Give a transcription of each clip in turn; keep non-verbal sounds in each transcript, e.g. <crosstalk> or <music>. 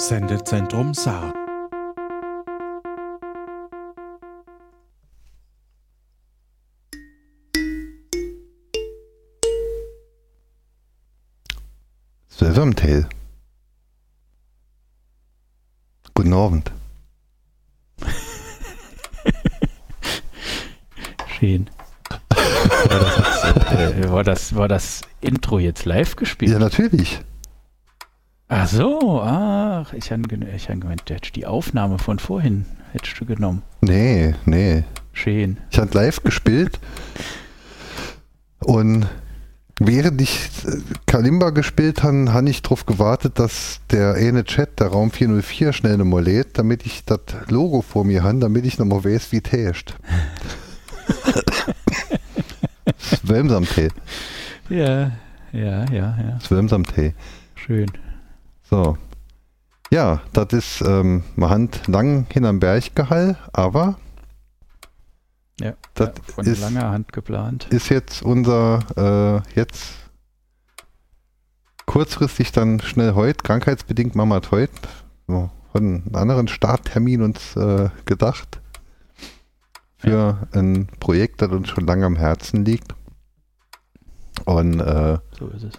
Sendezentrum Saar. Sesamtail. Guten Abend. <laughs> Schön. War das, äh, war, das, war das Intro jetzt live gespielt? Ja, natürlich. Ach so, ach, ich habe ich hab gemeint, du hättest die Aufnahme von vorhin hättest du genommen. Nee, nee. Schön. Ich hatte live gespielt und während ich äh, Kalimba gespielt habe, habe ich darauf gewartet, dass der eine Chat, der Raum 404, schnell nochmal lädt, damit ich das Logo vor mir habe, damit ich nochmal weiß, wie täscht. <laughs> Swimsamtee. Ja, ja, ja, ja. Swimsamtee. Schön. So. Ja, das ist, ähm, man hat lang hinterm Berg gehall, aber Ja, Das ja, von ist- langer Hand geplant. ist jetzt unser, äh, jetzt kurzfristig dann schnell heute, krankheitsbedingt machen wir heute, so, von einem anderen Starttermin uns äh, gedacht für ein Projekt, das uns schon lange am Herzen liegt. Und äh, So ist es.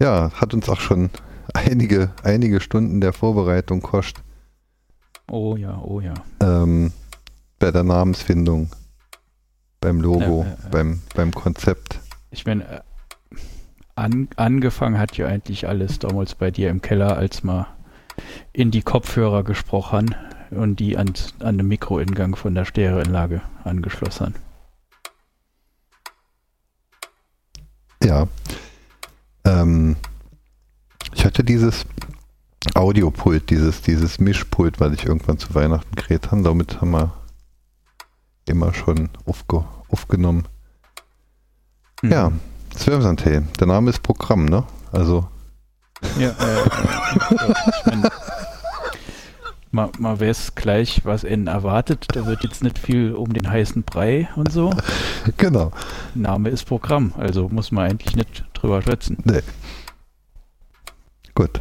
Ja, hat uns auch schon <laughs> einige, einige Stunden der Vorbereitung kostet. Oh ja, oh ja. Ähm, bei der Namensfindung, beim Logo, ja, ja. Beim, beim Konzept. Ich meine, äh, an, angefangen hat ja eigentlich alles damals bei dir im Keller, als man in die Kopfhörer gesprochen und die an, an den Mikroingang von der Stereoanlage angeschlossen. Ja. Ähm, ich hatte dieses Audiopult, dieses, dieses Mischpult, weil ich irgendwann zu Weihnachten gekriegt habe. Damit haben wir immer schon aufge, aufgenommen. Hm. Ja, Swermsantel. Der Name ist Programm, ne? Also, Ja, äh, <laughs> ich mein, mal, mal weiß gleich, was N erwartet. Da wird jetzt nicht viel um den heißen Brei und so. <laughs> genau. Name ist Programm, also muss man eigentlich nicht drüber schwätzen. Nee. Gut.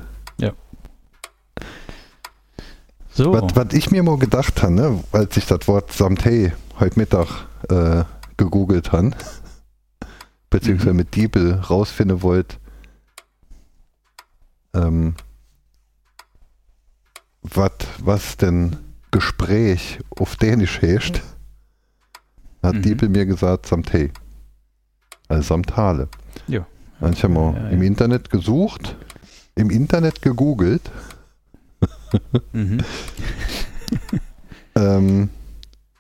So, Was, was ich mir mal gedacht habe, ne, als ich das Wort Samtei heute Mittag äh, gegoogelt habe, beziehungsweise Mhm. mit Diebel rausfinden wollte, ähm, wat, was denn Gespräch auf Dänisch heißt, hat Mhm. Diebel mir gesagt Samtei. Also Samtale. Ja. Und ich habe mal Ja, ja. im Internet gesucht, im Internet gegoogelt, mhm. <laughs> ähm,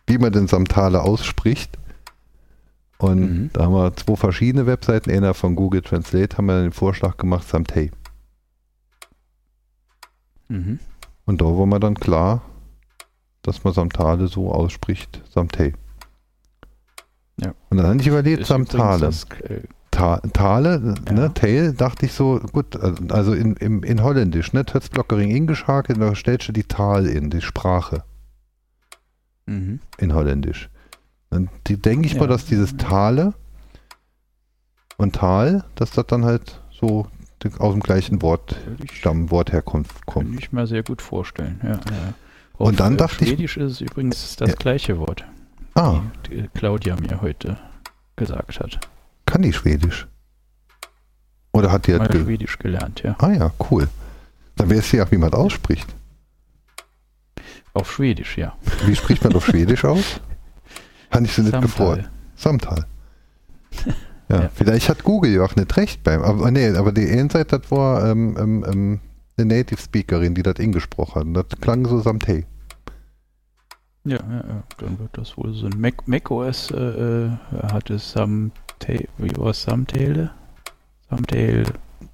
wie man den Samtale ausspricht. Und Mhm. da haben wir zwei verschiedene Webseiten. Einer von Google Translate haben wir den Vorschlag gemacht, Samtei. Mhm. Und da war mir dann klar, dass man Samtale so ausspricht, Samtei. Ja. Und dann habe ich überlegt, Samtale. Ta Tale, Ja. ne, Tail, dachte ich so, gut, also in, im, in Holländisch, ne, Tötzblockering ingeschakelt, da stellst du die Tal in, die Sprache mhm. in Holländisch. Die denke ich Ja. mal, dass dieses Tale und Tal, dass das dann halt so aus dem gleichen Wort, Stammwort herkommt. Kommt. ich mir sehr gut vorstellen. Ja, ja. Und dann äh, dachte ich- Schwedisch ist es übrigens das Ja. gleiche Wort, Ah, die, Claudia mir heute gesagt hat. kann die Schwedisch? Oder hat die Mal ge Schwedisch gelernt, ja. Ah ja, cool. Dann weiß sie ja, wie man das ausspricht. Auf Schwedisch, ja. Wie spricht man auf Schwedisch aus? <laughs> Habe ich sie nicht gefreut. Samtal. <laughs> Ja, Ja. vielleicht hat Google ja auch nicht recht beim. Aber nee, aber die eine Seite, das war ähm, ähm, ähm, eine Native Speakerin, die das ingesprochen hat. Das klang so Samtei. Ja, ja, ja, dann wird das wohl so ein Mac, macOS äh, äh, hat es Samtail, wie war es Samtail? Samtail.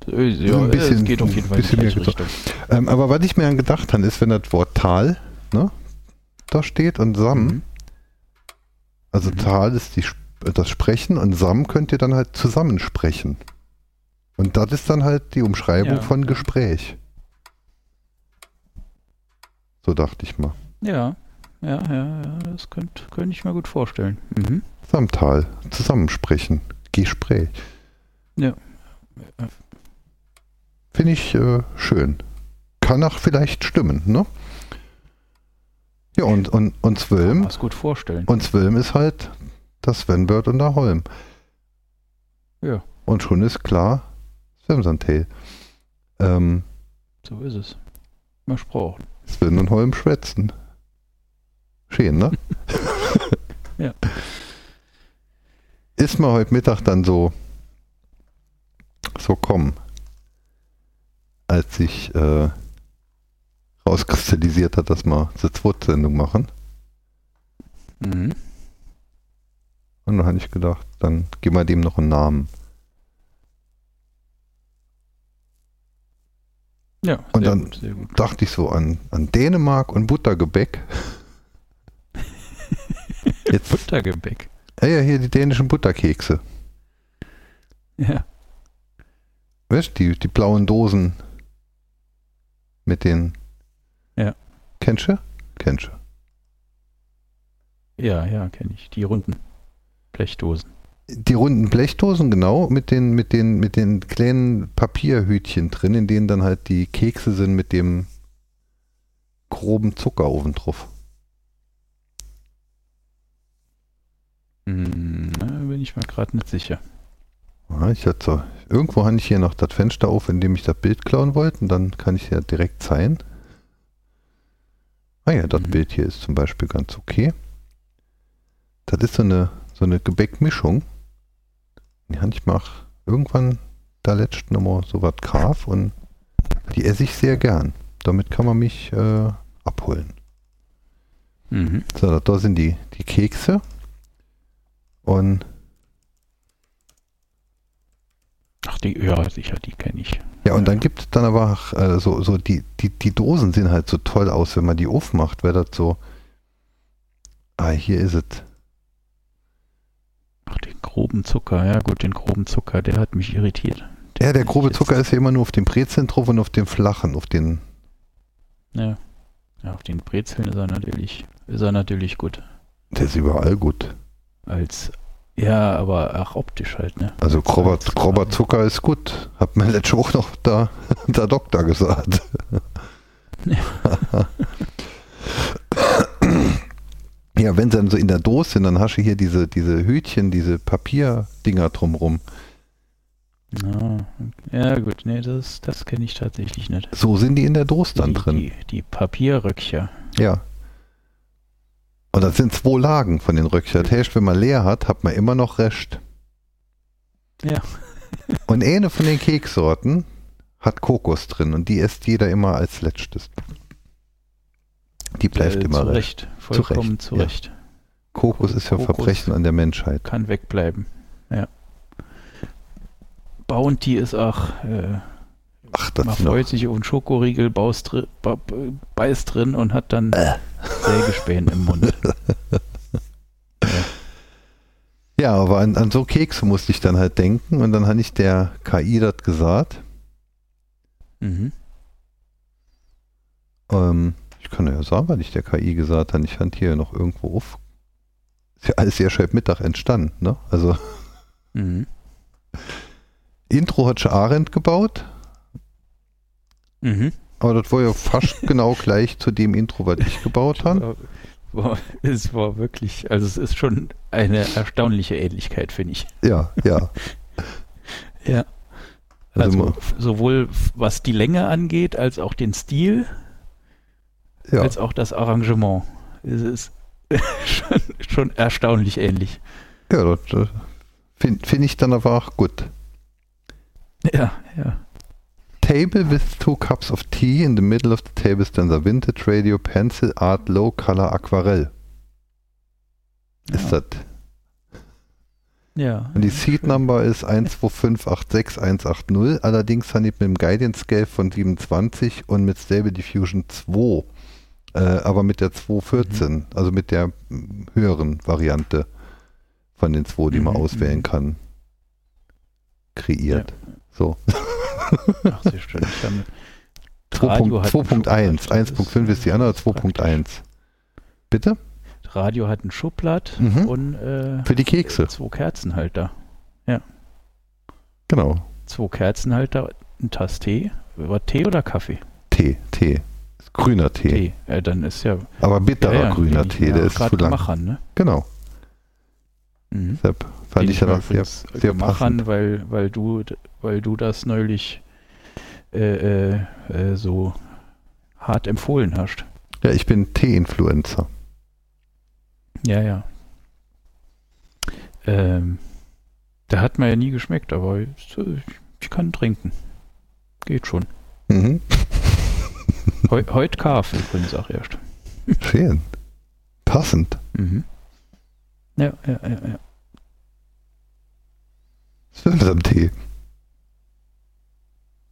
Äh, ja, ein bisschen- es geht auf jeden Fall in die bisschen mehr falsche gezo- Richtung. Ähm, aber was ich mir dann gedacht habe, ist, wenn das Wort Tal ne, da steht und Sam, Mhm. also Mhm. Tal ist die, Sp- das Sprechen und Sam könnt ihr dann halt zusammensprechen. Und das ist dann halt die Umschreibung Ja, von. Gespräch. So dachte ich mal. Ja, ja, ja, ja, das könnte könnte ich mir gut vorstellen. Mhm. Samtal, zusammensprechen, Gespräch. Ja. Finde ich äh, schön. kann auch vielleicht stimmen, ne? Ja, und, und, und Zwilm. Was gut vorstellen. Und Zwilm ist halt das Svenbird und der Holm. Ja. Und schon ist klar, Swimsandtail. Ähm, so ist es. Versprochen. Sven und Holm schwätzen. Schön, ne? <laughs> ja. Ist mir heute Mittag dann so so kommen, als sich äh, rauskristallisiert hat, dass wir eine Zweitsendung machen. Mhm. Und dann habe ich gedacht, dann geben wir dem noch einen Namen. Ja, und dann gut, gut. dachte ich so an, an Dänemark und Buttergebäck. <laughs> Jetzt Buttergebäck. Ja, ja, hier die dänischen Butterkekse. Ja. Weißt du, die, die blauen Dosen mit den. Ja. Kennst du? Kennst du? Ja, ja, kenne ich. Die runden Blechdosen. Die runden Blechdosen, genau, mit den, mit den, mit den kleinen Papierhütchen drin, in denen dann halt die Kekse sind mit dem groben Zucker oben drauf. Hm, bin ich mir gerade nicht sicher. Ja, ich hatte irgendwo habe ich hier noch das Fenster auf, in dem ich das Bild klauen wollte und dann kann ich ja direkt zeigen. Ah ja, das mhm. Bild hier ist zum Beispiel ganz okay. Das ist so eine, eine Gebäckmischung. Habe ich mach irgendwann da letzten nochmal so was Graf und die esse ich sehr gern. Damit kann man mich äh, abholen. Mhm. So, da sind die, die Kekse und Ach, die, ja, sicher, die kenne ich. Ja, und dann gibt es dann aber äh, so, so die, die, die Dosen sehen halt so toll aus, wenn man die aufmacht, wäre das so. Ah, hier ist es. Groben Zucker, ja gut, den groben Zucker, der hat mich irritiert. Der ja, der grobe Zucker ist ja immer nur auf dem Brezeln drauf und auf dem flachen, auf den. Ja. Ja, auf den Brezeln ist er natürlich, ist er natürlich gut. Der ist überall gut. Als ja, aber auch optisch halt, ne? Also grober, grober Zucker ist gut. Hat mir letztes auch noch da, <laughs> der Doktor gesagt. Ja. <laughs> ja, wenn sie dann so in der Dose sind, dann hast du hier diese, diese Hütchen, diese Papierdinger drumrum. Ja, ja gut, nee, das, das kenne ich tatsächlich nicht. So sind die in der Dose dann die, drin. Die, die Papierröckcher. Ja. Und das sind zwei Lagen von den Röckchen. Das heißt, wenn man leer hat, hat man immer noch Rest. Ja. und eine von den Keksorten hat Kokos drin und die isst jeder immer als letztes. Die bleibt äh, immer zu recht. Vollkommen zu Recht. Ja. Kokos ist ja Kokos Verbrechen an der Menschheit. Kann wegbleiben. Ja. Bounty ist auch äh, Ach, das Man freut sich auf einen Schokoriegel, drin, beißt drin und hat dann äh. Sägespänen im Mund. <laughs> ja. ja, aber an, an, so Kekse musste ich dann halt denken und dann habe ich der KI das gesagt. Mhm. Ähm, ich kann ja sagen, was ich der KI gesagt habe. Ich fand hier noch irgendwo auf. Ist ja alles sehr schön Mittag entstanden, ne? Also. Mhm. Intro hat schon Arendt gebaut. Mhm. Aber das war ja fast <laughs> genau gleich zu dem Intro, was ich gebaut habe. es war wirklich, also es ist schon eine erstaunliche Ähnlichkeit, finde ich. Ja, ja. <laughs> ja. Also, also sowohl was die Länge angeht, als auch den Stil, ja. als auch das Arrangement. Es ist <laughs> schon, schon erstaunlich ähnlich. Ja, das, das finde find ich dann aber auch gut. Ja, ja. table with two cups of tea. In the middle of the table stands a vintage radio pencil art low color Aquarell. Ist das? Ja. Und die Seed Number ist 125868180. Allerdings habe ich mit dem Guidance Scale von 27 und mit Stable Diffusion 2. Äh, aber mit der 214, mhm. also mit der höheren Variante von den zwei, die man mhm. auswählen kann, kreiert. Ja. So. <laughs> Ach, sehr schön. 2.1. 1.5 ist die andere, 2.1. Bitte? Radio hat ein Schublatt mhm. und äh, für die Kekse. Zwei Kerzenhalter. Ja. Genau. Zwei Kerzenhalter, ein Tass Tee. War Tee oder Kaffee? Tee. Tee, grüner Tee. Tee. Ja, dann ist ja. Aber bitterer ja, ja, grüner Tee, der ist zu lang. Machern, ne? Genau. Mhm. Deshalb fand Den ich ja das sehr, sehr passend. weil, weil du, weil du das neulich äh, äh, äh, so hart empfohlen hast. Ja, ich bin Tee-Influencer. Ja, ja. Ähm, der hat mir ja nie geschmeckt, aber ich, ich kann trinken. Geht schon. Mhm. Heu, heute Kaf übrigens auch erst. Schön. Passend. Mhm. Ja, ja, ja, ja. Das am Tee?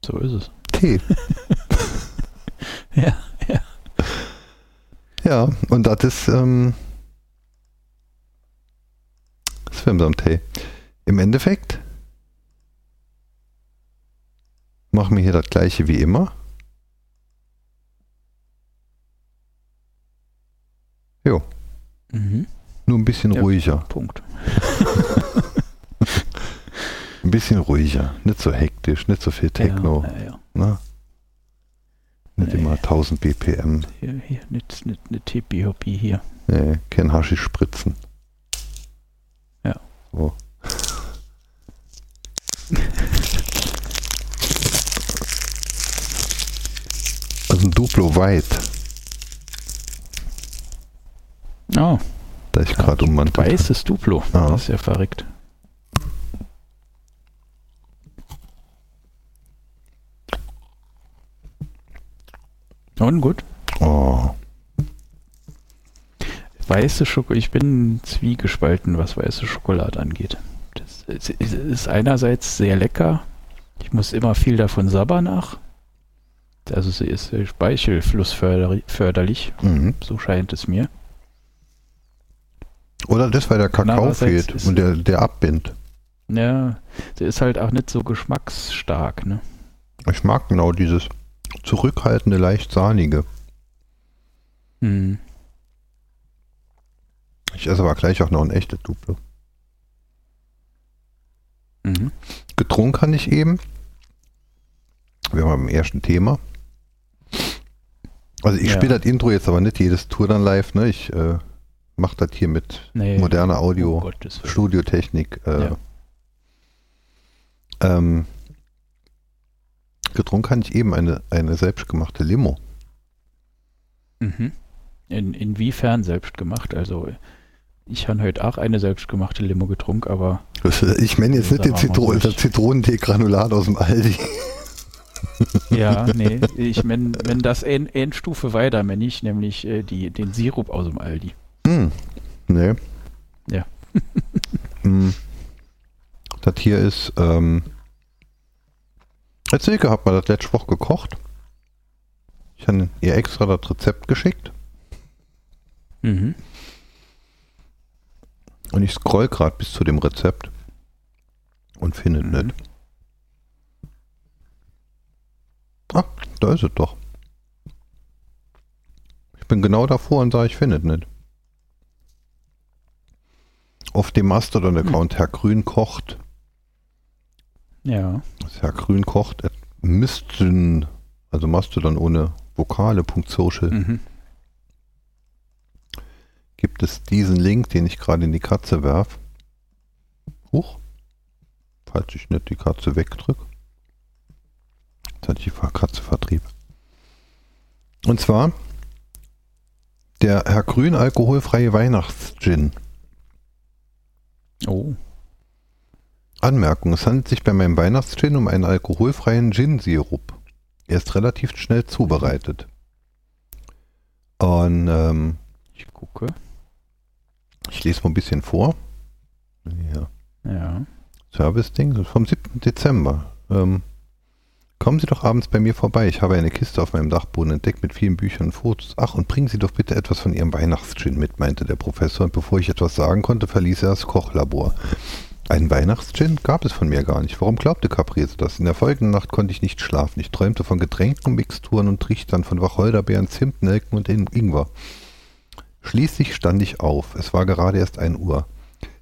So ist es. Tee. <laughs> Ja, ja. Ja, und das ist, ähm, das ist am Tee. Im Endeffekt machen wir hier das gleiche wie immer. Jo, Mhm. nur ein bisschen Ja. ruhiger. Punkt. <laughs> Ein bisschen ruhiger. Nicht so hektisch, nicht so viel Techno. Ja, ja, ja. Ne? Nicht Nee. immer 1000 BPM. Hier, hier, nicht, nicht, nicht Hippie-Hoppie hier. Nee, kein Haschisch spritzen. Ja. So. <laughs> Also ein Duplo White, Oh, da ich gerade ummantelt. weißes Duplo. Ja. Das ist ja verrückt. Und gut. Oh, Weiße Schokolade. Ich bin zwiegespalten, was weiße Schokolade angeht. Das ist, einerseits sehr lecker. Ich muss immer viel davon sabbern nach. Also sie ist speichelflussförderlich, mhm. so scheint es mir. Oder das, weil der Kakao fehlt und der, der abbindet. Ja, sie ist halt auch nicht so geschmacksstark, ne? Ich mag genau dieses zurückhaltende, leicht sahnige. Hm. Ich esse aber gleich auch noch ein echtes Duplo. Mhm. Getrunken kann ich eben. Wir haben beim ersten Thema. Also ich Ja. spiele das Intro jetzt aber nicht jedes Tour dann live, ne? Ich äh, mache das hier mit Nee. moderner Audio, Oh Gottes Willen. Studiotechnik. Äh, Ja. ähm, getrunken kann ich eben eine, eine selbstgemachte Limo. Mhm. In, inwiefern selbst gemacht? Also ich habe heute auch eine selbstgemachte Limo getrunken, aber Ich meine jetzt nicht den sagen wir mal Zitro ruhig. das Zitronentee-Granulat aus dem Aldi. ja, <laughs> nee, ich mein, wenn das ein, ein Stufe weiter, wenn ich nämlich äh, die, den Sirup aus dem Aldi. Hm. Nee. Ja. <laughs> hm. Das hier ist, ähm, als Silke hat man das letzte Woche gekocht. Ich habe ihr extra das Rezept geschickt Mhm. und ich scroll gerade bis zu dem Rezept und finde Mhm. nicht. Ah, da ist es doch. Ich bin genau davor und sage, ich finde es nicht. Auf dem Mastodon-Account Herr Grün kocht. Ja. Herr Grün kocht at Mistyn, also Mastodon ohne Vokale.social, Mhm. gibt es diesen Link, den ich gerade in die Katze werf. Huch. Falls ich nicht die Katze wegdrücke. Jetzt hatte ich die Katze vertrieb. Und zwar der Herr Grün alkoholfreie Weihnachtsgin. Oh. Anmerkung, es handelt sich bei meinem Weihnachtsgin um einen alkoholfreien Gin-Sirup. Er ist relativ schnell zubereitet. Und ähm, Ich gucke. ich lese mal ein bisschen vor. Ja. Ja. Service-Ding, vom 7. Dezember. Ähm, kommen Sie doch abends bei mir vorbei. Ich habe eine Kiste auf meinem Dachboden entdeckt mit vielen Büchern und Fotos. Ach, und bringen Sie doch bitte etwas von Ihrem Weihnachtsgin mit, meinte der Professor. Und bevor ich etwas sagen konnte, verließ er das Kochlabor. Einen Weihnachtsgin gab es von mir gar nicht. Warum glaubte Caprese das? In der folgenden Nacht konnte ich nicht schlafen. Ich träumte von Getränken, Mixturen und Trichtern, von Wacholderbeeren, Zimt, Nelken und In- Ingwer. Schließlich stand ich auf. Es war gerade erst 1 Uhr.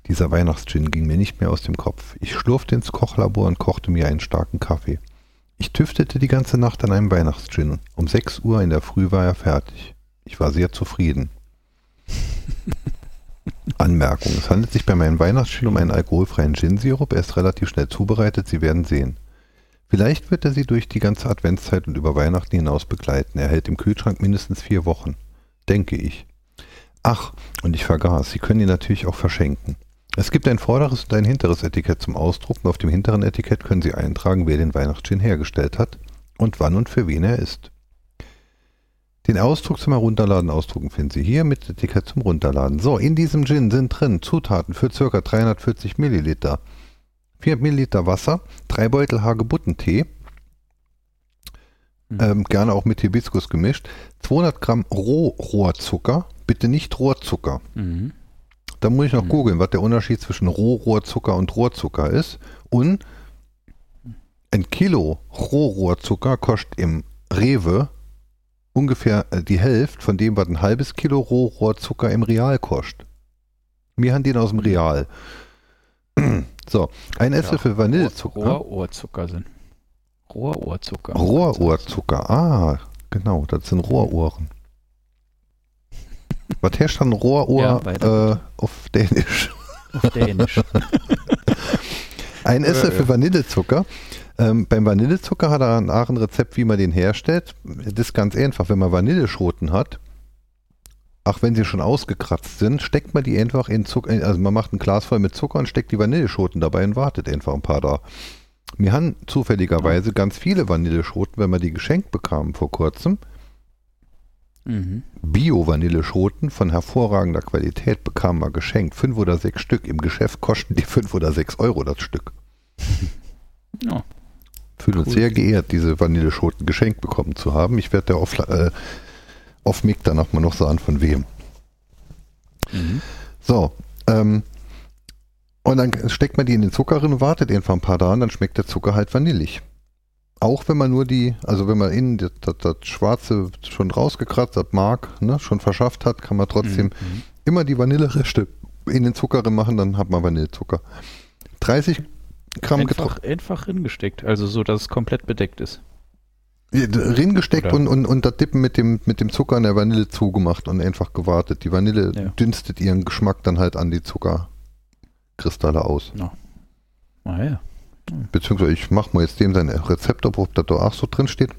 Dieser Weihnachtsgin ging mir nicht mehr aus dem Kopf. Ich schlurfte ins Kochlabor und kochte mir einen starken Kaffee. Ich tüftete die ganze Nacht an einem Weihnachtsgin. Um 6 Uhr in der Früh war er fertig. Ich war sehr zufrieden. <laughs> Anmerkung. Es handelt sich bei meinem Weihnachtsgin um einen alkoholfreien Gin-Sirup. Er ist relativ schnell zubereitet. Sie werden sehen. Vielleicht wird er Sie durch die ganze Adventszeit und über Weihnachten hinaus begleiten. Er hält im Kühlschrank mindestens vier Wochen. Denke ich. Ach, und ich vergaß, Sie können ihn natürlich auch verschenken. Es gibt ein vorderes und ein hinteres Etikett zum Ausdrucken. Auf dem hinteren Etikett können Sie eintragen, wer den Weihnachtsgin hergestellt hat und wann und für wen er ist. Den Ausdruck zum Herunterladen ausdrucken finden Sie hier mit Etikett zum Runterladen. So, in diesem Gin sind drin Zutaten für ca. 340 Milliliter. 4 Milliliter Wasser, 3 Beutel Hagebuttentee, mhm. ähm, gerne auch mit Hibiskus gemischt, 200 Gramm Rohrohrzucker, bitte nicht Rohrzucker. Mhm. Da muss ich noch mhm. googeln, was der Unterschied zwischen Rohrohrzucker und Rohrzucker ist. Und ein Kilo Rohrohrzucker kostet im Rewe ungefähr äh, die Hälfte von dem, was ein halbes Kilo Rohrohrzucker im Real kostet. Wir haben den aus dem Real. <clears throat> So, ein Esslöffel ja, Vanillezucker. Rohrohrzucker sind. Rohrohrzucker. Rohrohrzucker, ah, genau, das sind Rohrohren. Was herrscht dann Rohrohr ja, äh, auf Dänisch? Auf Dänisch. <laughs> ein Esslöffel Vanillezucker. Ähm, beim Vanillezucker hat er auch ein Rezept, wie man den herstellt. Das ist ganz einfach. Wenn man Vanilleschoten hat, auch wenn sie schon ausgekratzt sind, steckt man die einfach in Zucker, also man macht ein Glas voll mit Zucker und steckt die Vanilleschoten dabei und wartet einfach ein paar da. Wir haben zufälligerweise ganz viele Vanilleschoten, wenn wir die geschenkt bekamen vor kurzem. Mhm. Bio-Vanilleschoten von hervorragender Qualität bekamen wir geschenkt. Fünf oder sechs Stück. Im Geschäft kosten die fünf oder sechs Euro das Stück. <laughs> Ja. Fühlt cool. uns sehr geehrt, diese Vanilleschoten geschenkt bekommen zu haben. Ich werde der auf, äh, auf Mic danach mal noch sagen, von wem. Mhm. So, ähm, und dann steckt man die in den Zucker rein und wartet einfach ein paar Tage, dann schmeckt der Zucker halt vanillig. Auch wenn man nur die, also wenn man innen das, das, das Schwarze schon rausgekratzt hat, mag, ne, schon verschafft hat, kann man trotzdem mhm. immer die Vanillereste in den Zucker machen, dann hat man Vanillezucker. 30 Gramm einfach, einfach hingesteckt, also so, dass es komplett bedeckt ist. Rin gesteckt und, und, und das Dippen mit dem, mit dem Zucker in der Vanille zugemacht und einfach gewartet. Die Vanille ja. dünstet ihren Geschmack dann halt an die Zuckerkristalle aus. Ja. Ah ja. Beziehungsweise ich mache mal jetzt dem sein Rezept ob das da auch so drin steht.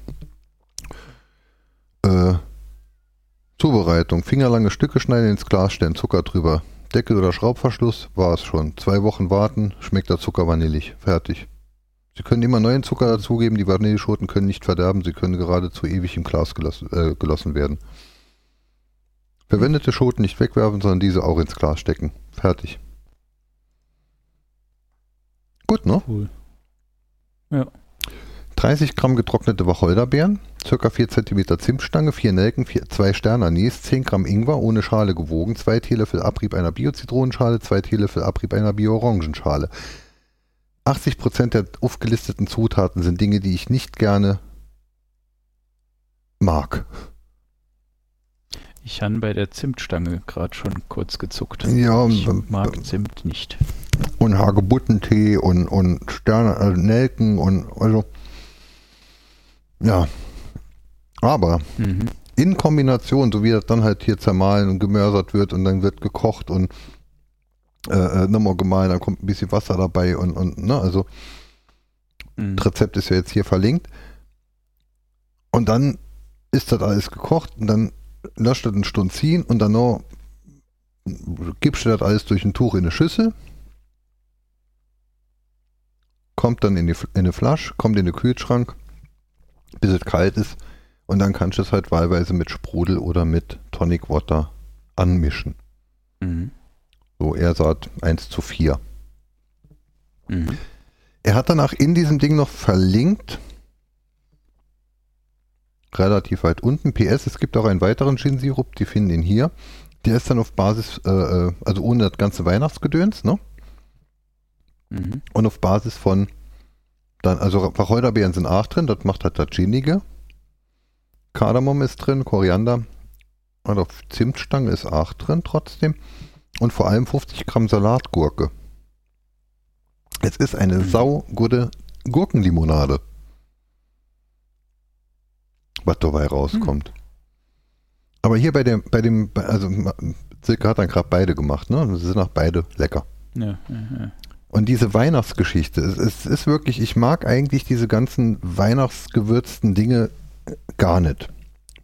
Äh, Zubereitung. Fingerlange Stücke schneiden ins Glas, stellen Zucker drüber. Deckel oder Schraubverschluss, war es schon. Zwei Wochen warten, schmeckt der Zucker vanillig. Fertig. Sie können immer neuen Zucker dazugeben, die Vanilleschoten können nicht verderben, sie können geradezu ewig im Glas gelassen, äh, gelassen werden. Verwendete Schoten nicht wegwerfen, sondern diese auch ins Glas stecken. Fertig. Gut, ne? Cool. Ja. 30 Gramm getrocknete Wacholderbeeren, ca. 4 cm Zimtstange, 4 Nelken, 2 Sterne Anis, 10 Gramm Ingwer ohne Schale gewogen, 2 Teelöffel Abrieb einer Bio-Zitronenschale, 2 Teelöffel Abrieb einer Bio-Orangenschale. 80 Prozent der aufgelisteten Zutaten sind Dinge, die ich nicht gerne mag. Ich habe bei der Zimtstange gerade schon kurz gezuckt. Ja, ich mag Zimt nicht. Und Hagebuttentee und, und Sterne, äh, Nelken und also. Ja. Aber mhm. in Kombination, so wie das dann halt hier zermahlen und gemörsert wird und dann wird gekocht und äh, äh, nochmal gemahlen, dann kommt ein bisschen Wasser dabei und, und ne, also mhm. das Rezept ist ja jetzt hier verlinkt. Und dann ist das alles gekocht und dann lasst das eine Stunde ziehen und dann noch gibst du das alles durch ein Tuch in eine Schüssel, kommt dann in, die, in eine Flasche, kommt in den Kühlschrank, bis es kalt ist und dann kannst du es halt wahlweise mit Sprudel oder mit Tonic Water anmischen. Mhm. So, er sagt 1 zu 4. Mhm. Er hat danach in diesem Ding noch verlinkt, relativ weit unten, PS, es gibt auch einen weiteren Gin-Sirup, die finden ihn hier. Der ist dann auf Basis, äh, äh, also ohne das ganze Weihnachtsgedöns, ne? Mhm. Und auf Basis von, dann, also Wacholderbeeren sind auch drin, das macht halt das Ginige. Kardamom ist drin, Koriander, auf Zimtstange ist auch drin trotzdem und vor allem 50 Gramm Salatgurke. Es ist eine mhm. saugute Gurkenlimonade. Was dabei rauskommt. Aber hier bei dem, bei dem, also Silke hat dann gerade beide gemacht, ne? Und sind auch beide lecker. Ja, ja, ja. Und diese Weihnachtsgeschichte, es, es ist wirklich, ich mag eigentlich diese ganzen weihnachtsgewürzten Dinge gar nicht.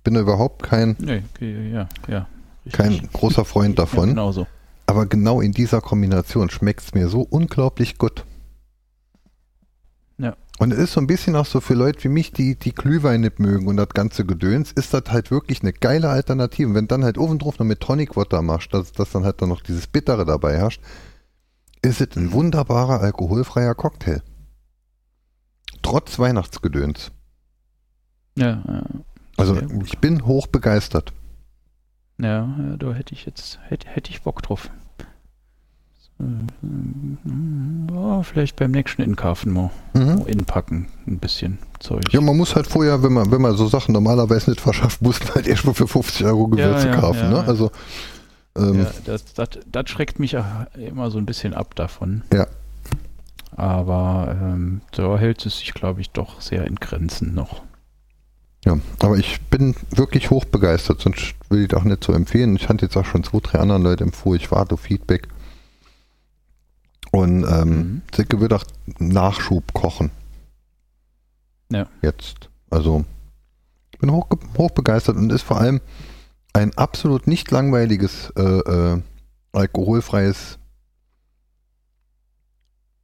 Bin da überhaupt kein, Nee, okay, ja, ja. Richtig. kein großer Freund Ja, davon. genauso. Aber genau in dieser Kombination schmeckt es mir so unglaublich gut. Und es ist so ein bisschen auch so für Leute wie mich, die die Glühwein nicht mögen und das ganze Gedöns, ist das halt wirklich eine geile Alternative. Und wenn dann halt oben drauf noch mit Tonic Water machst, dass, dass dann halt dann noch dieses Bittere dabei herrscht, ist es ein wunderbarer alkoholfreier Cocktail. Trotz Weihnachtsgedöns. Ja, ja. Also ich bin hoch begeistert. Ja, ja, da hätte ich jetzt, hätte, hätte ich Bock drauf. Ja, vielleicht beim nächsten Inkarfen mal Mhm. inpacken, ein bisschen Zeug. Ja, man muss halt vorher, wenn man, wenn man so Sachen normalerweise nicht verschafft, muss man halt erst mal für 50 Euro Gewürze Ja, ja, kaufen. ne? Also ähm, das, das, das schreckt mich immer so ein bisschen ab davon. Ja. Aber ähm, da hält es sich, glaube ich, doch sehr in Grenzen noch. Ja, aber ich bin wirklich hoch begeistert, sonst will ich auch nicht so empfehlen. Ich hatte jetzt auch schon zwei, drei anderen Leute empfohlen, ich warte auf Feedback. Und ähm, Mhm. Zicke wird auch Nachschub kochen. Ja. Jetzt. Also, ich bin hoch, hoch begeistert und ist vor allem ein absolut nicht langweiliges, äh, äh, alkoholfreies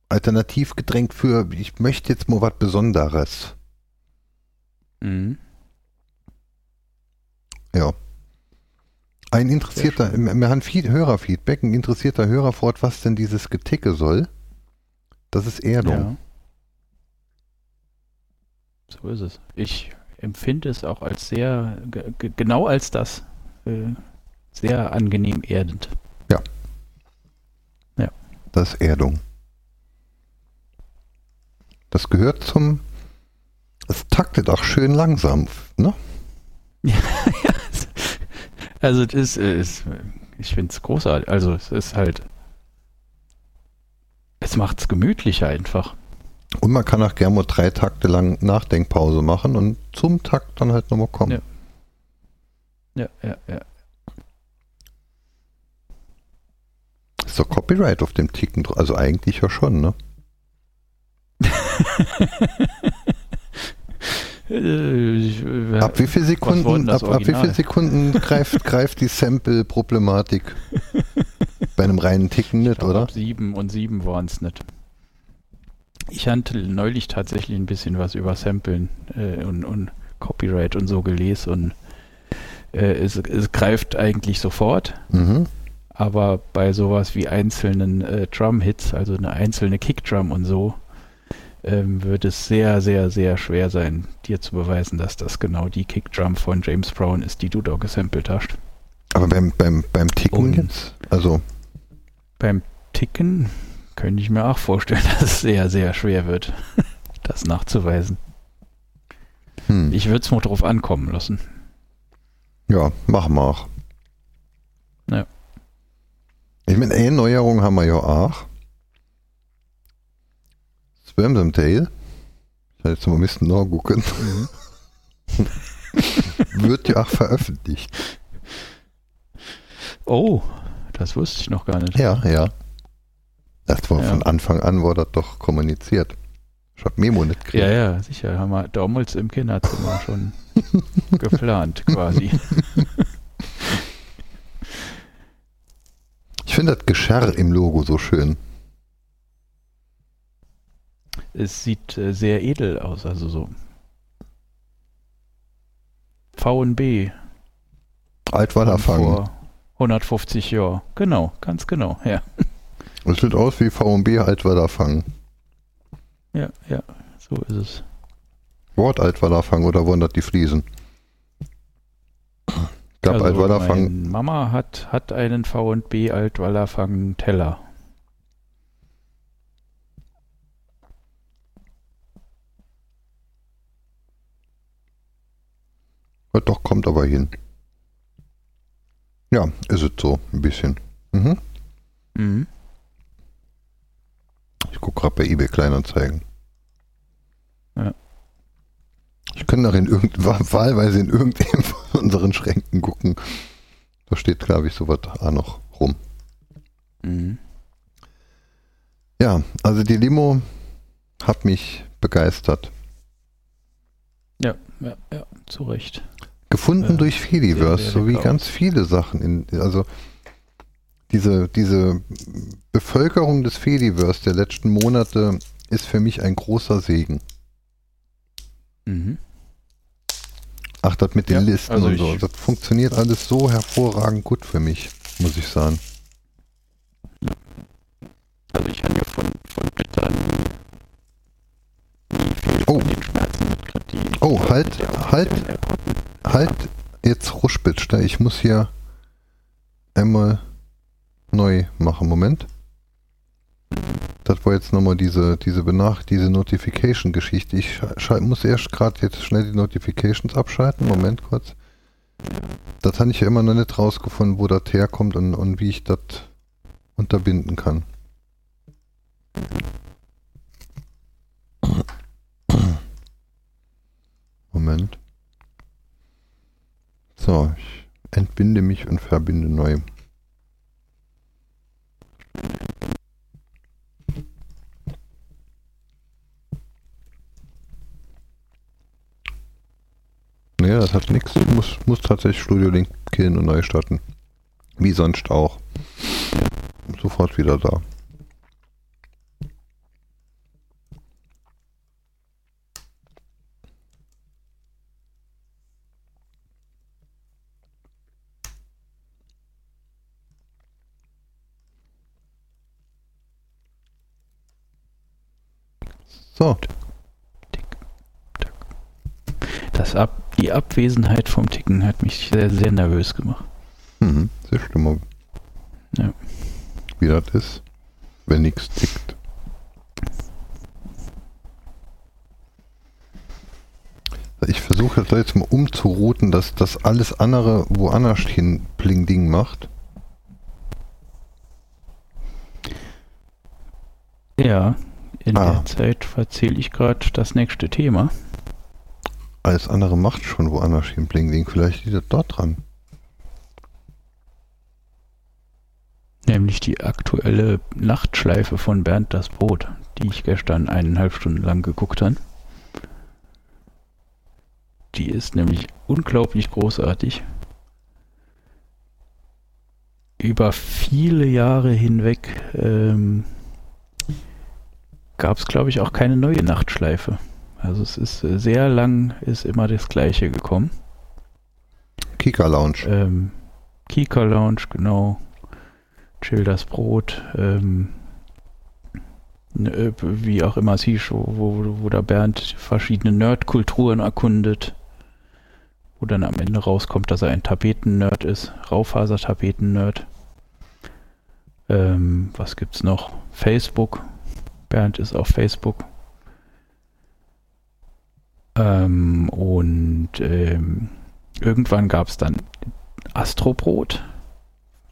Alternativgetränk für, ich möchte jetzt mal was Besonderes. Mhm. Ja. Ein interessierter, wir haben viel Hörerfeedback, ein interessierter Hörer fragt, was denn dieses Geticke soll. Das ist Erdung. Ja. So ist es. Ich empfinde es auch als sehr, ge- ge- genau als das, äh, sehr angenehm erdend. Das ist Erdung. Das gehört zum, es taktet auch schön langsam, ne? <laughs> Also es ist, äh, ist ich finde es großartig. Also es ist halt, es macht es gemütlicher einfach. Und man kann auch gerne mal drei Takte lang Nachdenkpause machen und zum Takt dann halt nochmal kommen. Ja. Ja, ja, ja. Ist doch Copyright auf dem Ticken, also eigentlich ja schon, ne? <laughs> Äh, Ab wie viel Sekunden, ab, ab wie viel? Sekunden greift, <laughs> greift die Sample-Problematik? Bei einem reinen Ticken nicht, oder? ab Sieben und sieben waren es nicht. Ich hatte neulich tatsächlich ein bisschen was über Samplen äh, und, und Copyright und so gelesen und äh, es, es greift eigentlich sofort, Mhm. aber bei sowas wie einzelnen äh, Drum-Hits, also eine einzelne Kickdrum und so, ähm, wird es sehr, sehr, sehr schwer sein, dir zu beweisen, dass das genau die Kickdrum von James Brown ist, die du da gesampelt hast. Aber beim, beim, beim Ticken jetzt? Also, Beim Ticken könnte ich mir auch vorstellen, <laughs> dass es sehr, sehr schwer wird, <laughs> das nachzuweisen. hm. Ich würde es mal drauf ankommen lassen. ja, machen wir auch. Ja. Ich meine, eine Neuerung haben wir ja auch. Swamsam Tale. Ich hätte jetzt mal ein bisschen nachgucken. <laughs> Wird ja auch veröffentlicht. Oh, das wusste ich noch gar nicht. Ja, ja. Das war Ja. von Anfang an, wurde das doch kommuniziert. Ich hab Memo nicht gekriegt. Ja, ja, sicher. Haben wir damals im Kinderzimmer schon <laughs> geplant, quasi. Ich finde das Geschirr im Logo so schön. Es sieht äh, sehr edel aus, also so. VB. Altweiler Fang. Vor 150 Jahren. Genau, ganz genau. Ja, <laughs> Das sieht aus wie VB Altweiler Fang. ja, ja. So ist es. Wort Altweiler Fang oder das die Fliesen? Gab also Altweiler Fang. meine Mama hat, hat einen V&B Altweilerfang Teller. Ja, doch, kommt aber hin. Ja, ist es so, ein bisschen. Mhm. Mhm. Ich gucke gerade bei eBay Kleinanzeigen. Ja. Ich könnte in irgend, <laughs> wahlweise in irgendeinem von unseren Schränken gucken. Da steht, glaube ich, sowas auch noch rum. Mhm. Ja, also die Limo hat mich begeistert. Ja, ja, ja, zu Recht. Gefunden äh, durch Fediverse, so wie ganz viele Sachen. In, also diese, diese Bevölkerung des Fediverse der letzten Monate ist für mich ein großer Segen. Mhm. Ach, das mit den ja, Listen also und so. Das funktioniert alles so hervorragend gut für mich, muss ich sagen. Also ich habe ja von, von Blättern nie, nie viel oh. von den Schmerzen mitkriegt. Oh, halt, halt, halt jetzt Ruschbitster. Ich muss hier einmal neu machen. Moment. Das war jetzt nochmal diese, diese Benach, diese Notification-Geschichte. Ich muss erst gerade jetzt schnell die Notifications abschalten. Moment kurz. Das habe ich ja immer noch nicht rausgefunden, wo das herkommt und, und wie ich das unterbinden kann. Moment. So, ich entbinde mich und verbinde neu. Naja, das hat nichts. Muss, muss tatsächlich Studio Link killen und neu starten. Wie sonst auch. Sofort wieder da. So. Das Ab die Abwesenheit vom Ticken hat mich sehr, sehr nervös gemacht. Mhm, sehr schlimm. Ja. Wie das ist, wenn nichts tickt. Ich versuche das jetzt mal umzurouten, dass das alles andere woanders hin Pling-Ding macht. Ja, in ah. der Zeit verzähle ich gerade das nächste Thema. Alles andere macht schon woanders hin Bling Ding. Vielleicht liegt das dort dran. Nämlich die aktuelle Nachtschleife von Bernd das Brot, die ich gestern eineinhalb Stunden lang geguckt habe. Die ist nämlich unglaublich großartig. Über viele Jahre hinweg ähm, gab es, glaube ich, auch keine neue Nachtschleife. Also es ist äh, sehr lang, ist immer das gleiche gekommen. Kika Lounge. Ähm, Kika Lounge, genau. Chill das Brot. Ähm, ne, äh, wie auch immer es hieß, wo, wo, wo der Bernd verschiedene Nerdkulturen erkundet. Wo dann am Ende rauskommt, dass er ein Tapeten-Nerd ist. Raufaser-Tapeten-Nerd. Ähm, was gibt's noch? Facebook, Bernd ist auf Facebook. Ähm, und ähm, irgendwann gab es dann Astrobrot.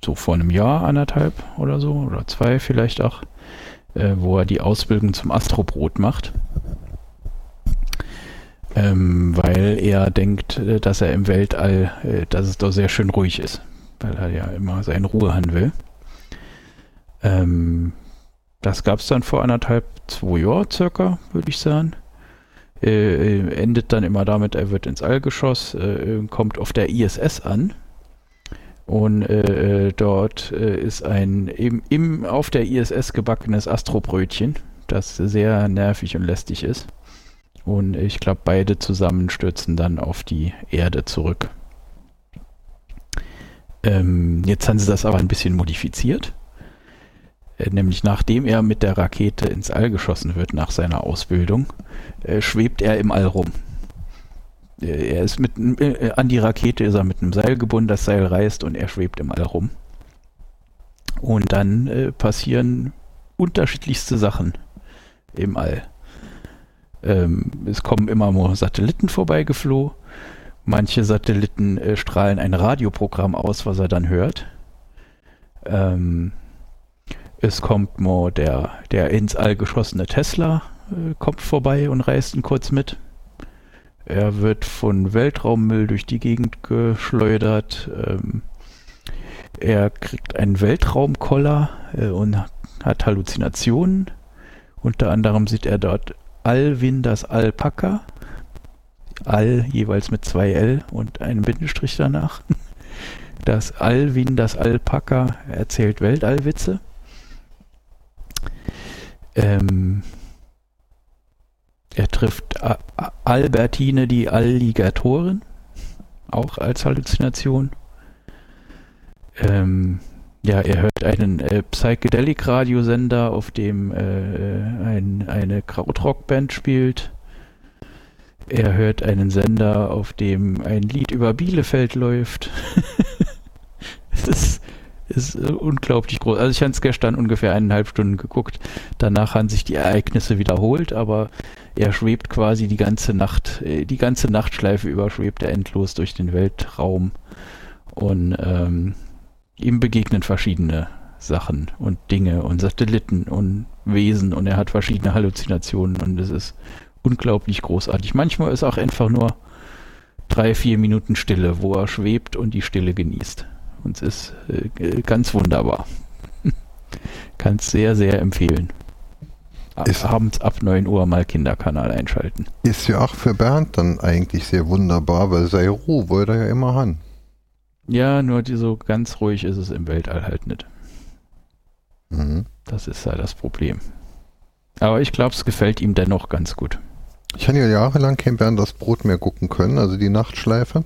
So vor einem Jahr, anderthalb oder so, oder zwei vielleicht auch, äh, wo er die Ausbildung zum Astrobrot macht. Ähm, weil er denkt, äh, dass er im Weltall, äh, dass es doch sehr schön ruhig ist, weil er ja immer seine Ruhe haben will. Ähm, das gab es dann vor anderthalb, zwei Jahren circa, würde ich sagen. Äh, äh, endet dann immer damit, er wird ins All geschossen, äh, kommt auf der ISS an. Und äh, äh, dort äh, ist ein im, im, auf der ISS gebackenes Astrobrötchen, das sehr nervig und lästig ist. Und ich glaube, beide zusammen stürzen dann auf die Erde zurück. Ähm, jetzt haben sie das aber ein bisschen modifiziert. Äh, nämlich nachdem er mit der Rakete ins All geschossen wird nach seiner Ausbildung, äh, schwebt er im All rum. Äh, er ist mit an die Rakete ist er mit einem Seil gebunden, das Seil reißt und er schwebt im All rum. Und dann passieren unterschiedlichste Sachen im All. Ähm, es kommen immer nur Satelliten vorbeigeflohen. Manche Satelliten strahlen ein Radioprogramm aus, was er dann hört. Ähm, es kommt mal der, der ins All geschossene Tesla, äh, kommt vorbei und reist ihn kurz mit. er wird von Weltraummüll durch die Gegend geschleudert. Ähm, er kriegt einen Weltraumkoller äh, und hat Halluzinationen. Unter anderem sieht er dort Alvin das Alpaka. Al jeweils mit zwei L und einem Bindestrich danach. <laughs> Das Alvin das Alpaka erzählt Weltallwitze. Ähm, er trifft Albertine die Alligatorin, auch als Halluzination. Ähm, ja, er hört einen äh, Psychedelic-Radiosender, auf dem äh, ein, eine Krautrock-Band spielt. Er hört einen Sender, auf dem ein Lied über Bielefeld läuft. <laughs> es ist, ist unglaublich groß. Also ich habe es gestern ungefähr eineinhalb Stunden geguckt. Danach haben sich die Ereignisse wiederholt, aber er schwebt quasi die ganze Nacht, äh, die ganze Nachtschleife über schwebt er endlos durch den Weltraum. Und ähm, ihm begegnen verschiedene Sachen und Dinge und Satelliten und Wesen und er hat verschiedene Halluzinationen und es ist unglaublich großartig. Manchmal ist auch einfach nur drei, vier Minuten Stille, wo er schwebt und die Stille genießt. Und es ist äh, ganz wunderbar. <laughs> Kann es sehr, sehr empfehlen. Ist, Abends ab 9 Uhr mal Kinderkanal einschalten. Ist ja auch für Bernd dann eigentlich sehr wunderbar, weil sei Ruhe wollte er ja immer haben. Ja, nur die, so ganz ruhig ist es im Weltall halt nicht. Mhm. Das ist halt das Problem. Aber ich glaube, es gefällt ihm dennoch ganz gut. Ich habe ja jahrelang kein Bernd das Brot mehr gucken können, also die Nachtschleife.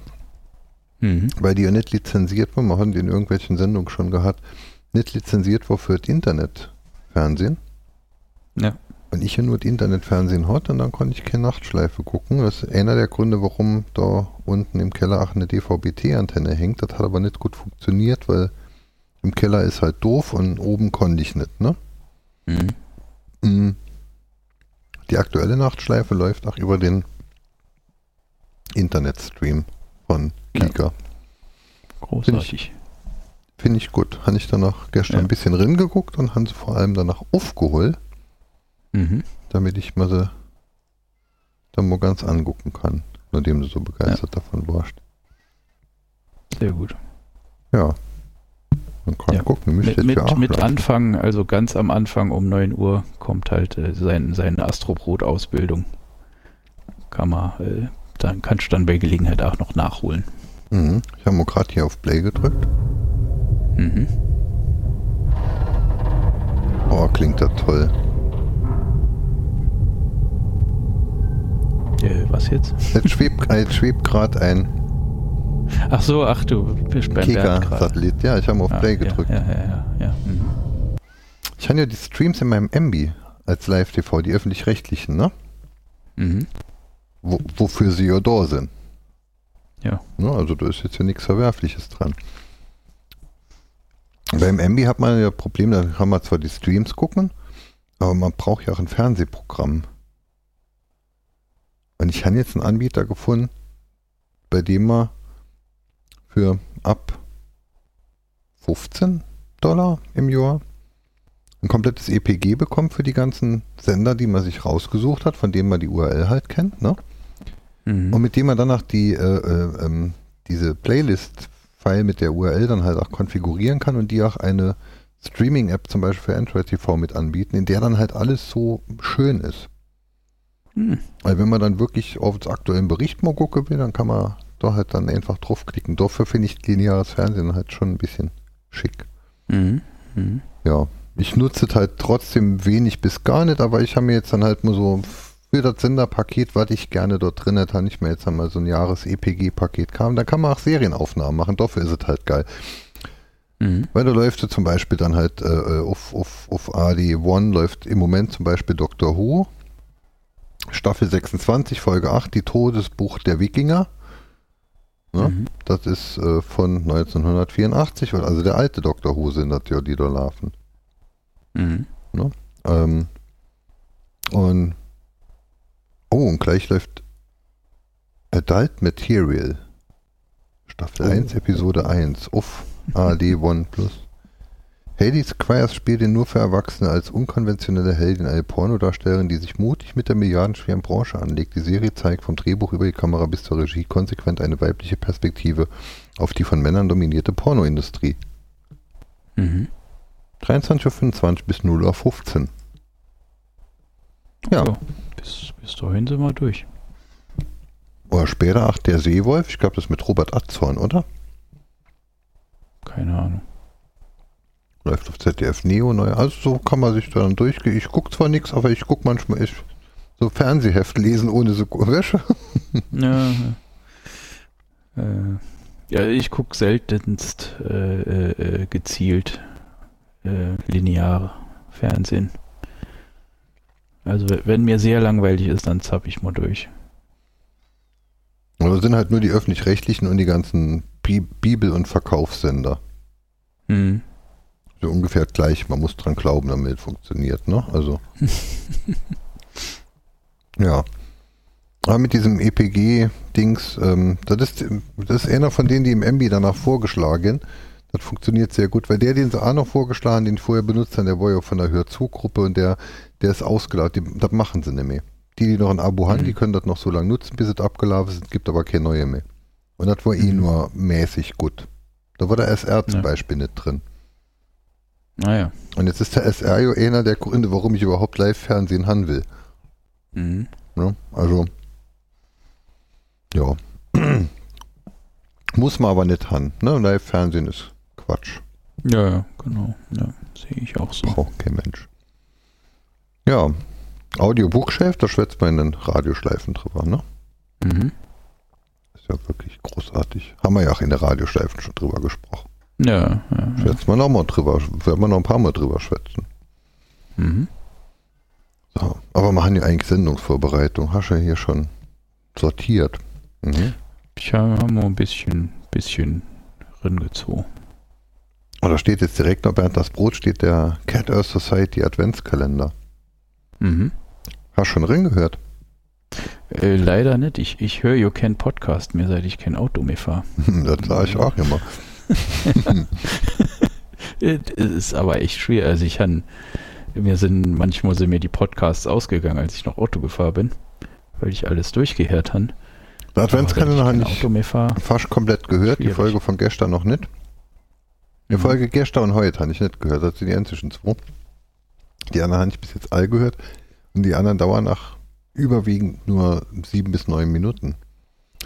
Mhm. Weil die ja nicht lizenziert war. Wir haben die in irgendwelchen Sendungen schon gehabt. Nicht lizenziert war für das Internetfernsehen. Ja. Und ich ja nur das Internetfernsehen hatte und dann konnte ich keine Nachtschleife gucken. Das ist einer der Gründe, warum da unten im Keller auch eine DVB-T-Antenne hängt. Das hat aber nicht gut funktioniert, weil im Keller ist halt doof und oben konnte ich nicht, ne? Mhm. mhm. Die aktuelle Nachtschleife läuft auch über den Internetstream von Kika. Ja. Großartig. Finde ich, gut. Habe ich danach gestern ja. ein bisschen reingeguckt und haben sie vor allem danach aufgeholt. Mhm. Damit ich mir sie dann mal ganz angucken kann, nachdem du so begeistert ja. davon warst. Sehr gut. Ja. Man kann ja. gucken, mit, mit, mit Anfang, also ganz am Anfang um 9 Uhr kommt halt äh, sein, seine Astrobrot-Ausbildung. Kann man, äh, dann kannst du dann bei Gelegenheit auch noch nachholen. Mhm. Ich habe gerade hier auf Play gedrückt. Mhm. Oh, klingt das toll. Äh, was jetzt? Jetzt schwebt, jetzt schwebt gerade ein Ach so, ach du beim Kika-Satellit. Ja, ich habe auf ah, Play gedrückt. Ja, ja, ja, ja. Mhm. Ich habe ja die Streams in meinem MB als Live-TV, die öffentlich-rechtlichen, ne? Mhm. Wo, wofür sie ja da sind. Ja. Ne, also da ist jetzt ja nichts Verwerfliches dran. Beim MB hat man ja ein Problem, da kann man zwar die Streams gucken, aber man braucht ja auch ein Fernsehprogramm. Und ich habe jetzt einen Anbieter gefunden, bei dem man für ab 15 Dollar im Jahr ein komplettes EPG bekommt für die ganzen Sender, die man sich rausgesucht hat, von denen man die URL halt kennt, ne? Mhm. Und mit dem man danach die, äh, äh, ähm, diese Playlist-File mit der URL dann halt auch konfigurieren kann und die auch eine Streaming-App zum Beispiel für Android TV mit anbieten, in der dann halt alles so schön ist. Hm. Weil wenn man dann wirklich auf den aktuellen Bericht mal gucken will, dann kann man da halt dann einfach draufklicken. Dafür finde ich lineares Fernsehen halt schon ein bisschen schick. Mhm. Mhm. Ja, ich nutze es halt trotzdem wenig bis gar nicht, aber ich habe mir jetzt dann halt nur so für das Senderpaket, was ich gerne dort drin hätte, nicht mehr jetzt einmal so ein Jahres-EPG-Paket kam. Da kann man auch Serienaufnahmen machen, dafür ist es halt geil. Mhm. Weil da läuft zum Beispiel dann halt äh, äh auf, auf, auf AD1 läuft im Moment zum Beispiel Dr. Who, Staffel 26, Folge 8, die Todesbuch der Wikinger. Ne? Mhm. Das ist äh, von 1984, also der alte Dr. Who sind das ja, die da laufen. Mhm. Ne? Ähm, und oh, und gleich läuft Adult Material. Staffel oh. 1, Episode 1. Uff, AD One Plus. Hades Squires spielt den nur für Erwachsene als unkonventionelle Heldin, eine Pornodarstellerin, die sich mutig mit der milliardenschweren Branche anlegt. Die Serie zeigt vom Drehbuch über die Kamera bis zur Regie konsequent eine weibliche Perspektive auf die von Männern dominierte Pornoindustrie. Mhm. 23.25 Uhr bis 0.15 Uhr. Ja. So, bis, bis dahin sind wir durch. Oder später, ach, der Seewolf, ich glaube, das mit Robert Atzorn, oder? Keine Ahnung. Läuft auf ZDF Neo neu. Also so kann man sich da dann durchgehen. Ich gucke zwar nichts, aber ich gucke manchmal ich, so Fernsehheft lesen ohne so Wäsche. <laughs> Ja, äh, ja ich gucke seltenst äh, äh, gezielt äh, linear Fernsehen. Also wenn mir sehr langweilig ist, dann zapp ich mal durch. Aber sind halt nur die öffentlich-rechtlichen und die ganzen Bi Bibel- und Verkaufssender. Hm. So ungefähr gleich. Man muss dran glauben, damit es funktioniert, ne? Also. <laughs> ja. Aber mit diesem EPG-Dings, ähm, das, ist, das ist einer von denen, die im MB danach vorgeschlagen. Das funktioniert sehr gut, weil der, den sie auch noch vorgeschlagen, den ich vorher benutzt haben, der war ja von der Hör-zu-Gruppe und der, der ist ausgelagert. Das machen sie nicht mehr. Die, die noch ein Abo haben, Mhm. die können das noch so lange nutzen, bis es abgelaufen ist. Es gibt aber keine neue mehr. Und das war eh Mhm. nur mäßig gut. Da war der SR zum Ja. Beispiel nicht drin. Naja. Und jetzt ist der SR ja einer der Gründe, warum ich überhaupt Live-Fernsehen haben will. Mhm. Ne? Also, ja. <clears throat> Muss man aber nicht haben. Ne? Live-Fernsehen ist Quatsch. Ja, ja, genau. Ja, sehe ich auch so. Braucht kein Mensch. Ja. Audio-Bookshelf, da schwätzt man in den Radioschleifen drüber, ne? Mhm. Ist ja wirklich großartig. Haben wir ja auch in der Radioschleifen schon drüber gesprochen. Ja, ja. Schwätzt man noch mal drüber. Werden wir noch ein paar Mal drüber schwätzen. Mhm. So. Aber haben ja eigentlich Sendungsvorbereitung. Hast du ja hier schon sortiert. Mhm. Ich habe mal ein bisschen, bisschen ringezogen. Und da steht jetzt direkt noch Bernd das Brot, steht der Cat Earth Society Adventskalender. Mhm. Hast schon reingehört? Äh, leider nicht. Ich, ich höre You Can Podcast mehr, seit ich kein Auto mehr fahre. <laughs> das sage ich auch immer. <laughs> Es ist aber echt schwer. Also ich han, mir sind manchmal sind mir die Podcasts ausgegangen, als ich noch Auto gefahren bin, weil ich alles durchgehört habe. Der Adventskalender habe ich mehr fahre. fast komplett gehört, die Schwierig. Folge von gestern noch nicht. Die Mhm. Folge gestern und heute habe ich nicht gehört, das sind die einzigen zwei. Die anderen habe ich bis jetzt all gehört und die anderen dauern nach überwiegend nur sieben bis neun Minuten.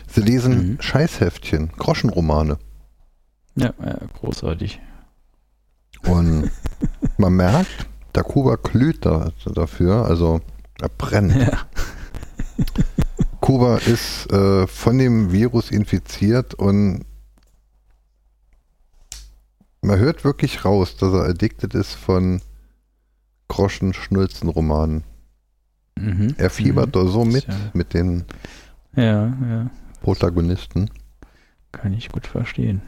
Sie lesen Mhm. Scheißheftchen, Groschenromane. Ja, ja, großartig. Und <laughs> man merkt, der Kuba glüht da, dafür, also er brennt. Ja. Kuba ist äh, von dem Virus infiziert und man hört wirklich raus, dass er addicted ist von Groschen, Schnulzen, Romanen. Mhm. Er fiebert Mhm. da so mit, Ja. mit den Ja, ja, Protagonisten. kann ich gut verstehen.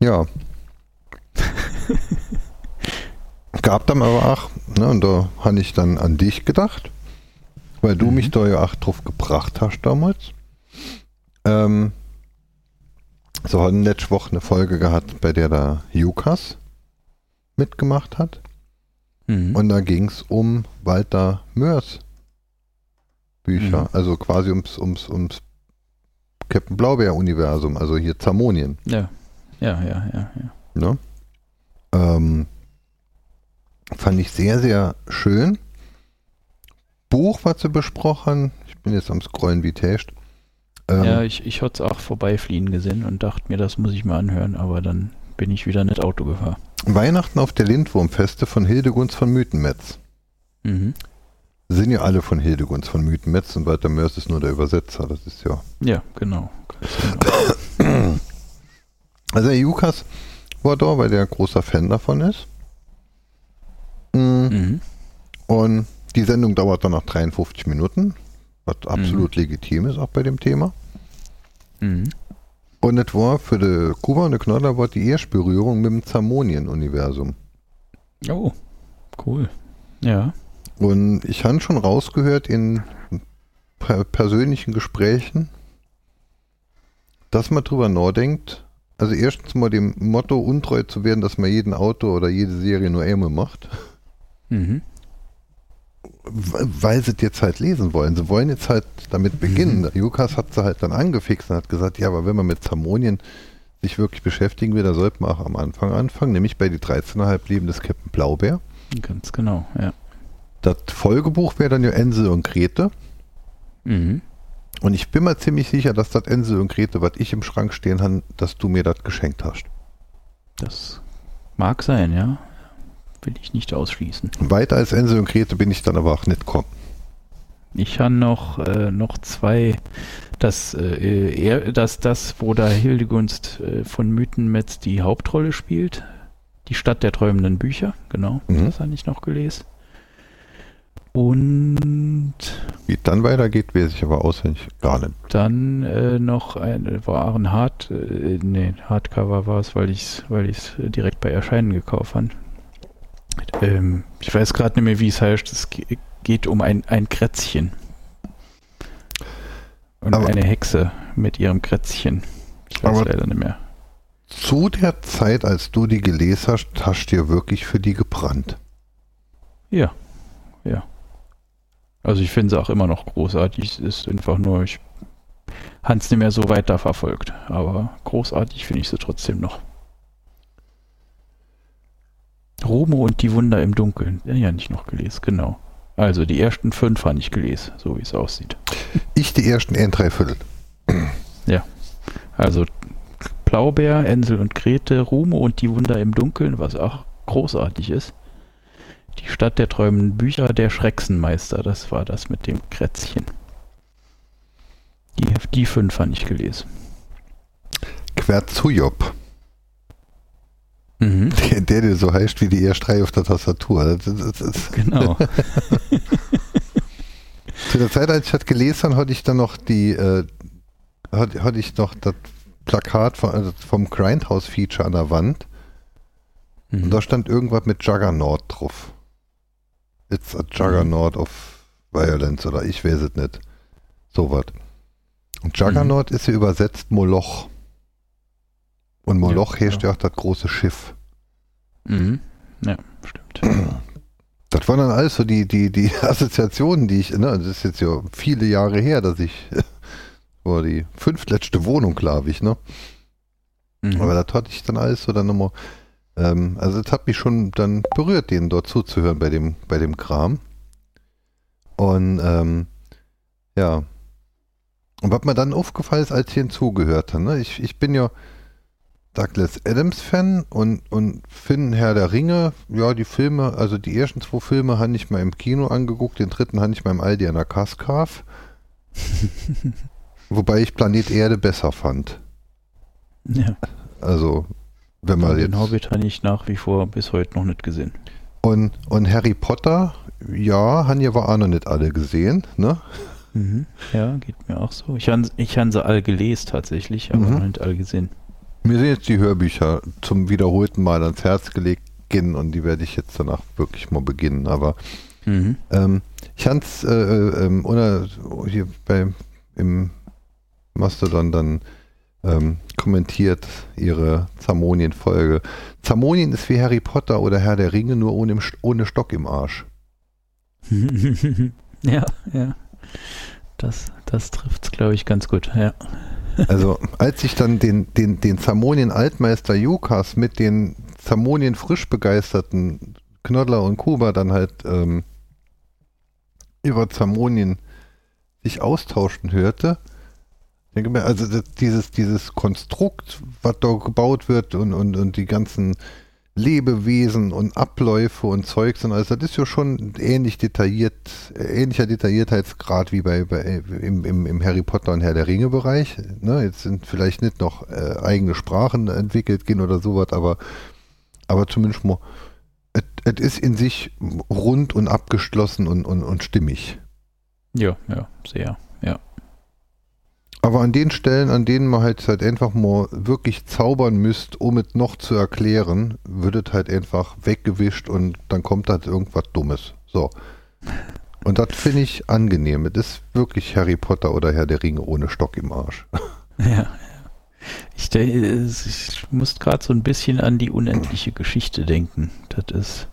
Ja. Gab dann aber auch, ne, und da habe ich dann an dich gedacht, weil du Mhm. mich da ja auch drauf gebracht hast damals. Ähm, so hat letzte Woche eine Folge gehabt, bei der da Jukas mitgemacht hat. Mhm. Und da ging es um Walter Mörs Bücher, Mhm. also quasi ums, ums, ums Captain Blaubeer-Universum, also hier Zamonien. ja, ja, ja, ja, ja. Ne? Ähm, fand ich sehr, sehr schön. Buch, was sie besprochen, ich bin jetzt am Scrollen wie täscht. Ähm, ja, ich, ich hatte es auch vorbeifliegen gesehen und dachte mir, das muss ich mal anhören, aber dann bin ich wieder nicht Auto gefahren. Weihnachten auf der Lindwurmfeste von Hildegunst von Mythenmetz. Mhm. Sind ja alle von Hildegunst von Mythenmetz und Walter Mörs ist nur der Übersetzer. Das ist ja. Ja, genau. Genau. <coughs> Also der Jukas war da, weil der ein großer Fan davon ist. Mm, Mhm. Und die Sendung dauert dann noch 53 Minuten, was absolut legitim ist auch bei dem Thema. Mhm. Und es war für die Kuba und die Knoller war die erste Berührung mit dem Zamonien-Universum. Oh, cool. Ja. Und ich habe schon rausgehört in per persönlichen Gesprächen, dass man drüber nachdenkt, also erstens mal dem Motto untreu zu werden, dass man jeden Auto oder jede Serie nur einmal macht. Mhm. Weil sie es jetzt halt lesen wollen. Sie wollen jetzt halt damit beginnen. Mhm. Lukas hat sie halt dann angefixt und hat gesagt, ja, aber wenn man mit Zamonien sich wirklich beschäftigen will, dann sollte man auch am Anfang anfangen, nämlich bei die 13,5 Leben des Captain Blaubeer. Ganz genau, ja. Das Folgebuch wäre dann ja Ensel und Grete. Mhm. Und ich bin mir ziemlich sicher, dass das Ensel und Grete, was ich im Schrank stehen habe, dass du mir das geschenkt hast. Das mag sein, ja. Will ich nicht ausschließen. Weiter als Ensel und Grete bin ich dann aber auch nicht gekommen. Ich habe noch, äh, noch zwei, das, äh, er, das, das, wo da Hildegunst äh, von Mythenmetz die Hauptrolle spielt. Die Stadt der träumenden Bücher, genau. Mhm. Das habe ich noch gelesen. Und wie dann weitergeht, weiß ich aber auswendig gar nicht. Dann äh, noch ein, war ein Hard, äh, nee, Hardcover war es, weil ich es weil direkt bei Erscheinen gekauft habe. Ähm, ich weiß gerade nicht mehr, wie es heißt. Es geht um ein, ein Krätzchen. Und aber, eine Hexe mit ihrem Krätzchen. Ich weiß leider nicht mehr. Zu der Zeit, als du die gelesen hast, hast du dir wirklich für die gebrannt. Ja, ja. Also ich finde sie auch immer noch großartig. Es ist einfach nur, ich habe es nicht mehr so weiter verfolgt. Aber großartig finde ich sie trotzdem noch. Romo und die Wunder im Dunkeln. Ja, ja, nicht noch gelesen, genau. Also die ersten fünf habe ich gelesen, so wie es aussieht. Ich die ersten ein Dreiviertel. <clears throat> Ja. Also Blaubeer, Ensel und Grete, Rumo und die Wunder im Dunkeln, was auch großartig ist. Die Stadt der träumenden Bücher, der Schrecksenmeister, das war das mit dem Krätzchen. Die, die fünf fand ich gelesen. Querzujob. Mhm. Der, der, der so heißt wie die erst drei auf der Tastatur. Das, das, das genau. <laughs> Zu der Zeit, als ich das gelesen habe, hatte ich dann noch die, äh, hatte, hatte ich noch das Plakat von, also vom Grindhouse-Feature an der Wand. Mhm. Und da stand irgendwas mit Juggernaut drauf. It's a Juggernaut of Violence oder ich weiß es nicht. So was. Und Juggernaut mhm. ist ja übersetzt Moloch. Und Moloch ja, herrscht ja. auch das große Schiff. Mhm. Ja, stimmt. <clears throat> Das waren dann alles so die, die, die <laughs> Assoziationen, die ich, ne, das ist jetzt ja viele Jahre her, dass ich, <laughs> war die fünftletzte Wohnung, glaube ich, ne? Mhm. Aber das hatte ich dann alles so dann nochmal ähm, also es hat mich schon dann berührt, denen dort zuzuhören bei dem, bei dem Kram. Und ähm, ja. Und was mir dann aufgefallen ist, als ich hinzugehört habe, ne? ich, ich bin ja Douglas Adams-Fan und, und finde Herr der Ringe, ja, die Filme, also die ersten zwei Filme habe ich mal im Kino angeguckt, den dritten habe ich mal im Aldi an der Kaskav. <laughs> Wobei ich Planet Erde besser fand. Ja. Also wenn man den Hobbit habe ich nach wie vor bis heute noch nicht gesehen. Und, und Harry Potter, ja, haben ja auch noch nicht alle gesehen, ne? Mhm. Ja, geht mir auch so. Ich habe ich han sie alle gelesen tatsächlich, aber mhm. noch nicht alle gesehen. Mir sind jetzt die Hörbücher zum wiederholten Mal ans Herz gelegt und die werde ich jetzt danach wirklich mal beginnen. Aber mhm. ähm, ich habe es äh, äh, ähm, oder hier bei im Mastodon dann ähm, kommentiert ihre Zamonien-Folge. Zamonien ist wie Harry Potter oder Herr der Ringe, nur ohne, ohne Stock im Arsch. <laughs> ja, ja. Das, das trifft es, glaube ich, ganz gut, ja. Also, als ich dann den, den, den Zamonien-Altmeister Jukas mit den Zamonien frisch begeisterten Knoddler und Kuba dann halt ähm, über Zamonien sich austauschen hörte, denke mir, also das, dieses, dieses Konstrukt, was da gebaut wird und, und, und die ganzen Lebewesen und Abläufe und Zeugs und alles, das ist ja schon ähnlich detailliert, ähnlicher Detailliertheitsgrad wie bei, bei im, im, im, Harry Potter und Herr der Ringe Bereich. Ne, jetzt sind vielleicht nicht noch äh, eigene Sprachen entwickelt gehen oder sowas, aber, aber zumindest mal, es ist in sich rund und abgeschlossen und, und, und stimmig. Ja, ja, sehr. Aber an den Stellen, an denen man halt, halt einfach mal wirklich zaubern müsst, um es noch zu erklären, wird es halt einfach weggewischt und dann kommt halt irgendwas Dummes. So. Und das finde ich angenehm. Es ist wirklich Harry Potter oder Herr der Ringe ohne Stock im Arsch. <laughs> Ja. Ich, ich muss gerade so ein bisschen an die unendliche Geschichte denken. Das ist,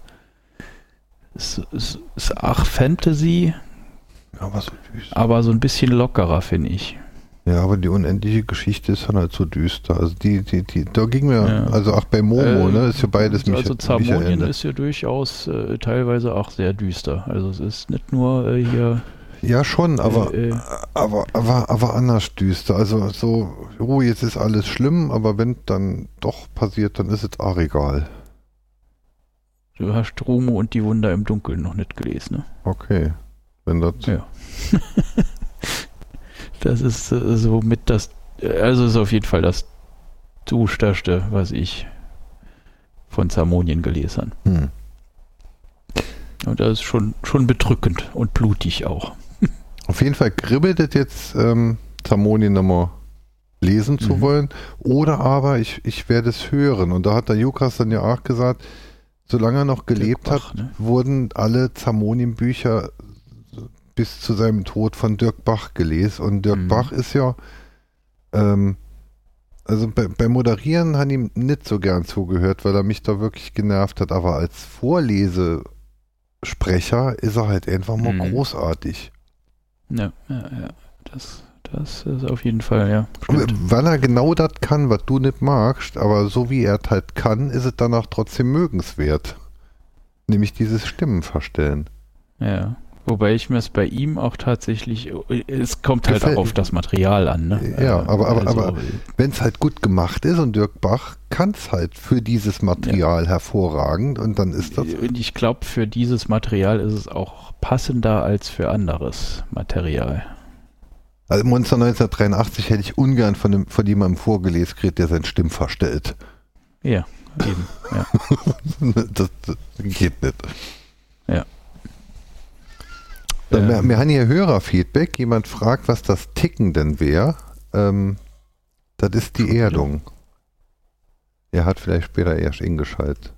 ist, ist, ist ach Fantasy, Ja, aber so aber so ein bisschen lockerer, finde ich. Ja, aber die unendliche Geschichte ist dann halt so düster. Also die, die, die, da ging mir, Ja. also auch bei Momo, Äh, ne, ist ja beides mich, Also Zamonien erinnert. ist ja durchaus äh, teilweise auch sehr düster. Also es ist nicht nur äh, hier. Ja, schon, aber, äh, äh, aber, aber, aber anders düster. Also so, oh, jetzt ist alles schlimm, aber wenn dann doch passiert, dann ist es auch egal. du hast Rumo und die Wunder im Dunkeln noch nicht gelesen, ne? Okay. Wenn das, Ja. <laughs> das ist äh, so mit das, äh, also ist auf jeden Fall das Dusterste, was ich von Zamonien gelesen habe. hm. Und das ist schon, schon bedrückend und blutig auch. <laughs> Auf jeden Fall kribbelt es jetzt, ähm, Zamonien nochmal lesen zu Mhm. wollen. Oder aber ich, ich werde es hören. Und da hat der Jukas dann ja auch gesagt, solange er noch gelebt Dirk hat, ne? wurden alle Zamonien-Bücher bis zu seinem Tod von Dirk Bach gelesen. Und Dirk Mhm. Bach ist ja, ähm, also bei, beim Moderieren hat ihm nicht so gern zugehört, weil er mich da wirklich genervt hat. Aber als Vorlesesprecher ist er halt einfach mal Mhm. großartig. Ja, ja, ja. Das, das ist auf jeden Fall, ja. Stimmt. Weil er genau das kann, was du nicht magst, aber so wie er es halt kann, ist es danach trotzdem mögenswert. Nämlich dieses Stimmen verstellen. Ja. Wobei ich mir es bei ihm auch tatsächlich, es kommt halt Gefällt- auf das Material an, ne? Ja, aber- aber- also, aber- Wenn es halt gut gemacht ist und Dirk Bach kann es halt für dieses Material hervorragend und dann ist das. Und ich glaube, für dieses Material ist es auch passender als für anderes Material. Also Monster 1983 hätte ich ungern von, dem, von jemandem vorgelesen gekriegt, der sein Stimm verstellt. Ja, eben. Ja. <laughs> das geht nicht. Ja. So, wir, Ähm. wir haben hier Hörerfeedback. Jemand fragt, was das Ticken denn wäre. Ähm, das ist die. Erdung. Er hat vielleicht später erst eingeschaltet.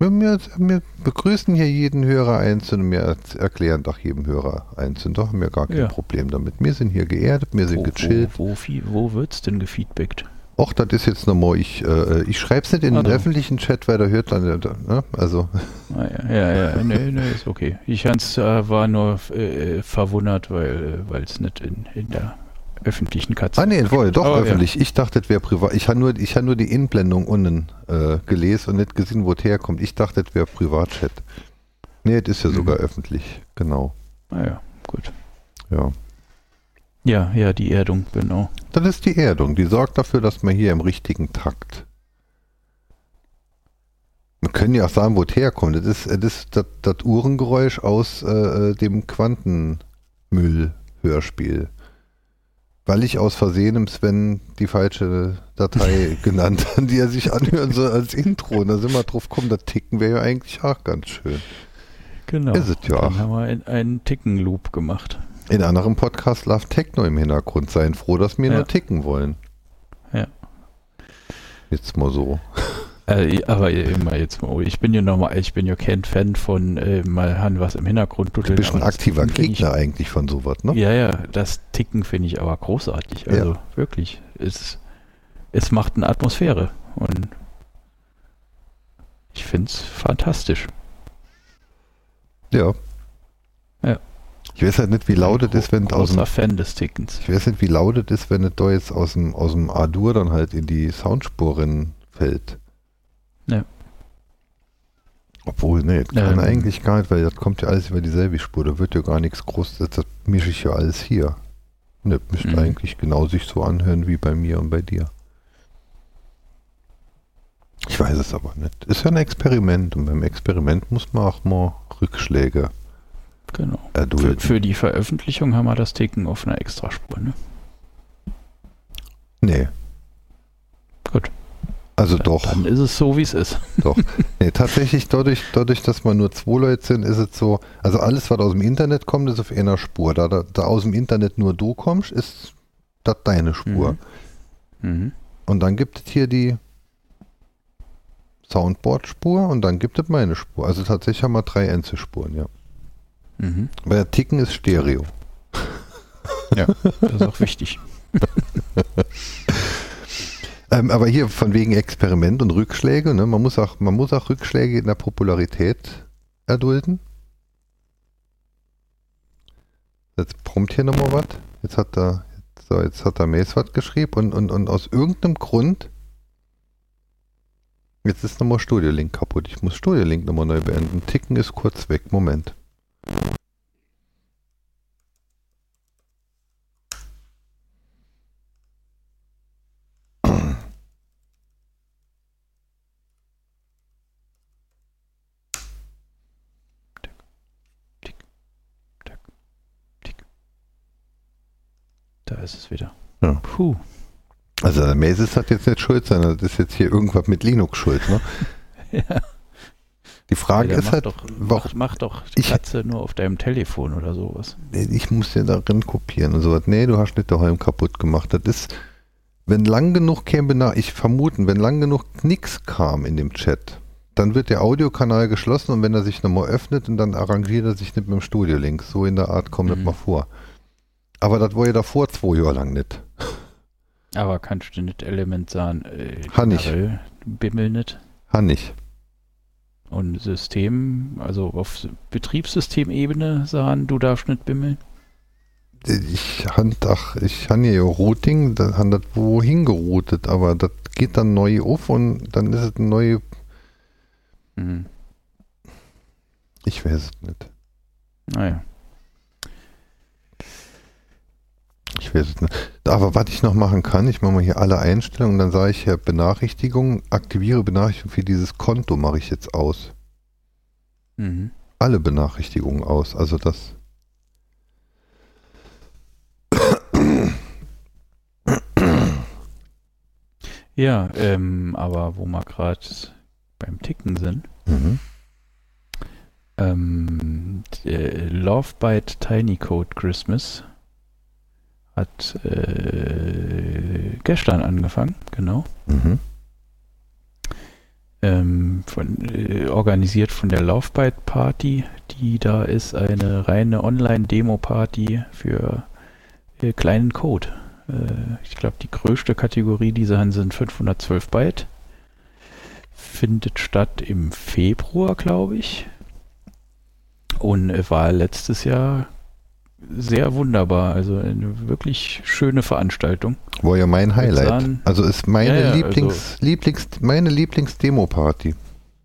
Wir, wir, begrüßen hier jeden Hörer einzeln und wir er- erklären doch jedem Hörer einzeln. Da haben wir gar kein Ja. Problem damit. Wir sind hier geerdet, wir sind Wo, gechillt. wo, wo, wo wird's denn gefeedbackt? Och, das ist jetzt nochmal, ich, äh, ich schreibe es nicht in den Also. öffentlichen Chat, weil da hört dann, äh, ne? also, Ah, ja, ja, ja, nee, nee, ist okay. Ich hans, äh, war nur äh, verwundert, weil äh, es nicht in, in der öffentlichen Katze ah nee, wohl, doch ja. öffentlich. Ich dachte, das wäre privat. Ich habe nur, ich hab nur die Inblendung unten äh, gelesen und nicht gesehen, wo es herkommt. Ich dachte, das wäre Privatchat. Nee, das ist ja Mhm. sogar öffentlich, genau, Ah ja, gut. ja. Ja, ja, die Erdung, genau. Das ist die Erdung, die sorgt dafür, dass man hier im richtigen Takt. Wir können ja auch sagen, wo es herkommt. Das ist, das, ist das, das Uhrengeräusch aus äh, dem Quantenmüll-Hörspiel. Weil ich aus Versehen im Sven die falsche Datei <laughs> genannt habe, die er sich anhören soll als Intro. Und da sind wir drauf gekommen, das Ticken wäre ja eigentlich auch ganz schön. Genau. Ist es ja Dann haben wir ein- einen Ticken-Loop gemacht. In anderen Podcasts darf Techno im Hintergrund sein. Froh, dass wir Ja. nur ticken wollen. Ja. Jetzt mal so. Äh, aber immer jetzt mal, ich bin ja normal, ich bin ja kein Fan von äh, mal haben was im Hintergrund Du dudeln, bist ein aktiver Gegner eigentlich von sowas, ne? Ich, ja, ja, das Ticken finde ich aber großartig. Also wirklich, es, es macht eine Atmosphäre und ich finde es fantastisch. Ja. Ja. Ich weiß halt nicht, wie laut es ist, wenn es aus dem, Fan des Tickens. ich weiß nicht, wie laut es ist, wenn es da jetzt aus dem, aus dem A-Dur dann halt in die Soundspuren fällt. Ja. Obwohl, das kann Ähm. eigentlich gar nicht, weil das kommt ja alles über dieselbe Spur, da wird ja gar nichts groß, das, das mische ich ja alles hier. Ne, müsste Mhm. eigentlich genau sich so anhören wie bei mir und bei dir. Ich weiß es aber nicht. Ist ja ein Experiment und beim Experiment muss man auch mal Rückschläge Genau. Für, erdulden. für die Veröffentlichung haben wir das Ticken auf einer Extraspur. Ne? Nee. Gut. Also Dann, doch, Dann ist es so, wie es ist. doch. <laughs> Nee, tatsächlich, dadurch, dadurch, dass man nur zwei Leute sind, ist es so, also alles, was aus dem Internet kommt, ist auf einer Spur. Da, da, da aus dem Internet nur du kommst, ist das deine Spur. Mhm. Und dann gibt es hier die Soundboard-Spur und dann gibt es meine Spur. Also tatsächlich haben wir drei Einzelspuren, ja. Mhm. Weil der Ticken ist Stereo. <laughs> Das ist auch wichtig. <laughs> Ähm, aber hier von wegen Experiment und Rückschläge, ne? man, muss auch, man muss auch Rückschläge in der Popularität erdulden. Jetzt prompt hier nochmal was. Jetzt hat er, so, jetzt hat er Mace was geschrieben und, und, und aus irgendeinem Grund, jetzt ist nochmal Studio Link kaputt. Ich muss Studio Link nochmal neu beenden. Ticken ist kurz weg. Moment. Da ist es wieder. Ja. Puh. Also der Masis hat jetzt nicht schuld, sondern das ist jetzt hier irgendwas mit Linux schuld, ne? <laughs> ja. Die Frage Ja, ist mach halt, doch, warum, mach, mach doch die Ich- Katze nur auf deinem Telefon oder sowas. Ich muss ja darin kopieren und sowas. Nee, du hast nicht daheim kaputt gemacht. Das ist, wenn lang genug käme, na, ich vermuten, wenn lang genug nix kam in dem Chat, dann wird der Audiokanal geschlossen und wenn er sich nochmal öffnet und dann arrangiert er sich nicht mit dem Studio-Link. So in der Art kommt das Mhm. mal vor. Aber das war ja davor zwei Jahre lang nicht. Aber kannst du nicht Element sagen, äh, Han ich. Bimmel nicht? Ha nicht. Und System, also auf Betriebssystemebene sagen, du darfst nicht bimmeln? Ich han, ach, ich han ja Routing, da han das wohin geroutet, aber das geht dann neu auf und dann ist es ein neue, Mhm. ich weiß es nicht. Naja. Ich weiß es nicht. Aber was ich noch machen kann, ich mache mal hier alle Einstellungen, dann sage ich hier Benachrichtigungen, aktiviere Benachrichtigungen für dieses Konto mache ich jetzt aus. Mhm. Alle Benachrichtigungen aus. Also das. Ja, ähm, aber wo wir gerade beim Ticken sind, Mhm. ähm, Love Bite Tiny Code Christmas hat äh, gestern angefangen, genau. Mhm. ähm, von, äh, organisiert von der Laufbyte Party, die da ist eine reine Online-Demo-Party für äh, kleinen Code. Äh, ich glaube, die größte Kategorie dieser sind 512 Byte. Findet statt im Februar, glaube ich. Und äh, war letztes Jahr sehr wunderbar. Also eine wirklich schöne Veranstaltung. War ja mein Highlight. sagen- Also ist meine Ja, ja, Lieblings, Lieblings, meine Lieblings-Demo-Party.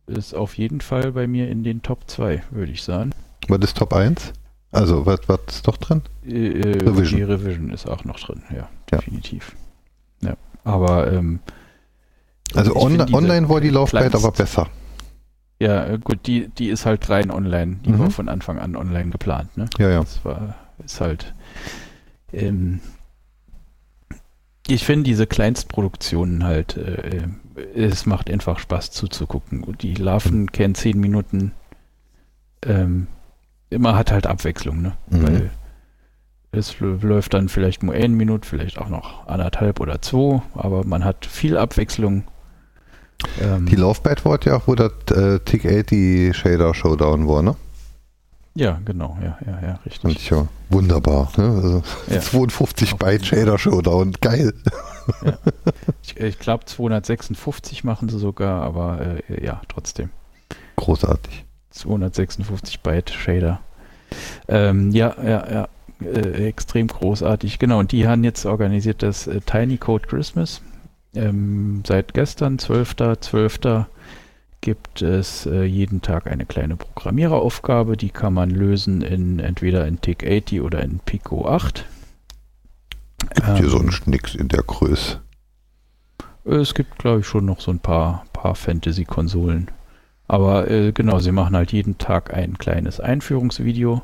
Ist auf jeden Fall bei mir in den Top 2, würde ich sagen. War das Top 1? Also, was, was ist doch drin? Äh, äh, Revision. Die Revision ist auch noch drin, ja, Ja. definitiv. Ja, aber ähm, Also on, online war die Laufzeit aber besser. ja, äh, gut, die, die ist halt rein online. Die Mhm. war von Anfang an online geplant, ne? Ja, ja. Das war, ist halt, ähm, ich finde diese Kleinstproduktionen halt, äh, es macht einfach Spaß zuzugucken. Und die Larven kennen zehn Minuten, ähm, immer hat halt Abwechslung, ne? Mhm. Weil es läuft dann vielleicht nur eine Minute, vielleicht auch noch anderthalb oder zwei, aber man hat viel Abwechslung. Ähm, Die Laufzeit war ja auch, wo das äh, Tick 80 Shader Showdown war, ne? Ja, genau, ja, ja, ja, Fand richtig. ich ja wunderbar. Ne? Also Ja. <laughs> 52 Byte Shader Showdown, geil. Ich, ich glaube 256 machen sie sogar, aber äh, ja, trotzdem. Großartig. 256 Byte Shader. Ähm, ja, ja, ja. Äh, extrem großartig. Genau, und die haben jetzt organisiert das äh, Tiny Code Christmas. Ähm, seit gestern, 12.12. gibt es äh, jeden Tag eine kleine Programmiereraufgabe, die kann man lösen in entweder in TIC 80 oder in Pico 8. Gibt hier Ähm, sonst nichts in der Größe. Es gibt, glaube ich, schon noch so ein paar, paar Fantasy-Konsolen. Aber äh, genau, sie machen halt jeden Tag ein kleines Einführungsvideo,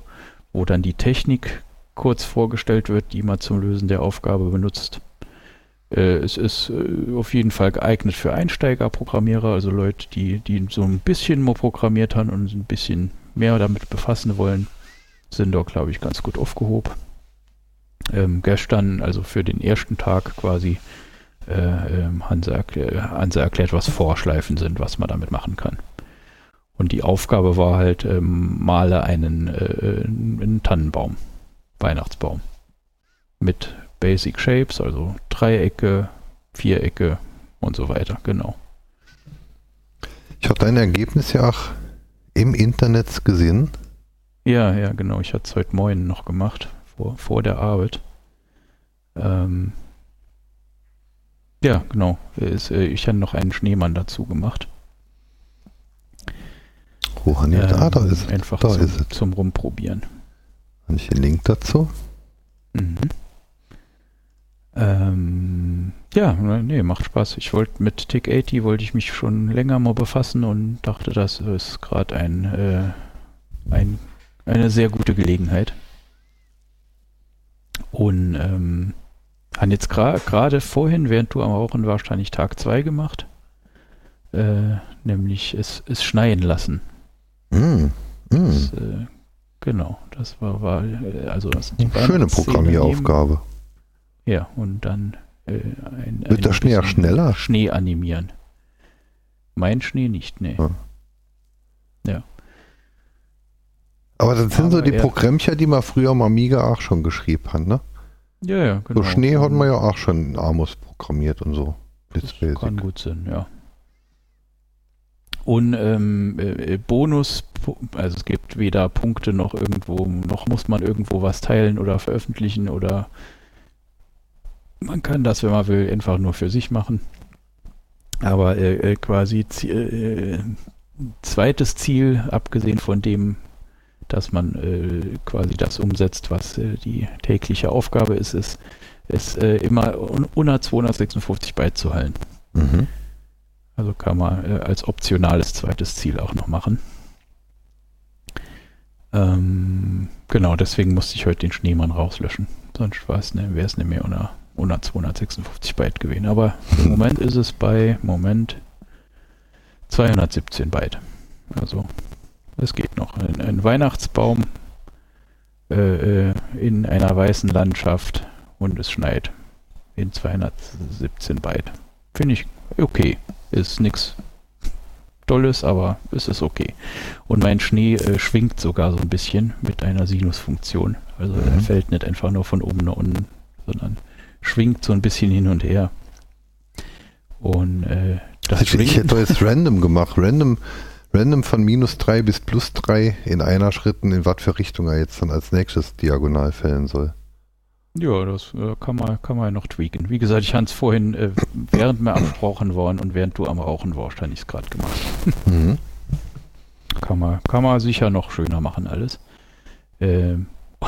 wo dann die Technik kurz vorgestellt wird, die man zum Lösen der Aufgabe benutzt. Äh, es ist äh, auf jeden Fall geeignet für Einsteigerprogrammierer, also Leute, die, die so ein bisschen mal programmiert haben und ein bisschen mehr damit befassen wollen, sind dort, glaube ich, ganz gut aufgehoben. Ähm, gestern, also für den ersten Tag quasi, äh, ähm, Hanse, erk- äh, Hanse erklärt, was Vorschleifen sind, was man damit machen kann. Und die Aufgabe war halt, ähm, male einen, äh, einen Tannenbaum, Weihnachtsbaum. Mit Basic Shapes, also Dreiecke, Vierecke und so weiter, genau. Ich habe dein Ergebnis ja auch im Internet gesehen. Ja, ja, genau. Ich hatte es heute Morgen noch gemacht, vor, vor der Arbeit. Ähm, ja, genau. Äh, ich habe noch einen Schneemann dazu gemacht. Wo haben ähm, ah, da ist Einfach da zum, ist es. zum Rumprobieren. Habe ich den Link dazu? Mhm. Ähm, ja, nee, macht Spaß. Ich wollte mit Tick 80 wollte ich mich schon länger mal befassen und dachte, das ist gerade ein, äh, ein, eine sehr gute Gelegenheit. Und ähm, haben jetzt gerade gra vorhin, während du am Rauchen warst, wahrscheinlich Tag 2 gemacht. Äh, nämlich es, es schneien lassen. Mm, mm. Das, äh, genau, das war, war äh, also das die schöne Programmieraufgabe. Ja, und dann äh, ein, Wird der Schnee auch schneller? Schnee animieren. Mein Schnee nicht, nee. Ja. ja. Aber das sind Aber so die Programmchen, die man früher am Amiga auch schon geschrieben hat, ne? Ja, ja, genau. So Schnee hat man ja auch schon in Amos programmiert und so. Das kann gut sein, ja. Und ähm, äh, Bonus, also es gibt weder Punkte noch irgendwo, noch muss man irgendwo was teilen oder veröffentlichen oder man kann das, wenn man will, einfach nur für sich machen. Aber äh, äh quasi äh, zweites Ziel, abgesehen von dem, dass man äh, quasi das umsetzt, was äh, die tägliche Aufgabe ist, ist, ist äh, immer unter 256 Byte zu halten. Mhm. Also kann man äh, als optionales zweites Ziel auch noch machen. Ähm, genau, deswegen musste ich heute den Schneemann rauslöschen. Sonst wäre es nicht mehr unter, unter 256 Byte gewesen. Aber im Moment ist es bei, Moment, 217 Byte. Also es geht noch. Ein, ein Weihnachtsbaum äh, äh, in einer weißen Landschaft und es schneit in 217 Byte. Finde ich okay. Ist nichts Tolles, aber es ist okay. Und mein Schnee äh, schwingt sogar so ein bisschen mit einer Sinusfunktion. Also mhm. er fällt nicht einfach nur von oben nach unten, sondern schwingt so ein bisschen hin und her. Und äh, das ich, ich hätte jetzt random gemacht. Random, random von minus 3 bis plus 3 in einer Schritten, in was für Richtung er jetzt dann als nächstes diagonal fällen soll. Ja, das äh, kann, man, kann man noch tweaken. Wie gesagt, ich habe es vorhin, äh, während wir abgesprochen waren und während du am Rauchen warst, habe ich es gerade gemacht. Mhm. Kann, man, kann man sicher noch schöner machen alles. Ähm, <laughs>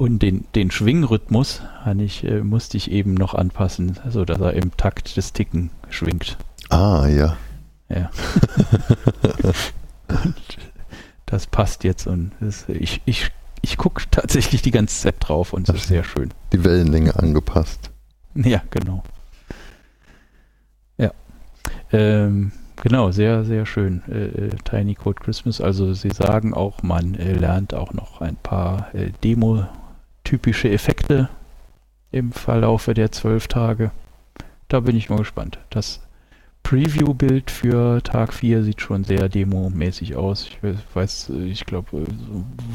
und den, den Schwingrhythmus ich, äh, musste ich eben noch anpassen, sodass er im Takt des Ticken schwingt. Ah, ja. Ja. <laughs> das passt jetzt und das, ich, ich ich gucke tatsächlich die ganze Zeit drauf und es ist sehr schön. Die Wellenlänge angepasst. Ja, genau. Ja. Ähm, genau, sehr, sehr schön. Äh, äh, Tiny Code Christmas. Also sie sagen auch, man äh, lernt auch noch ein paar äh, Demo-typische Effekte im Verlaufe der zwölf Tage. Da bin ich mal gespannt. Das Preview-Bild für Tag 4 sieht schon sehr demomäßig aus. Ich weiß, ich glaube,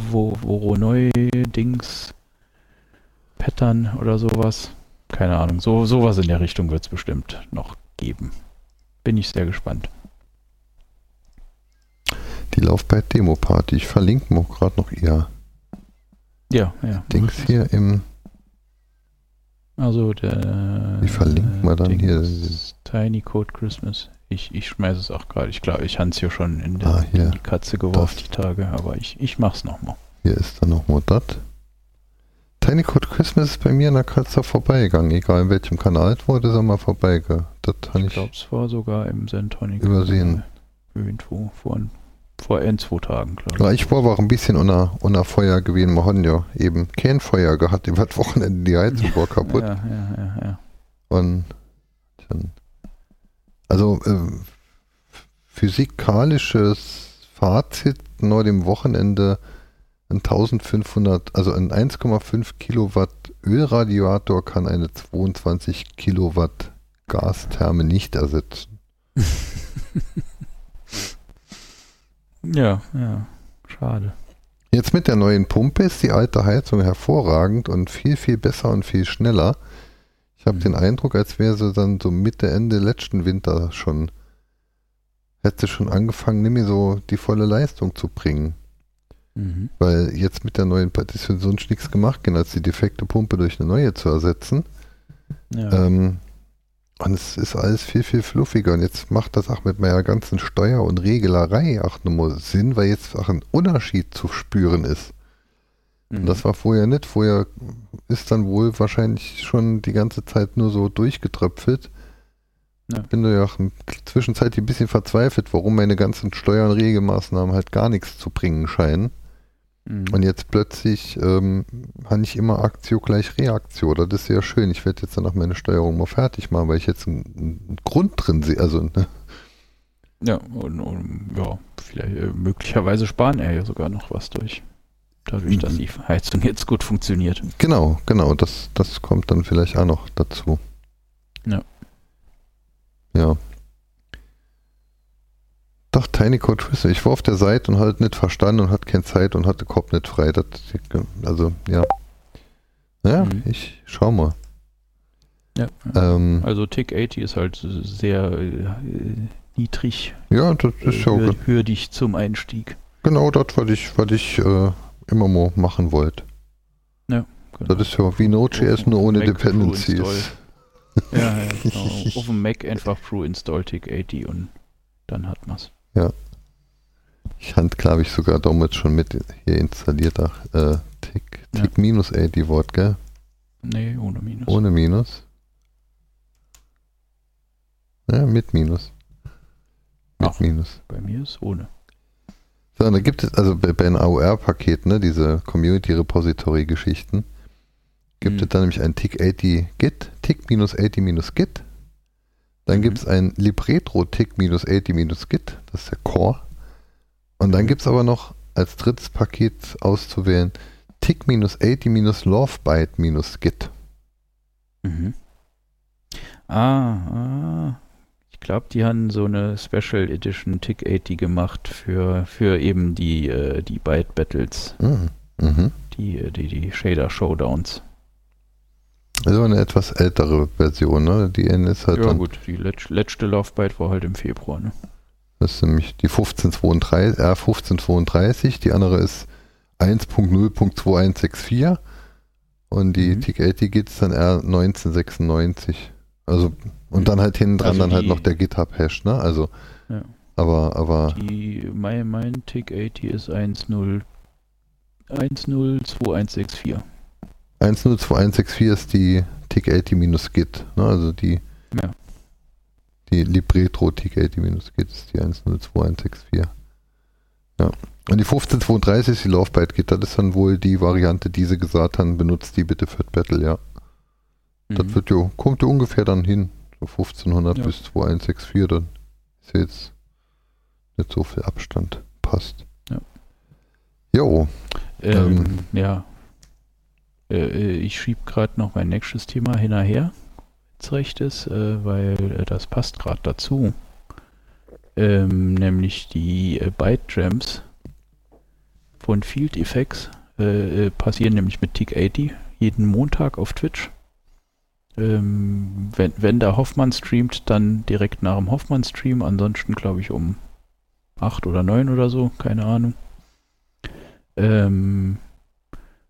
wo, wo neu Dings Pattern oder sowas. Keine Ahnung. So, sowas in der Richtung wird es bestimmt noch geben. Bin ich sehr gespannt. Die Laufzeit Demo Party. Ich verlinke mir gerade noch ihr ja, ja. Dings hier im also der. Wie verlinkt man dann hier? Tiny Code Christmas. Ich, ich schmeiße es auch gerade. Ich glaube, ich habe es hier schon in, der, ah, in die Katze geworfen, die Tage, aber ich, ich mach's nochmal. Hier ist dann nochmal das. Tiny Code Christmas ist bei mir in der Katze vorbeigegangen. Egal in welchem Kanal es wurde, ist er mal vorbeigegangen. Ich glaube, es war sogar im Sentonic. Übersehen. Irgendwo vor ein vor ein, zwei Tagen, glaube ich. Ja, ich war auch ein bisschen unter, unter Feuer gewesen. Wir haben ja eben kein Feuer gehabt. Über das Wochenende die Heizung <laughs> war kaputt. Ja, ja, ja, ja. Und dann, also äh, physikalisches Fazit nach dem Wochenende ein 1500, also ein 1,5 Kilowatt Ölradiator kann eine 22 Kilowatt Gastherme nicht ersetzen. <laughs> Ja, ja. Schade. Jetzt mit der neuen Pumpe ist die alte Heizung hervorragend und viel, viel besser und viel schneller. Ich habe mhm. den Eindruck, als wäre sie dann so Mitte, Ende letzten Winter schon, hätte schon angefangen, nicht mehr so die volle Leistung zu bringen. Mhm. Weil jetzt mit der neuen Partition sonst nichts gemacht, genau als die defekte Pumpe durch eine neue zu ersetzen. Ja. Ähm, und es ist alles viel, viel fluffiger. Und jetzt macht das auch mit meiner ganzen Steuer- und Regelerei auch nur Sinn, weil jetzt auch ein Unterschied zu spüren ist. Mhm. Und das war vorher nicht. Vorher ist dann wohl wahrscheinlich schon die ganze Zeit nur so durchgetröpfelt. Ja. Bin da ja auch zwischenzeitlich ein bisschen verzweifelt, warum meine ganzen Steuer- und Regelmaßnahmen halt gar nichts zu bringen scheinen. Mhm. Und jetzt plötzlich ähm, habe ich immer Aktio gleich Reaktio. Das ist sehr schön. Ich werde jetzt dann auch meine Steuerung mal fertig machen, weil ich jetzt einen, einen Grund drin sehe. Also, ne? Ja, und, und, ja, vielleicht äh, möglicherweise sparen er ja sogar noch was durch. Dadurch, dass mhm. die Heizung jetzt gut funktioniert. Genau, genau. Das, das kommt dann vielleicht auch noch dazu. Ja. Ja. Doch, Tiny Code Twister. Ich war auf der Seite und halt nicht verstanden und hatte keine Zeit und hatte Kopf nicht frei. Das, also, ja. Ja, mhm. ich schau mal. Ja. Ähm, also Tick 80 ist halt sehr äh, niedrig. Ja, das ist ja äh, hürdig zum Einstieg. Genau das, was ich, was ich äh, immer mal machen wollte. Ja, genau. Das ist ja wie Node.js nur ohne Mac Dependencies. ja, ja, genau. <laughs> Auf dem Mac einfach Pro Install Tick 80 und dann hat man es. Ja. Ich hand, glaube ich, sogar damals schon mit hier installiert. Ach, äh, Tick, Tick ja. minus A, die Wort, gell? Nee, ohne Minus. Ohne Minus. Ja, mit Minus. Mit Ach, Minus. Bei mir ist ohne. So, da gibt es also bei, bei den AOR-Paketen, ne, diese Community Repository-Geschichten, gibt hm. es da nämlich ein Tick80 Git, Tick-80-Git dann mhm. gibt es ein Libretro-Tick-80-Git, das ist der Core. Und dann mhm. gibt es aber noch als drittes Paket auszuwählen Tick-80-Lovebyte-Git. Mhm. Ah, ah. Ich glaube, die haben so eine Special Edition Tick 80 gemacht für, für eben die, äh, die Byte Battles. Mhm. Mhm. Die, äh, die, die Shader Showdowns. Also eine etwas ältere Version, ne? Die N ist halt. Ja, gut, die letzte Laufzeit war halt im Februar, ne? Das ist nämlich die 1532, R 1532, die andere ist 1.0.2164 und die mhm. TIC 80 geht es dann R 1996. Also, und dann halt hinten dran also dann halt noch der GitHub-Hash, ne? Also, ja. aber, aber. Die, mein, mein TIC 80 ist 1.0, 1.02164. 102164 ist die TIC80-Git, ne? also die, ja. die Libretro TIC80-Git ist die 102164. Ja. Und die 1532 ist die Laufbyte-Git, das ist dann wohl die Variante, die sie gesagt haben, benutzt die bitte für Battle, ja. Mhm. Das wird ja, kommt ja ungefähr dann hin, so 1500 ja. bis 2164, dann ist jetzt nicht so viel Abstand, passt. Ja. Jo. Ähm, ähm, ja, äh, äh, ich schiebe gerade noch mein nächstes Thema hinterher, wenn es recht ist, äh, weil äh, das passt gerade dazu. Ähm, nämlich die äh, Byte Jams von Field Effects äh, passieren nämlich mit Tick 80 jeden Montag auf Twitch. Ähm, wenn, wenn der Hoffmann streamt, dann direkt nach dem Hoffmann-Stream. Ansonsten glaube ich um 8 oder 9 oder so, keine Ahnung. Ähm,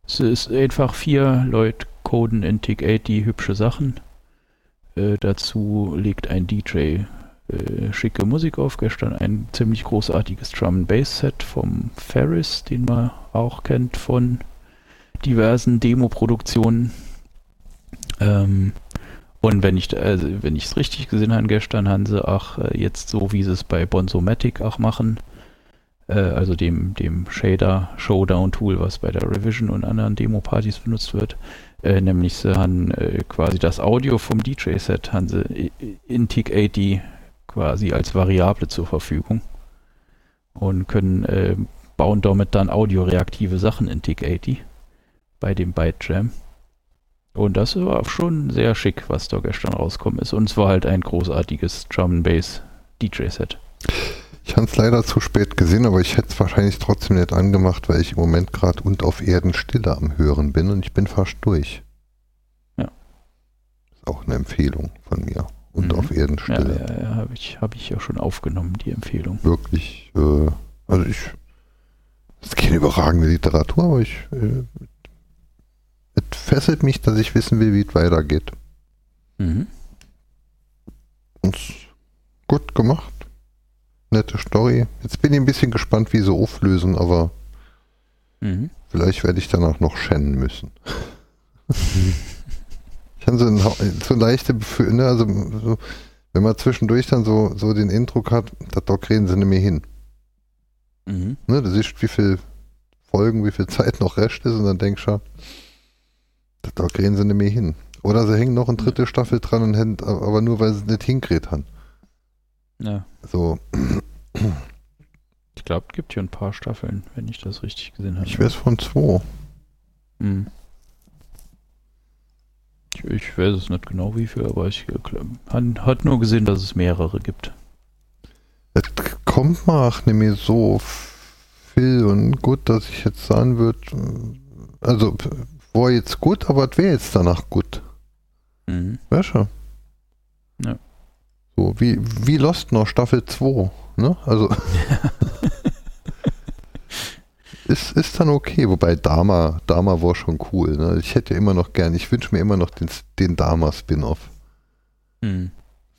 es ist einfach vier Leute coden in TIG 80 hübsche Sachen. Äh, dazu legt ein DJ äh, schicke Musik auf. Gestern ein ziemlich großartiges Drum Bass Set vom Ferris, den man auch kennt von diversen Demo-Produktionen. Ähm, und wenn ich also es richtig gesehen habe gestern, haben sie auch äh, jetzt so, wie sie es bei Bonzomatic auch machen, äh, also dem, dem Shader Showdown Tool, was bei der Revision und anderen Demo-Partys benutzt wird. Äh, nämlich sie haben äh, quasi das Audio vom DJ-Set haben sie in TIC80 quasi als Variable zur Verfügung und können äh, bauen damit dann audioreaktive Sachen in TIC80 bei dem Byte Jam. Und das war schon sehr schick, was da gestern rausgekommen ist. Und es war halt ein großartiges Drum Bass DJ-Set. Ich habe es leider zu spät gesehen, aber ich hätte es wahrscheinlich trotzdem nicht angemacht, weil ich im Moment gerade und auf Erden Stille am Hören bin und ich bin fast durch. Ja. Ist auch eine Empfehlung von mir. Und Mhm. auf Erdenstelle. Ja, ja, ja habe ich, hab ich ja schon aufgenommen, die Empfehlung. Wirklich, äh, also ich, das ist keine überragende Literatur, aber ich, äh, es fesselt mich, dass ich wissen will, wie es weitergeht. Mhm. Und gut gemacht. Nette Story. Jetzt bin ich ein bisschen gespannt, wie sie auflösen, aber Mhm. vielleicht werde ich danach noch schennen müssen. <laughs> ich habe so, ein, so leichte Gefühl, ne, also so, wenn man zwischendurch dann so, so den Eindruck hat, da Doc reden sie nicht mehr hin. Mhm. Ne, du siehst, wie viel Folgen, wie viel Zeit noch Rest ist und dann denkst du, da Doc reden sie nicht mehr hin. Oder sie hängen noch eine dritte Staffel dran und hätten, aber nur weil sie es nicht hinkriegt haben. Ja. So, Ich glaube, es gibt hier ein paar Staffeln, wenn ich das richtig gesehen habe. ich weiß von zwei. Mhm. Ich, ich weiß es nicht genau wie viel, aber ich hat nur gesehen, dass es mehrere gibt. Es kommt mal nicht mehr so viel und gut, dass ich jetzt sagen würde, also war jetzt gut, aber es wäre jetzt danach gut. Mhm. Weißt du? Ja. So, wie, wie Lost noch Staffel 2, ne? Also <laughs> ist, ist dann okay, wobei Dama, Dama war schon cool, ne? Ich hätte ja immer noch gern, ich wünsche mir immer noch den, den Dama-Spin-Off. Mhm.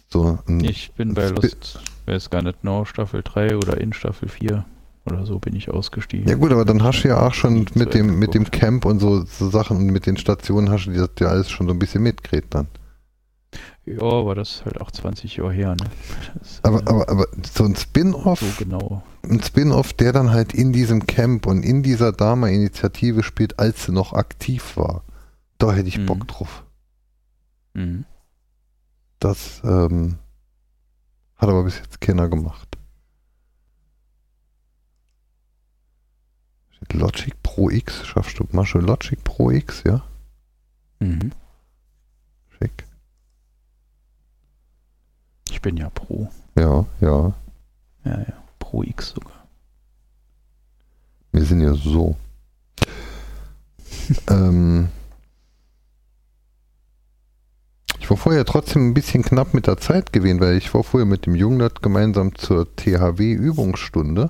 So, Ich bin bei Lost, weiß gar nicht, no, Staffel 3 oder in Staffel 4 oder so bin ich ausgestiegen. Ja gut, aber dann hast du ja auch schon mit dem, mit dem. Camp und so, so Sachen und mit den Stationen hast du das ja alles schon so ein bisschen mitgekriegt dann. Ja, aber das ist halt auch 20 Jahre her, ne? Das, Aber, aber, aber so ein Spin-off, so genau. ein Spin-off, der dann halt in diesem Camp und in dieser Dama-Initiative spielt, als sie noch aktiv war. Da hätte ich Mhm. Bock drauf. Mhm. Das ähm, hat aber bis jetzt keiner gemacht. Logic Pro X, schaffst du Masche Logic Pro X, ja? Mhm. Schick. Ich bin ja Pro. Ja, ja. Ja, ja. Pro X sogar. Wir sind ja so. ähm, ich war vorher trotzdem ein bisschen knapp mit der Zeit gewesen, weil ich war vorher mit dem Jungnert gemeinsam zur THW-Übungsstunde.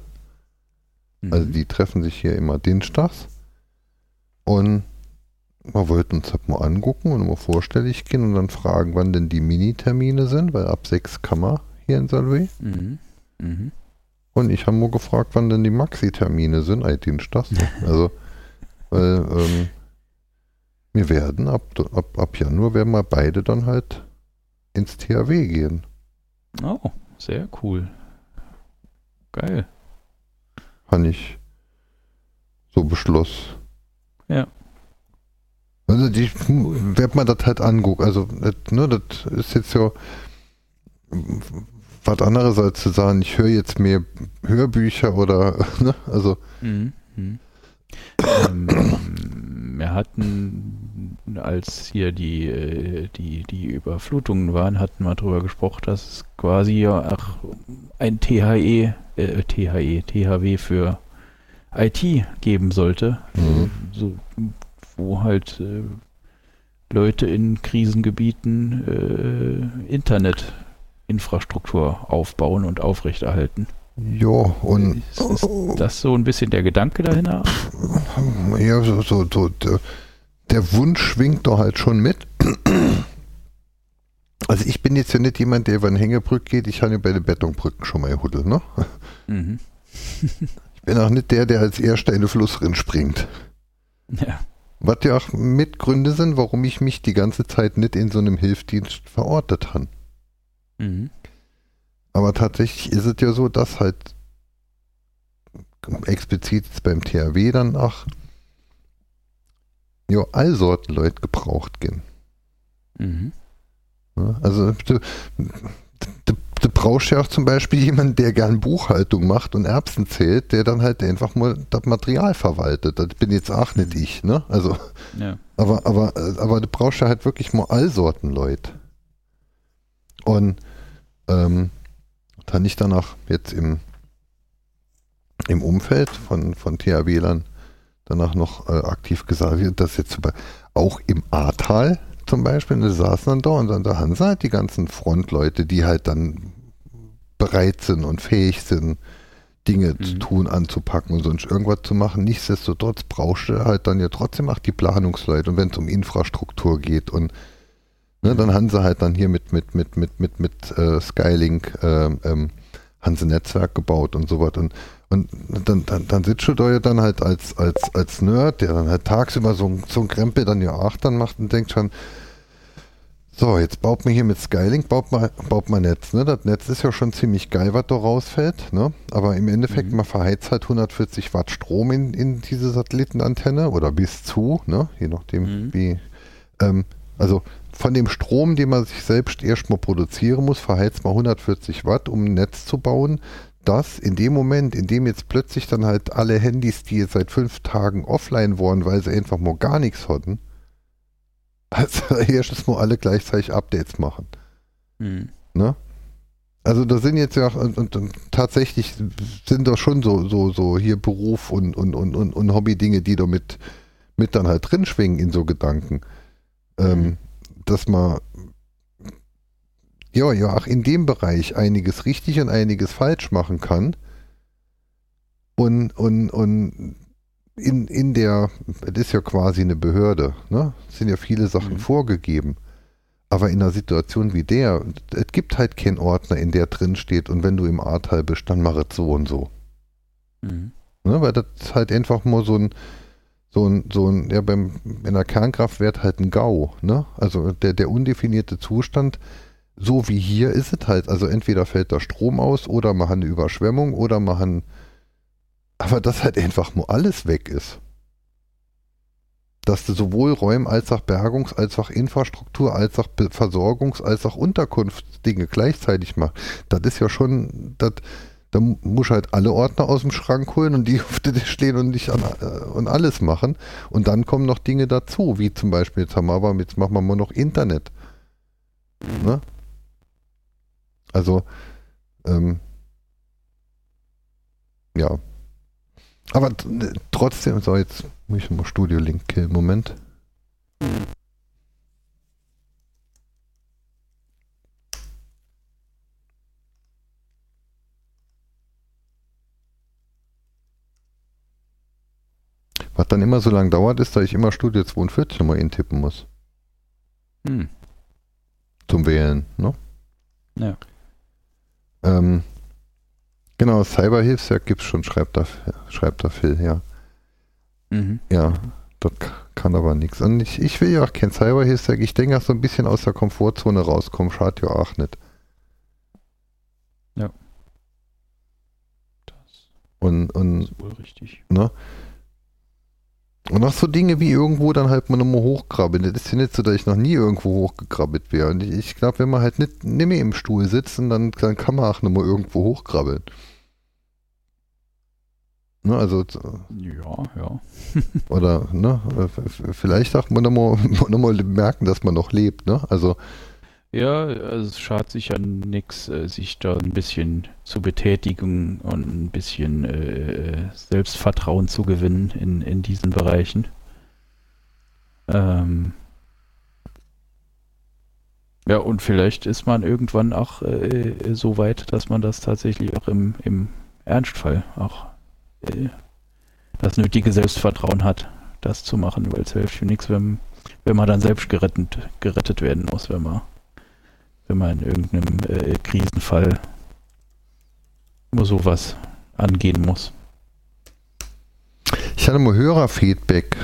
Mhm. Also die treffen sich hier immer dienstags. Und wir wollten uns das mal angucken und mal vorstellig gehen und dann fragen, wann denn die Minitermine sind, weil ab sechs kann man hier in Salve. Mhm. Mhm. Und ich habe mal gefragt, wann denn die Maxi-Termine sind, äh, dienstags. <laughs> Also, weil ähm, wir werden ab, ab, ab Januar werden wir beide dann halt ins THW gehen. Oh, sehr cool. Geil. Habe ich so beschlossen. Ja. Also die wird man das halt angucken. Also das, ne, das ist jetzt ja was anderes als zu sagen, ich höre jetzt mehr Hörbücher oder <laughs> ne, also Mhm. Mhm. ähm, wir hatten, als hier die, äh, die, die Überflutungen waren, hatten wir darüber gesprochen, dass es quasi ja auch ein THE, äh, THE, THW für IT geben sollte, Mhm. so, wo halt äh, Leute in Krisengebieten äh, Internetinfrastruktur aufbauen und aufrechterhalten. ja und Ist, ist das so ein bisschen der Gedanke dahinter? ja so, so, so der, der Wunsch schwingt doch halt schon mit. Also ich bin jetzt ja nicht jemand, der über eine Hängebrücke geht. Ich habe ja bei den Betonbrücken schon mal gehuddelt, ne? Mhm. Ich bin auch nicht der, der als erster in den Fluss springt. Ja. Was ja auch Mitgründe sind, warum ich mich die ganze Zeit nicht in so einem Hilfsdienst verortet habe. Mhm. Aber tatsächlich ist es ja so, dass halt explizit beim THW dann auch ja, all Sorten Leute gebraucht gehen. Mhm. Also du, brauchst ja auch zum Beispiel jemanden, der gern Buchhaltung macht und Erbsen zählt, der dann halt einfach mal das Material verwaltet. Das bin jetzt auch nicht ich, ne? Also Ja. Aber, aber, äh, aber du brauchst ja halt wirklich mal all Sorten Leute. Und ähm, dann ich danach jetzt im, im Umfeld von, von THW-Lern danach noch äh, aktiv gesagt wird, dass jetzt auch im Ahrtal zum Beispiel, die saßen dann da und dann da haben sie halt die ganzen Frontleute, die halt dann bereit sind und fähig sind, Dinge mhm. zu tun, anzupacken und sonst irgendwas zu machen. Nichtsdestotrotz brauchst du halt dann ja trotzdem auch die Planungsleute und wenn es um Infrastruktur geht und ne, dann haben sie halt dann hier mit, mit, mit, mit, mit, mit äh, Skylink äh, ähm, haben sie Netzwerk gebaut und sowas und und dann, dann, dann sitzt du da ja dann halt als, als, als Nerd, der dann halt tagsüber so, ein, so ein Krempel dann ja auch dann macht und denkt schon, so, jetzt baut man hier mit Skylink, baut man, baut man Netz. Ne? Das Netz ist ja schon ziemlich geil, was da rausfällt. Ne? Aber im Endeffekt, mhm. man verheizt halt 140 Watt Strom in, in diese Satellitenantenne oder bis zu, ne? je nachdem mhm. wie. Ähm, also von dem Strom, den man sich selbst erstmal produzieren muss, verheizt man 140 Watt, um ein Netz zu bauen, das in dem Moment, in dem jetzt plötzlich dann halt alle Handys, die jetzt seit fünf Tagen offline waren, weil sie einfach mal gar nichts hatten, <laughs> also erstes mal alle gleichzeitig Updates machen. Mhm. Ne? Also da sind jetzt ja und, und, und, tatsächlich sind da schon so, so, so hier Beruf und, und, und, und, und Hobby-Dinge, die da mit, mit dann halt drin schwingen in so Gedanken. Ähm, mhm. dass man ja, ja, auch in dem Bereich einiges richtig und einiges falsch machen kann. Und, und, und in, in der, es ist ja quasi eine Behörde, ne? Es sind ja viele Sachen mhm. vorgegeben. Aber in einer Situation wie der, es gibt halt keinen Ordner, in der drin steht, und wenn du im Ahrtal bist, dann mach es so und so. Mhm. Ne? Weil das halt einfach nur so ein, so ein, so ein, ja, beim, in der Kernkraft halt ein GAU, ne? Also der, der undefinierte Zustand, so wie hier ist es halt. Also entweder fällt da Strom aus oder machen eine Überschwemmung oder machen. Aber dass halt einfach nur alles weg ist. Dass du sowohl Räum- als auch Bergungs-, als auch Infrastruktur, als auch Versorgungs-, als auch Unterkunftsdinge gleichzeitig machst. Das ist ja schon, das, da musst du halt alle Ordner aus dem Schrank holen und die <laughs> auf der stehen und nicht an, äh, und alles machen. Und dann kommen noch Dinge dazu, wie zum Beispiel, jetzt haben wir aber, jetzt machen wir mal noch Internet. Ne? Also, ähm, ja. Aber trotzdem, so jetzt muss ich mal Studio Link killen. Moment. Was dann immer so lange dauert, ist, dass ich immer Studio 42 nochmal intippen muss. Hm. Zum Wählen, ne? Ja. Ähm, genau, Cyberhilfswerk gibt es schon, schreibt da, schreibt da Phil, ja. Mhm. Ja, das kann aber nichts. Und ich, ich will ja auch kein Cyberhilfswerk. Ich denke auch so ein bisschen aus der Komfortzone rauskommen, schadet ja auch nicht. Ja. Das und, und, ist wohl richtig. Ne? Und auch so Dinge wie irgendwo dann halt mal nochmal hochkrabbeln. Das ist ja nicht so, dass ich noch nie irgendwo hochgekrabbelt wäre. Und ich, ich glaube, wenn man halt nicht, nicht mehr im Stuhl sitzt, dann, dann kann man auch nochmal irgendwo hochkrabbeln. Ne, also, ja, ja. <laughs> oder, ne, vielleicht auch mal nochmal noch <laughs> mal merken, dass man noch lebt, ne? Also, ja, also es schadet sich ja nichts, äh, sich da ein bisschen zu betätigen und ein bisschen äh, Selbstvertrauen zu gewinnen in, in diesen Bereichen. Ähm ja, und vielleicht ist man irgendwann auch äh, so weit, dass man das tatsächlich auch im, im Ernstfall auch äh, das nötige Selbstvertrauen hat, das zu machen, weil es hilft nichts, wenn, wenn man dann selbst gerettet, gerettet werden muss, wenn man wenn man in irgendeinem äh, Krisenfall nur sowas angehen muss. Ich hatte mal Hörerfeedback.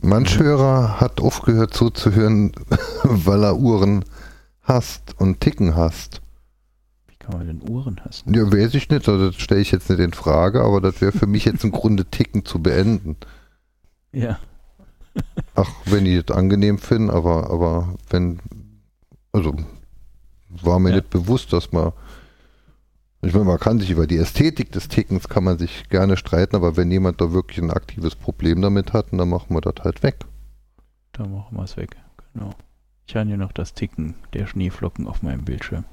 Manch mhm. Hörer hat aufgehört zuzuhören, <laughs> weil er Uhren hasst und Ticken hasst. Wie kann man denn Uhren hassen? Ja, weiß ich nicht, also das stelle ich jetzt nicht in Frage, aber das wäre für mich jetzt im Grunde Ticken zu beenden. Ja. Ach, wenn die das angenehm finden, aber, aber wenn, also war mir ja. nicht bewusst, dass man. Ich meine, man kann sich über die Ästhetik des Tickens kann man sich gerne streiten, aber wenn jemand da wirklich ein aktives Problem damit hat, dann machen wir das halt weg. Da machen wir es weg, genau. Ich habe hier noch das Ticken der Schneeflocken auf meinem Bildschirm.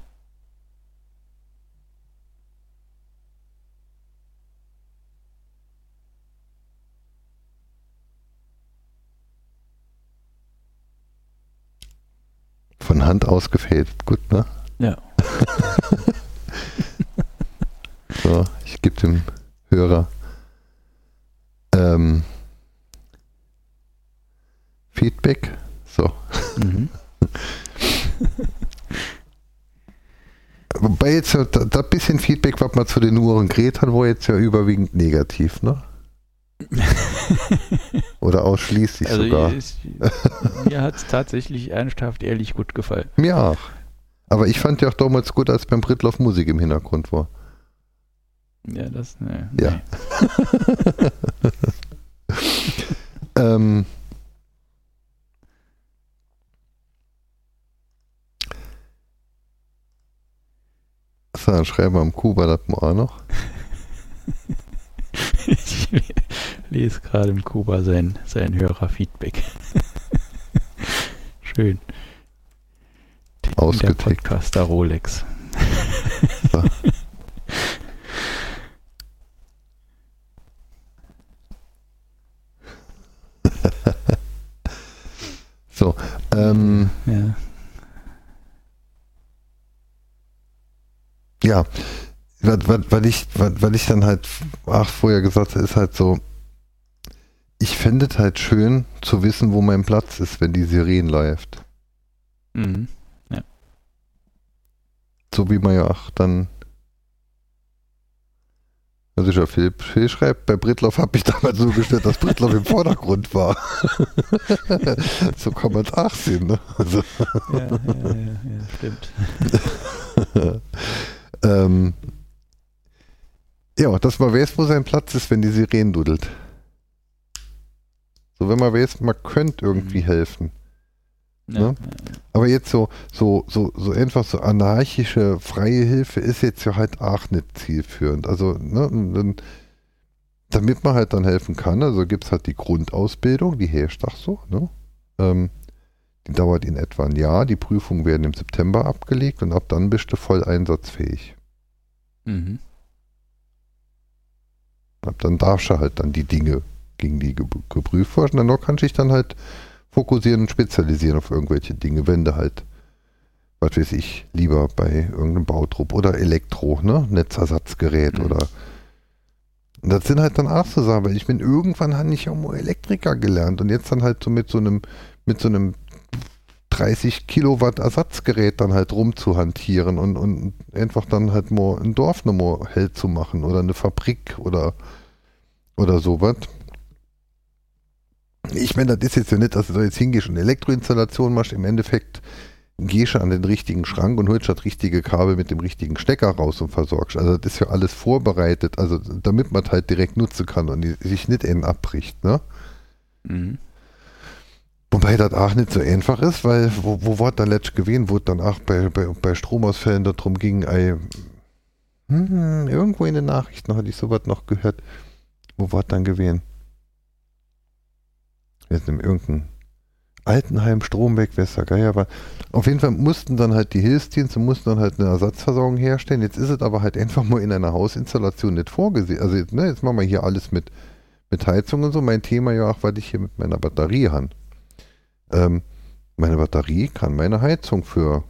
Von Hand ausgefädelt, gut, ne? Ja. <laughs> so, ich gebe dem Hörer ähm, Feedback. So. Mhm. <laughs> Wobei jetzt ja, da, da bisschen Feedback, was man zu den Uhren geredet hat, war jetzt ja überwiegend negativ, ne? <laughs> Oder ausschließlich also sogar. Ist, mir hat es tatsächlich ernsthaft ehrlich gut gefallen. Mir auch. Aber ich fand ja auch damals gut, als beim Britloff Musik im Hintergrund war. Ja, das, ne. Ja. <laughs> ähm, so, dann schreiben wir am Kuba das mal auch noch. ich lese gerade im Kuba sein, sein Hörerfeedback. <laughs> Schön. Ausgetickt. Der Podcaster Rolex. So. <laughs> so, ähm, ja. Ja, weil ich, ich dann halt, ach, vorher gesagt habe, ist halt so, ich fände es halt schön zu wissen, wo mein Platz ist, wenn die Sirene läuft. Mhm. Ja. So wie man ja auch dann also ich ja Phil, Phil schreibt, bei Britloff habe ich damals so gestellt, dass Britloff im Vordergrund war. <laughs> so kann man es auch sehen. Ne? Also. Ja, ja, ja, ja, stimmt. <laughs> ähm, ja, dass man weiß, wo sein Platz ist, wenn die Sirene dudelt. So, wenn man weiß, man könnte irgendwie mhm. helfen. Ja, ne? ja. Aber jetzt so, so, so, so einfach so anarchische freie Hilfe ist jetzt ja halt auch nicht zielführend. Also, ne, damit man halt dann helfen kann, also gibt es halt die Grundausbildung, die herrscht auch so, ne? Ähm, die dauert in etwa ein Jahr. Die Prüfungen werden im September abgelegt und ab dann bist du voll einsatzfähig. Mhm. Ab dann darfst du halt dann die Dinge, gegen die geprüft werden. Dann kannst du dich dann halt fokussieren und spezialisieren auf irgendwelche Dinge, wenn du halt, was weiß ich, lieber bei irgendeinem Bautrupp oder Elektro, ne, Netzersatzgerät mhm. oder und das sind halt dann auch so Sachen, weil ich bin irgendwann habe ich ja mal Elektriker gelernt und jetzt dann halt so mit so einem, mit so einem 30 Kilowatt Ersatzgerät dann halt rumzuhantieren und, und einfach dann halt mal ein Dorf nochmal hell zu machen oder eine Fabrik oder, oder sowas. Ich meine, das ist jetzt ja nicht, dass du da jetzt hingehst und Elektroinstallation machst. Im Endeffekt gehst du an den richtigen Schrank und holst das richtige Kabel mit dem richtigen Stecker raus und versorgst. Also das ist ja alles vorbereitet, also damit man halt direkt nutzen kann und sich nicht innen abbricht, ne? Mhm. Wobei das auch nicht so einfach ist, weil wo, wo war dann letztes gewesen, wo dann auch bei, bei, bei Stromausfällen darum ging, ey, hm, irgendwo in den Nachrichten hatte ich sowas noch gehört. Wo war dann gewesen? Jetzt in irgendeinem Altenheim, Strom weg, Westergeier, aber auf jeden Fall mussten dann halt die Hilfsdienste, mussten dann halt eine Ersatzversorgung herstellen. Jetzt ist es aber halt einfach mal in einer Hausinstallation nicht vorgesehen. Also jetzt, ne, jetzt machen wir hier alles mit, mit Heizung und so. Mein Thema ja auch, weil ich hier mit meiner Batterie habe ähm, meine Batterie kann meine Heizung für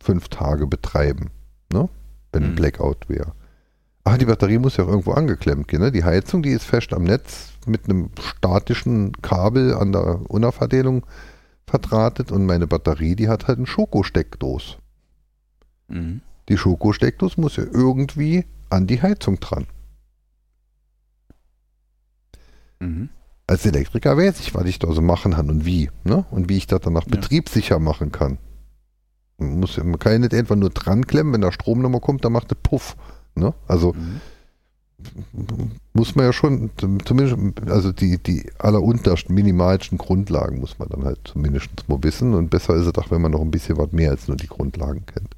fünf Tage betreiben, ne? wenn ein mhm. Blackout wäre. Aber die Batterie muss ja auch irgendwo angeklemmt gehen. Ne? Die Heizung, die ist fest am Netz mit einem statischen Kabel an der Unerverdelung verdrahtet und meine Batterie, die hat halt einen Schokosteckdos. Mhm. Die Schokosteckdos muss ja irgendwie an die Heizung dran. Mhm als Elektriker weiß ich, was ich da so machen kann und wie. Ne? Und wie ich das dann nach ja. betriebssicher machen kann. Man, muss, man kann ja nicht einfach nur dran klemmen, wenn der Strom nochmal kommt, dann macht der Puff. Ne? Also mhm. muss man ja schon, zumindest, also die, die alleruntersten, minimalsten Grundlagen muss man dann halt zumindest mal wissen. Und besser ist es auch, wenn man noch ein bisschen was mehr als nur die Grundlagen kennt.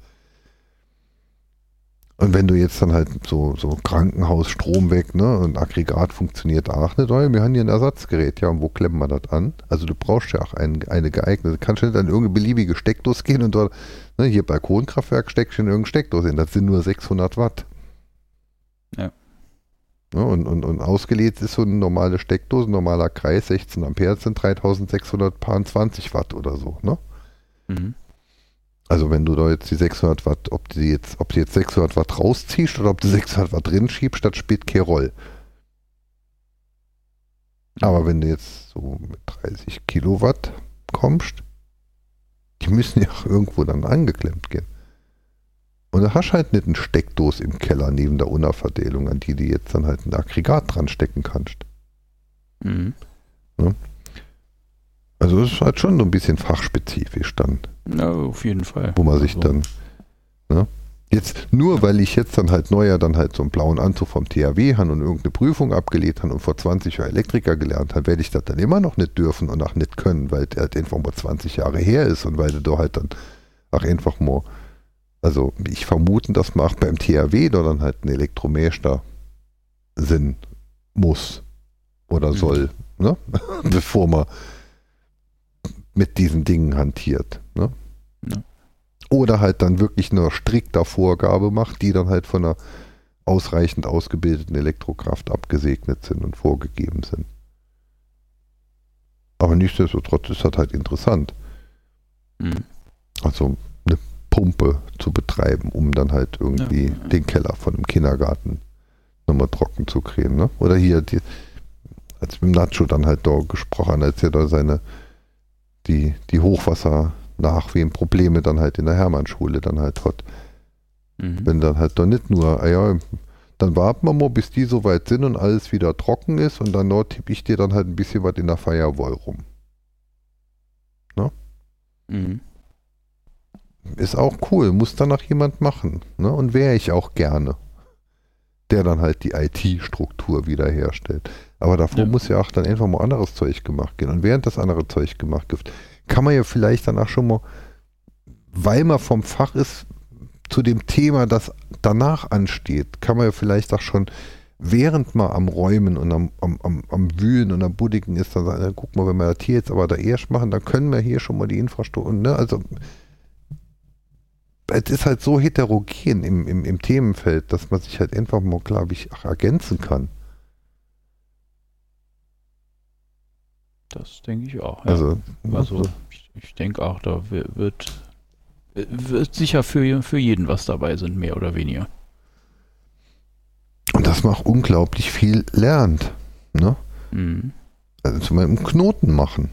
Und wenn du jetzt dann halt so, so Krankenhaus, Strom weg, ne, und Aggregat funktioniert auch nicht, weil wir haben hier ein Ersatzgerät, ja, und wo klemmen wir das an? Also du brauchst ja auch ein, eine geeignete, kannst du nicht an irgendeine beliebige Steckdose gehen und dort, ne, hier Balkonkraftwerk steckst du in irgendeine Steckdose hin, das sind nur 600 Watt. Ja. Ne, und, und, und ausgelegt ist so eine normale Steckdose, ein normaler Kreis, 16 Ampere sind 3620 Watt oder so, ne? Mhm. Also wenn du da jetzt die 600 Watt, ob du jetzt, ob du jetzt 600 Watt rausziehst oder ob du 600 Watt drin schiebst, das spielt keine Rolle. Aber wenn du jetzt so mit 30 Kilowatt kommst, die müssen ja auch irgendwo dann angeklemmt gehen. Und da hast du halt nicht eine Steckdose im Keller neben der Unterverdelung, an die du jetzt dann halt ein Aggregat dran stecken kannst. Mhm. Also das ist halt schon so ein bisschen fachspezifisch dann, Ja, auf jeden Fall. wo man sich Also, dann, ne? Jetzt, nur weil ich jetzt dann halt neuer dann halt so einen blauen Anzug vom THW habe und irgendeine Prüfung abgelegt habe und vor 20 Jahren Elektriker gelernt habe, werde ich das dann immer noch nicht dürfen und auch nicht können, weil der halt einfach mal 20 Jahre her ist und weil du da halt dann auch einfach mal, also ich vermute, dass man auch beim THW da dann halt ein Elektromeister Sinn muss oder Mhm. soll, ne? <laughs> bevor man mit diesen Dingen hantiert. Ne? Ja. Oder halt dann wirklich eine strikter Vorgabe macht, die dann halt von einer ausreichend ausgebildeten Elektrokraft abgesegnet sind und vorgegeben sind. Aber nichtsdestotrotz ist das halt interessant. Mhm. Also Pumpe zu betreiben, um dann halt irgendwie Ja, den Keller von einem Kindergarten nochmal trocken zu kriegen. Ne? Oder hier, die, als mit dem Nacho dann halt da gesprochen, als er da seine, die, die Hochwasser nachwehen Probleme dann halt in der Hermannschule dann halt hat. Mhm. Wenn dann halt doch nicht nur, ah ja, dann warten wir mal, bis die so weit sind und alles wieder trocken ist und dann dort tippe ich dir dann halt ein bisschen was in der Firewall rum. Mhm. Ist auch cool, muss dann auch jemand machen. Ne? Und wäre ich auch gerne. Der dann halt die IT-Struktur wiederherstellt. Aber davor Ja. muss ja auch dann einfach mal anderes Zeug gemacht gehen. Und während das andere Zeug gemacht wird, kann man ja vielleicht dann auch schon mal, weil man vom Fach ist, zu dem Thema, das danach ansteht, kann man ja vielleicht auch schon, während man am Räumen und am, am, am, am Wühlen und am Buddigen ist, dann sagen, guck mal, wenn wir das hier jetzt aber da erst machen, dann können wir hier schon mal die Infrastruktur, ne? also es ist halt so heterogen im, im, im Themenfeld, dass man sich halt einfach mal, glaube ich, auch ergänzen kann. Das denke ich auch. Ja. Also, Also ich, ich denke auch, da wi- wird, wird sicher für, für jeden was dabei sind, mehr oder weniger. und dass man auch unglaublich viel lernt. Ne? Mhm. Also zum Beispiel Knoten machen.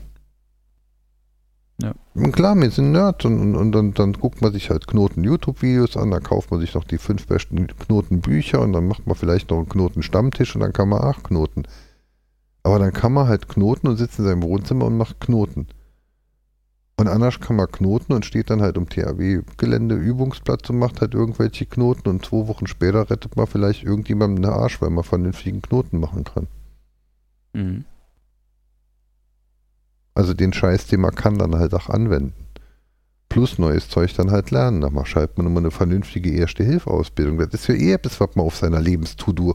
Ja. Klar, wir sind Nerds und, und, und dann, dann guckt man sich halt Knoten-YouTube-Videos an, dann kauft man sich noch die fünf besten Knoten-Bücher und dann macht man vielleicht noch einen Knoten-Stammtisch und dann kann man auch Knoten. Aber dann kann man halt knoten und sitzt in seinem Wohnzimmer und macht Knoten. Und anders kann man knoten und steht dann halt um THW-Gelände Übungsplatz und macht halt irgendwelche Knoten und zwei Wochen später rettet man vielleicht irgendjemandem den Arsch, weil man vernünftigen Knoten machen kann. Mhm. Also den Scheiß, den man kann, dann halt auch anwenden. Plus neues Zeug dann halt lernen. Da schreibt man immer eine vernünftige Erste-Hilfe-Ausbildung. Das ist ja eher etwas, was man auf seiner Lebenstudur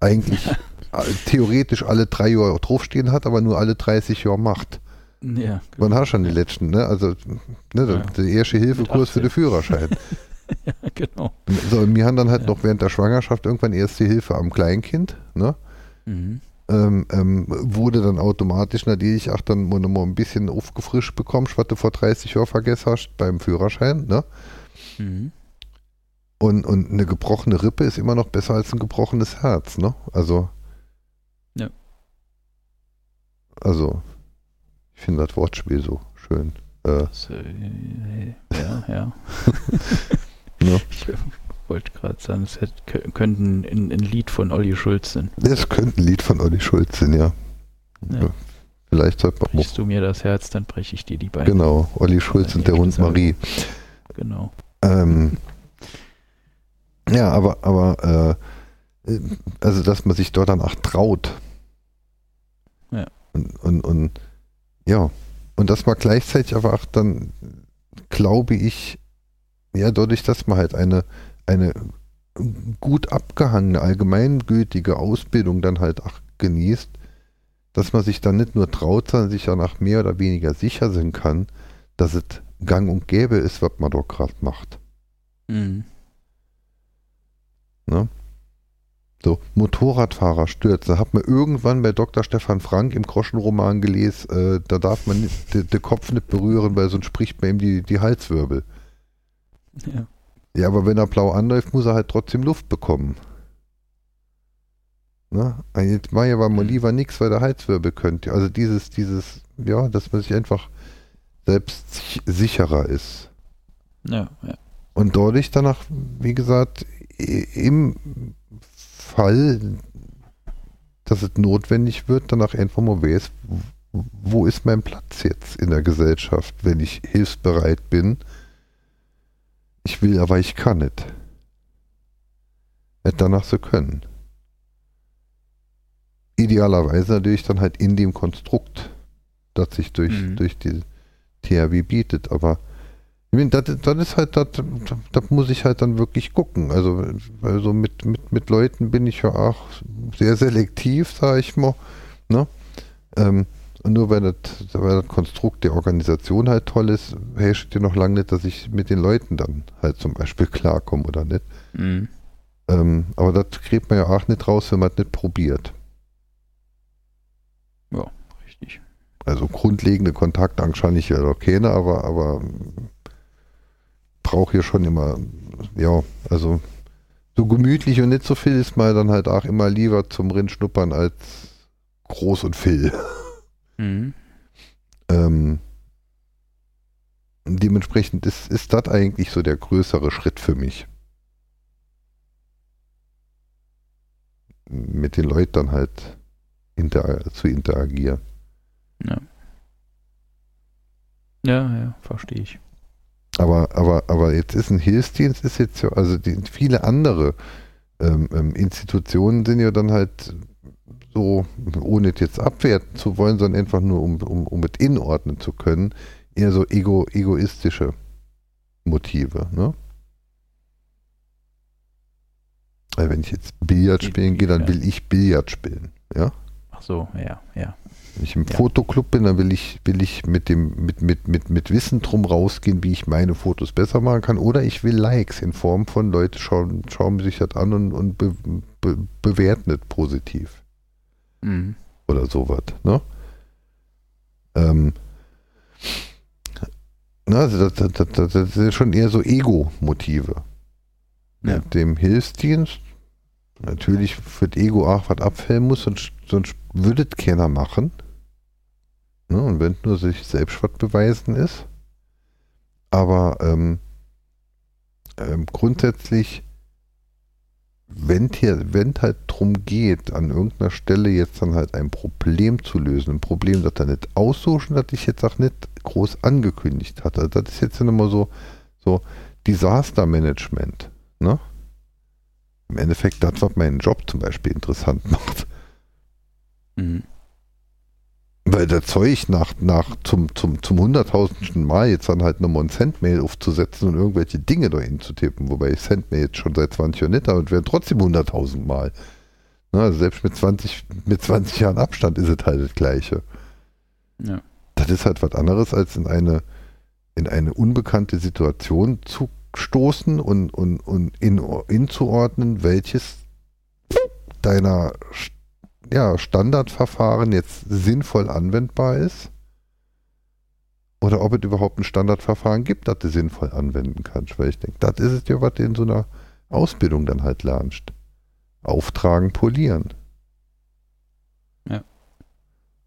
eigentlich <laughs> theoretisch alle drei Jahre draufstehen hat, aber nur alle 30 Jahre macht. Ja, Man hat schon die letzten, ne? Also ne, der, Ja. der Erste-Hilfe-Kurs für den Führerschein. <laughs> ja, genau. so, wir haben dann halt Ja. noch während der Schwangerschaft irgendwann Erste Hilfe am Kleinkind, ne? Mhm. Ähm, ähm, wurde dann automatisch natürlich auch dann mal ein bisschen aufgefrischt bekommst, was du vor 30 Jahren vergessen hast beim Führerschein. Ne? Mhm. Und, und eine gebrochene Rippe ist immer noch besser als ein gebrochenes Herz. Ne? Also, Ja. also, ich finde das Wortspiel so schön. Äh, äh, ja, ja. <laughs> Ja. Ich wollte gerade sagen, es könnte ein, ein Lied von Olli Schulz sein. das könnte ein Lied von Olli Schulz sein, ja. Ja. Vielleicht sollte man. Brichst du mir das Herz, dann breche ich dir die Beine. Genau, Olli Schulz und der Hund Marie. Genau. Ähm, ja, aber, aber äh, also dass man sich dort dann auch traut. Ja. Und, und, und ja, und dass man gleichzeitig aber auch dann, glaube ich, ja, dadurch, dass man halt eine, eine gut abgehangene, allgemeingültige Ausbildung dann halt auch genießt, dass man sich dann nicht nur traut, sondern sich danach mehr oder weniger sicher sein kann, dass es gang und gäbe ist, was man dort gerade macht. Mhm. So, Motorradfahrer stürzen. Hat man irgendwann bei Dr. Stefan Frank im Groschenroman gelesen, äh, da darf man nicht- de- den Kopf nicht berühren, weil sonst spricht man ihm die, die Halswirbel. Ja. Ja, aber wenn er blau anläuft, muss er halt trotzdem Luft bekommen. Ne? Also Jetzt war ja bei Moliva nichts, weil der Heizwirbel könnte. Also dieses, dieses, ja, dass man sich einfach selbst sich- sicherer ist. Ja, ja. Und dadurch danach, wie gesagt, im Fall, dass es notwendig wird, danach einfach mal weiß, wo ist mein Platz jetzt in der Gesellschaft, wenn ich hilfsbereit bin. Ich will, aber ich kann nicht. Hätte danach so können. Idealerweise natürlich dann halt in dem Konstrukt, das sich durch, Mhm. durch die THW bietet, aber ich meine, das, das ist halt, das, das muss ich halt dann wirklich gucken. Also, also mit, mit, mit Leuten bin ich ja auch sehr selektiv, sage ich mal. Ne? Ähm, und nur weil das, weil das Konstrukt der Organisation halt toll ist, heißt ja noch lange nicht, dass ich mit den Leuten dann halt zum Beispiel <laughs> klarkomme oder nicht. Mhm. Ähm, aber das kriegt man ja auch nicht raus, wenn man es nicht probiert. Richtig. Also grundlegende Kontaktangst scheine ich ja noch keine, aber, aber brauche hier schon immer, ja, also so gemütlich und nicht so viel ist mal dann halt auch immer lieber zum Rindschnuppern als groß und viel. <laughs> Mhm. Ähm, dementsprechend ist, ist das eigentlich so der größere Schritt für mich. Mit den Leuten dann halt inter zu interagieren. Ja. Ja, ja, verstehe ich. Aber, aber, aber jetzt ist ein Hilfsdienst, ist jetzt ja, also die, viele andere ähm, ähm, Institutionen sind ja dann halt so, ohne es jetzt abwerten zu wollen, sondern einfach nur, um, um, um es inordnen zu können, eher so ego, egoistische Motive. Ne? Weil wenn ich jetzt Billard spielen gehe, dann will ich Billard spielen. Ja? Ach so, ja, ja. Wenn ich im Ja. Fotoclub bin, dann will ich, will ich mit dem, mit, mit, mit, mit Wissen drum rausgehen, wie ich meine Fotos besser machen kann. Oder ich will Likes in Form von Leute schauen, schauen sich das an und, und be, be, bewerten es positiv. Mhm. Oder sowas. Ne? Ähm, na, also das, das, das, das sind schon eher so Ego-Motive. Ja. Mit dem Hilfsdienst natürlich das Ego auch was abfällen muss, sonst, sonst würde es keiner machen. Ne? Und wenn nur sich selbst was beweisen ist. Aber ähm, ähm, grundsätzlich, wenn wenn halt drum geht, an irgendeiner Stelle jetzt dann halt ein Problem zu lösen, ein Problem, das er nicht aussuchen, das ich jetzt auch nicht groß angekündigt hatte. Das ist jetzt immer so, so Disaster Management. Ne? Im Endeffekt das, was meinen Job zum Beispiel interessant <laughs> macht. Mhm. Weil der Zeug nach, nach zum, zum, zum hunderttausendsten Mal jetzt dann halt nochmal ein Sendmail aufzusetzen und irgendwelche Dinge dahin zu tippen, wobei ich Sendmail jetzt schon seit 20 Jahren nicht habe und werden trotzdem hunderttausend Mal. Na, also selbst mit 20, mit 20 Jahren Abstand ist es halt das Gleiche. Ja. Das ist halt was anderes, als in eine, in eine unbekannte Situation zu stoßen und, und, und in, inzuordnen, welches deiner ja, Standardverfahren jetzt sinnvoll anwendbar ist oder ob es überhaupt ein Standardverfahren gibt, das du sinnvoll anwenden kannst. Weil ich denke, das ist es ja, was du in so einer Ausbildung dann halt lernst. Auftragen, polieren. Ja.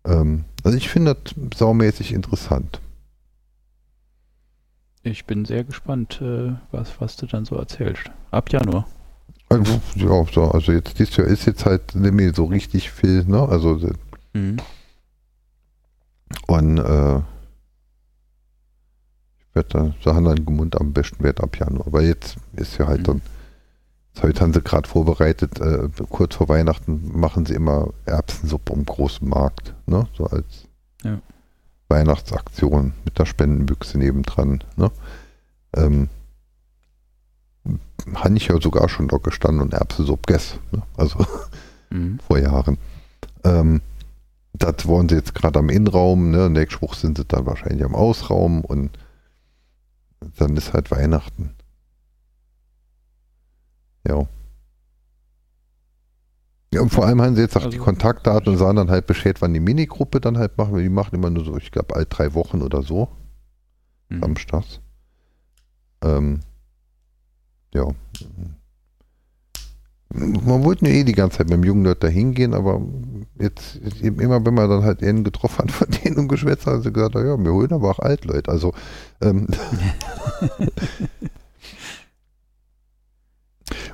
Ähm, also ich finde das saumäßig interessant. Ich bin sehr gespannt, äh, was, was du dann so erzählst. Ab Januar. Ja, so, also jetzt dieses Jahr ist jetzt halt nicht mehr so richtig viel, ne? Also Mhm. und äh, ich werde da Sachen an Gemund am besten Wert ab Januar. Aber jetzt ist ja halt Mhm. dann, jetzt heute haben sie gerade vorbereitet, äh, kurz vor Weihnachten machen sie immer Erbsensuppe im großen Markt, ne? So als Ja. Weihnachtsaktion mit der Spendenbüchse nebendran, ne? Ähm, habe ich ja sogar schon dort gestanden und Erbsensuppe gegessen, ne? Also <laughs> Mhm. vor Jahren. Ähm, das wollen sie jetzt gerade am Innenraum, ne? Nächste Woche sind sie dann wahrscheinlich am Ausraum und dann ist halt Weihnachten. Ja. Ja, und vor allem haben sie jetzt auch die Also- Kontaktdaten und sagen dann halt Bescheid, wann die Minigruppe dann halt machen. Die machen immer nur so, ich glaube, all drei Wochen oder so, Mhm. samstags. Ähm, ja. Man wollte ja eh die ganze Zeit mit dem jungen Leute da hingehen, aber jetzt immer, wenn man dann halt einen getroffen hat <laughs> von denen und geschwätzt hat, hat sie gesagt, ja, wir holen aber auch Altleute. Also ähm, <laughs>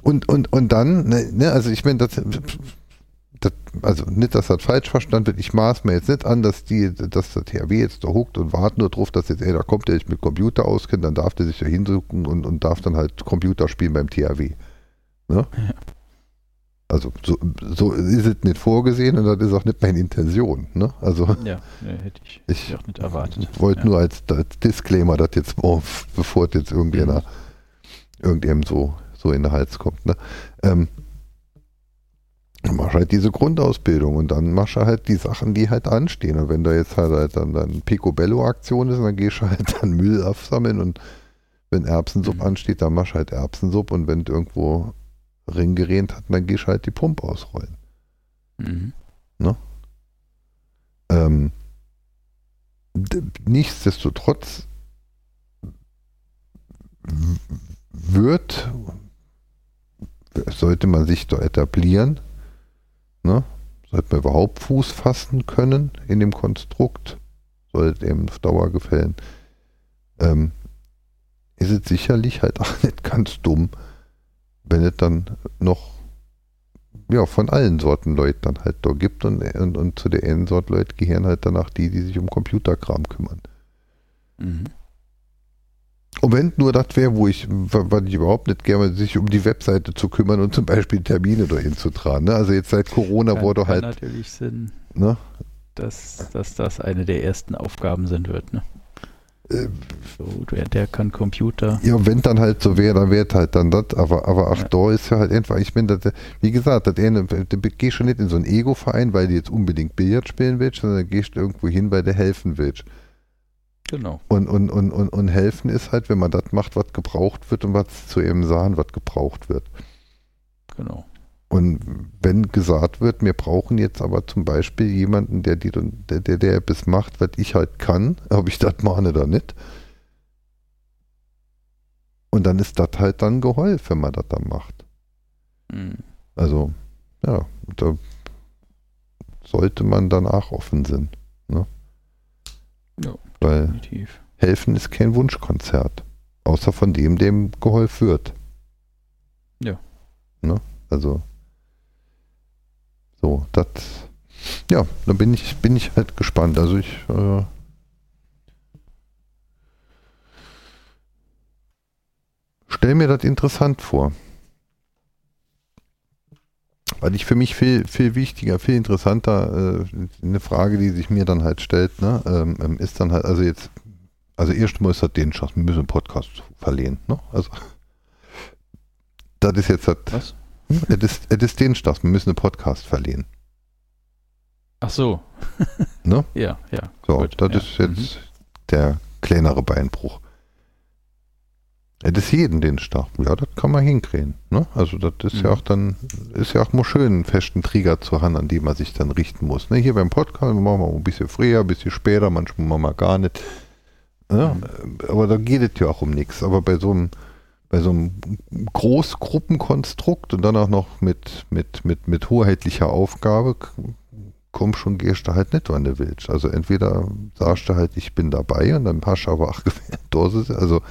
und, und, und dann, ne, ne also ich meine, das, das, also nicht, dass das falsch verstanden wird, ich maß mir jetzt nicht an, dass die, dass der THW jetzt da huckt und wartet nur drauf, dass jetzt, ey, da kommt der sich mit Computer auskennt, dann darf der sich da hinsuchen und, und darf dann halt Computer spielen beim THW. Ne? Ja. Also so, so, ist es nicht vorgesehen und das ist auch nicht meine Intention. Ne? Also, ja, nee, hätte ich, ich auch nicht erwartet. Ich wollte ja. nur als, als, Disclaimer, dass jetzt, bevor es jetzt irgendjemand, mhm. irgendjemand so, so in den Hals kommt. Ne? Ähm, machst halt diese Grundausbildung und dann machst du halt die Sachen, die halt anstehen. Und wenn da jetzt halt, halt dann, dann Picobello-Aktion ist, dann gehst du halt <laughs> dann Müll aufsammeln und wenn Erbsensupp mhm. ansteht, dann machst du halt Erbsensupp und wenn irgendwo Ring gerähnt hat, dann gehst du halt die Pumpe ausrollen. Mhm. Ne? Ähm, nichtsdestotrotz wird, sollte man sich da etablieren, ne? sollte man überhaupt Fuß fassen können in dem Konstrukt, sollte eben auf Dauer gefallen, ähm, ist es sicherlich halt auch <laughs> nicht ganz dumm, wenn es dann noch ja, von allen Sorten Leute dann halt da gibt und, und, und zu der einen Sorte Leute gehören halt danach die, die sich um Computerkram kümmern. Mhm. Und wenn nur das wäre, wo ich, was ich überhaupt nicht gerne, sich um die Webseite zu kümmern und zum Beispiel Termine dahin zu tragen. Ne? Also jetzt seit Corona kann, wurde halt. natürlich Sinn, ne? dass, dass das eine der ersten Aufgaben sein wird. Ne? so, der, der, kann Computer. Ja, wenn dann halt so wäre, dann wäre es halt dann das, aber, aber ach, ja. da ist ja halt einfach, ich das, wie gesagt, das du gehst schon nicht in so einen Ego-Verein, weil du jetzt unbedingt Billard spielen willst, sondern gehst irgendwo hin, weil du helfen willst. Genau. Und, und, und, und, und helfen ist halt, wenn man das macht, was gebraucht wird und was zu eben sagen, was gebraucht wird. Genau. Und wenn gesagt wird, wir brauchen jetzt aber zum Beispiel jemanden, der, die, der, der, der etwas macht, was ich halt kann, <laughs> ob ich das mache oder nicht. Und dann ist das halt dann geholfen, wenn man das dann macht. Mhm. Also, ja, da sollte man danach offen sein. Ne? Ja, Weil definitiv. helfen ist kein Wunschkonzert. Außer von dem, dem geholfen wird. Ja. Ne? Also so, das, ja, da bin ich, bin ich halt gespannt. Also ich, äh, stelle mir das interessant vor. Weil ich für mich viel, viel wichtiger, viel interessanter, äh, eine Frage, die sich mir dann halt stellt, ne, ähm, ähm ist dann halt, also jetzt, also erstmal ist das den Chance, wir müssen einen Podcast verlehen, ne? Also das ist jetzt das. Was? Es ist, es ist den Stoff, wir müssen einen Podcast verlieren. Ach so. ne? <laughs> Ja, ja. So, gut, das ja. ist jetzt mhm. der kleinere Beinbruch. Es ist jeden den Stach. Ja, das kann man hinkriegen. Ne? Also das ist mhm. ja auch dann, ist ja auch mal schön, einen festen Trigger zu haben, an dem man sich dann richten muss. Ne? Hier beim Podcast machen wir ein bisschen früher, ein bisschen später, manchmal machen wir gar nicht. Ne? Mhm. Aber da geht es ja auch um nichts. Aber bei so einem bei so einem Großgruppenkonstrukt und dann auch noch mit, mit, mit, mit hoheitlicher Aufgabe komm schon, gehst du halt nicht, wann du willst. Also entweder sagst du halt, ich bin dabei und dann hast du aber auch <laughs> gewählt. Also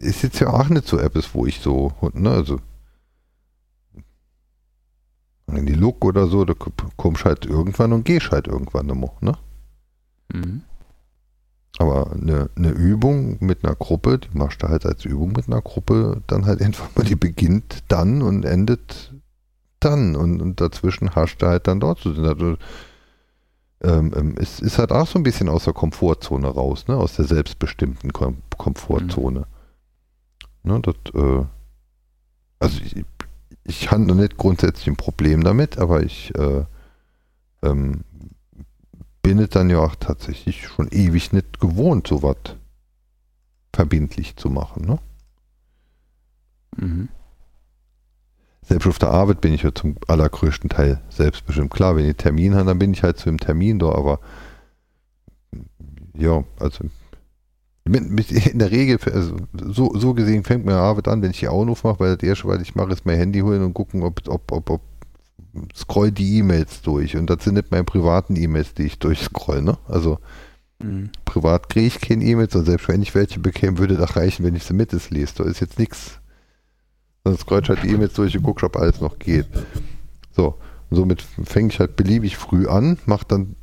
ist jetzt ja auch nicht so etwas, wo ich so, ne, also in die Look oder so, da kommst halt irgendwann und gehst halt irgendwann immer, ne? Mhm. Aber eine, eine Übung mit einer Gruppe, die machst du halt als Übung mit einer Gruppe, dann halt <laughs> einfach mal, die beginnt dann und endet dann. Und, und dazwischen hast du halt dann dort zu sein. Also, ähm, ähm, es ist halt auch so ein bisschen aus der Komfortzone raus, ne? aus der selbstbestimmten Kom Komfortzone. Mhm. Ne, das, äh, also ich, ich habe nicht grundsätzlich ein Problem damit, aber ich äh, ähm, bin es dann ja auch tatsächlich schon ewig nicht gewohnt, so was verbindlich zu machen. Ne? Mhm. Selbst auf der Arbeit bin ich ja zum allergrößten Teil selbstbestimmt. Klar, wenn ich Termin habe, dann bin ich halt zu dem Termin da, aber ja, also in der Regel, also so, so gesehen fängt mir Arbeit an, wenn ich die Augen aufmache, weil das erste, was ich mache, ist mein Handy holen und gucken, ob, ob, ob, ob scroll die E-Mails durch. Und das sind nicht meine privaten E-Mails, die ich durchscroll, ne? Also mhm. privat kriege ich keine E-Mails und selbst wenn ich welche bekäme, würde das reichen, wenn ich sie mit lese. Da ist jetzt nichts. Dann scroll ich halt die E-Mails durch und gucke, ob alles noch geht. So, somit fange ich halt beliebig früh an, mache dann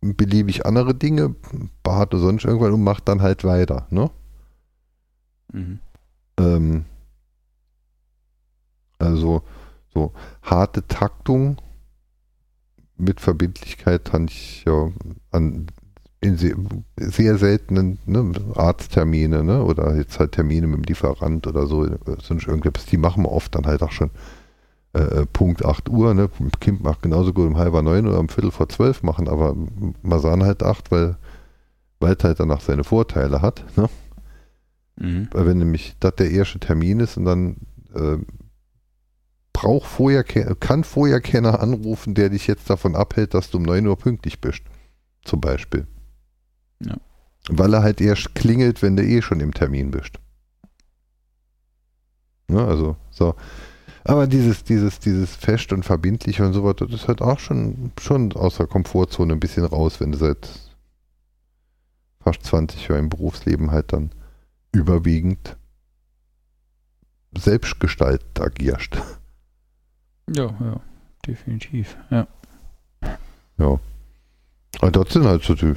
beliebig andere Dinge, beharrt oder sonst irgendwann und macht dann halt weiter, ne? Mhm. Ähm, also so harte Taktung mit Verbindlichkeit kann ich ja an in sehr, sehr seltenen ne, Arzttermine ne, oder jetzt halt Termine mit dem Lieferant oder so, sind irgendwas, die machen wir oft dann halt auch schon äh, äh Punkt 8 Uhr. Ne? Kind macht genauso gut um halber neun oder um Viertel vor zwölf machen, aber Masan halt acht, weil, weil es halt danach seine Vorteile hat. Ne? Mhm. Weil wenn nämlich das der erste Termin ist und dann äh, braucht vorher, kann vorher keiner anrufen, der dich jetzt davon abhält, dass du um 9 Uhr pünktlich bist. Zum Beispiel. Ja. Weil er halt erst klingelt, wenn du eh schon im Termin bist. Ne, also, so. Aber dieses, dieses, dieses Fest und Verbindliche und so weiter, das ist halt auch schon, schon aus der Komfortzone ein bisschen raus, wenn du seit fast 20 Jahren im Berufsleben halt dann überwiegend selbstgestaltet agierst. Ja, ja, definitiv, ja. Ja. Und das sind halt so die,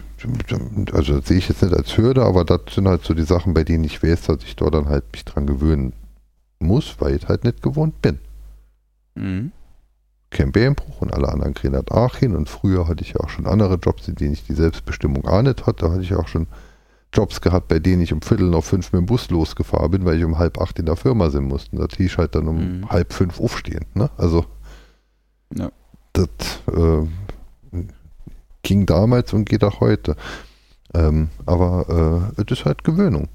also das sehe ich jetzt nicht als Hürde, aber das sind halt so die Sachen, bei denen ich weiß, dass ich dort dann halt mich dran gewöhnen muss, weil ich halt nicht gewohnt bin. Mhm. Kein Beinbruch und alle anderen kriegen das auch hin und früher hatte ich ja auch schon andere Jobs, in denen ich die Selbstbestimmung auch nicht hatte. Da hatte ich auch schon Jobs gehabt, bei denen ich um Viertel nach fünf mit dem Bus losgefahren bin, weil ich um halb acht in der Firma sein musste. Da hieß halt dann um mhm. halb fünf aufstehen. Ne? Also ja. das äh, ging damals und geht auch heute. Ähm, aber äh, es ist halt Gewöhnung.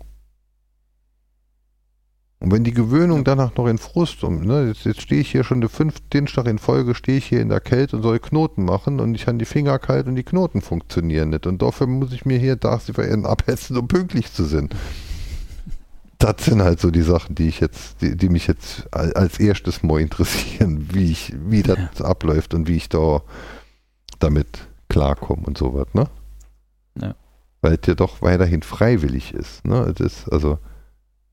Und wenn die Gewöhnung danach noch in Frust um, ne, jetzt, jetzt stehe ich hier schon den fünften Dienstag in Folge, stehe ich hier in der Kälte und soll Knoten machen und ich habe die Finger kalt und die Knoten funktionieren nicht. Und dafür muss ich mir hier tagsüber abhetzen, um pünktlich zu sein. <laughs> Das sind halt so die Sachen, die ich jetzt, die, die mich jetzt als erstes mal interessieren, wie ich, wie das ja. abläuft und wie ich da damit klarkomme und sowas, ne? Ja. Weil es ja doch weiterhin freiwillig ist, ne? Es ist, also,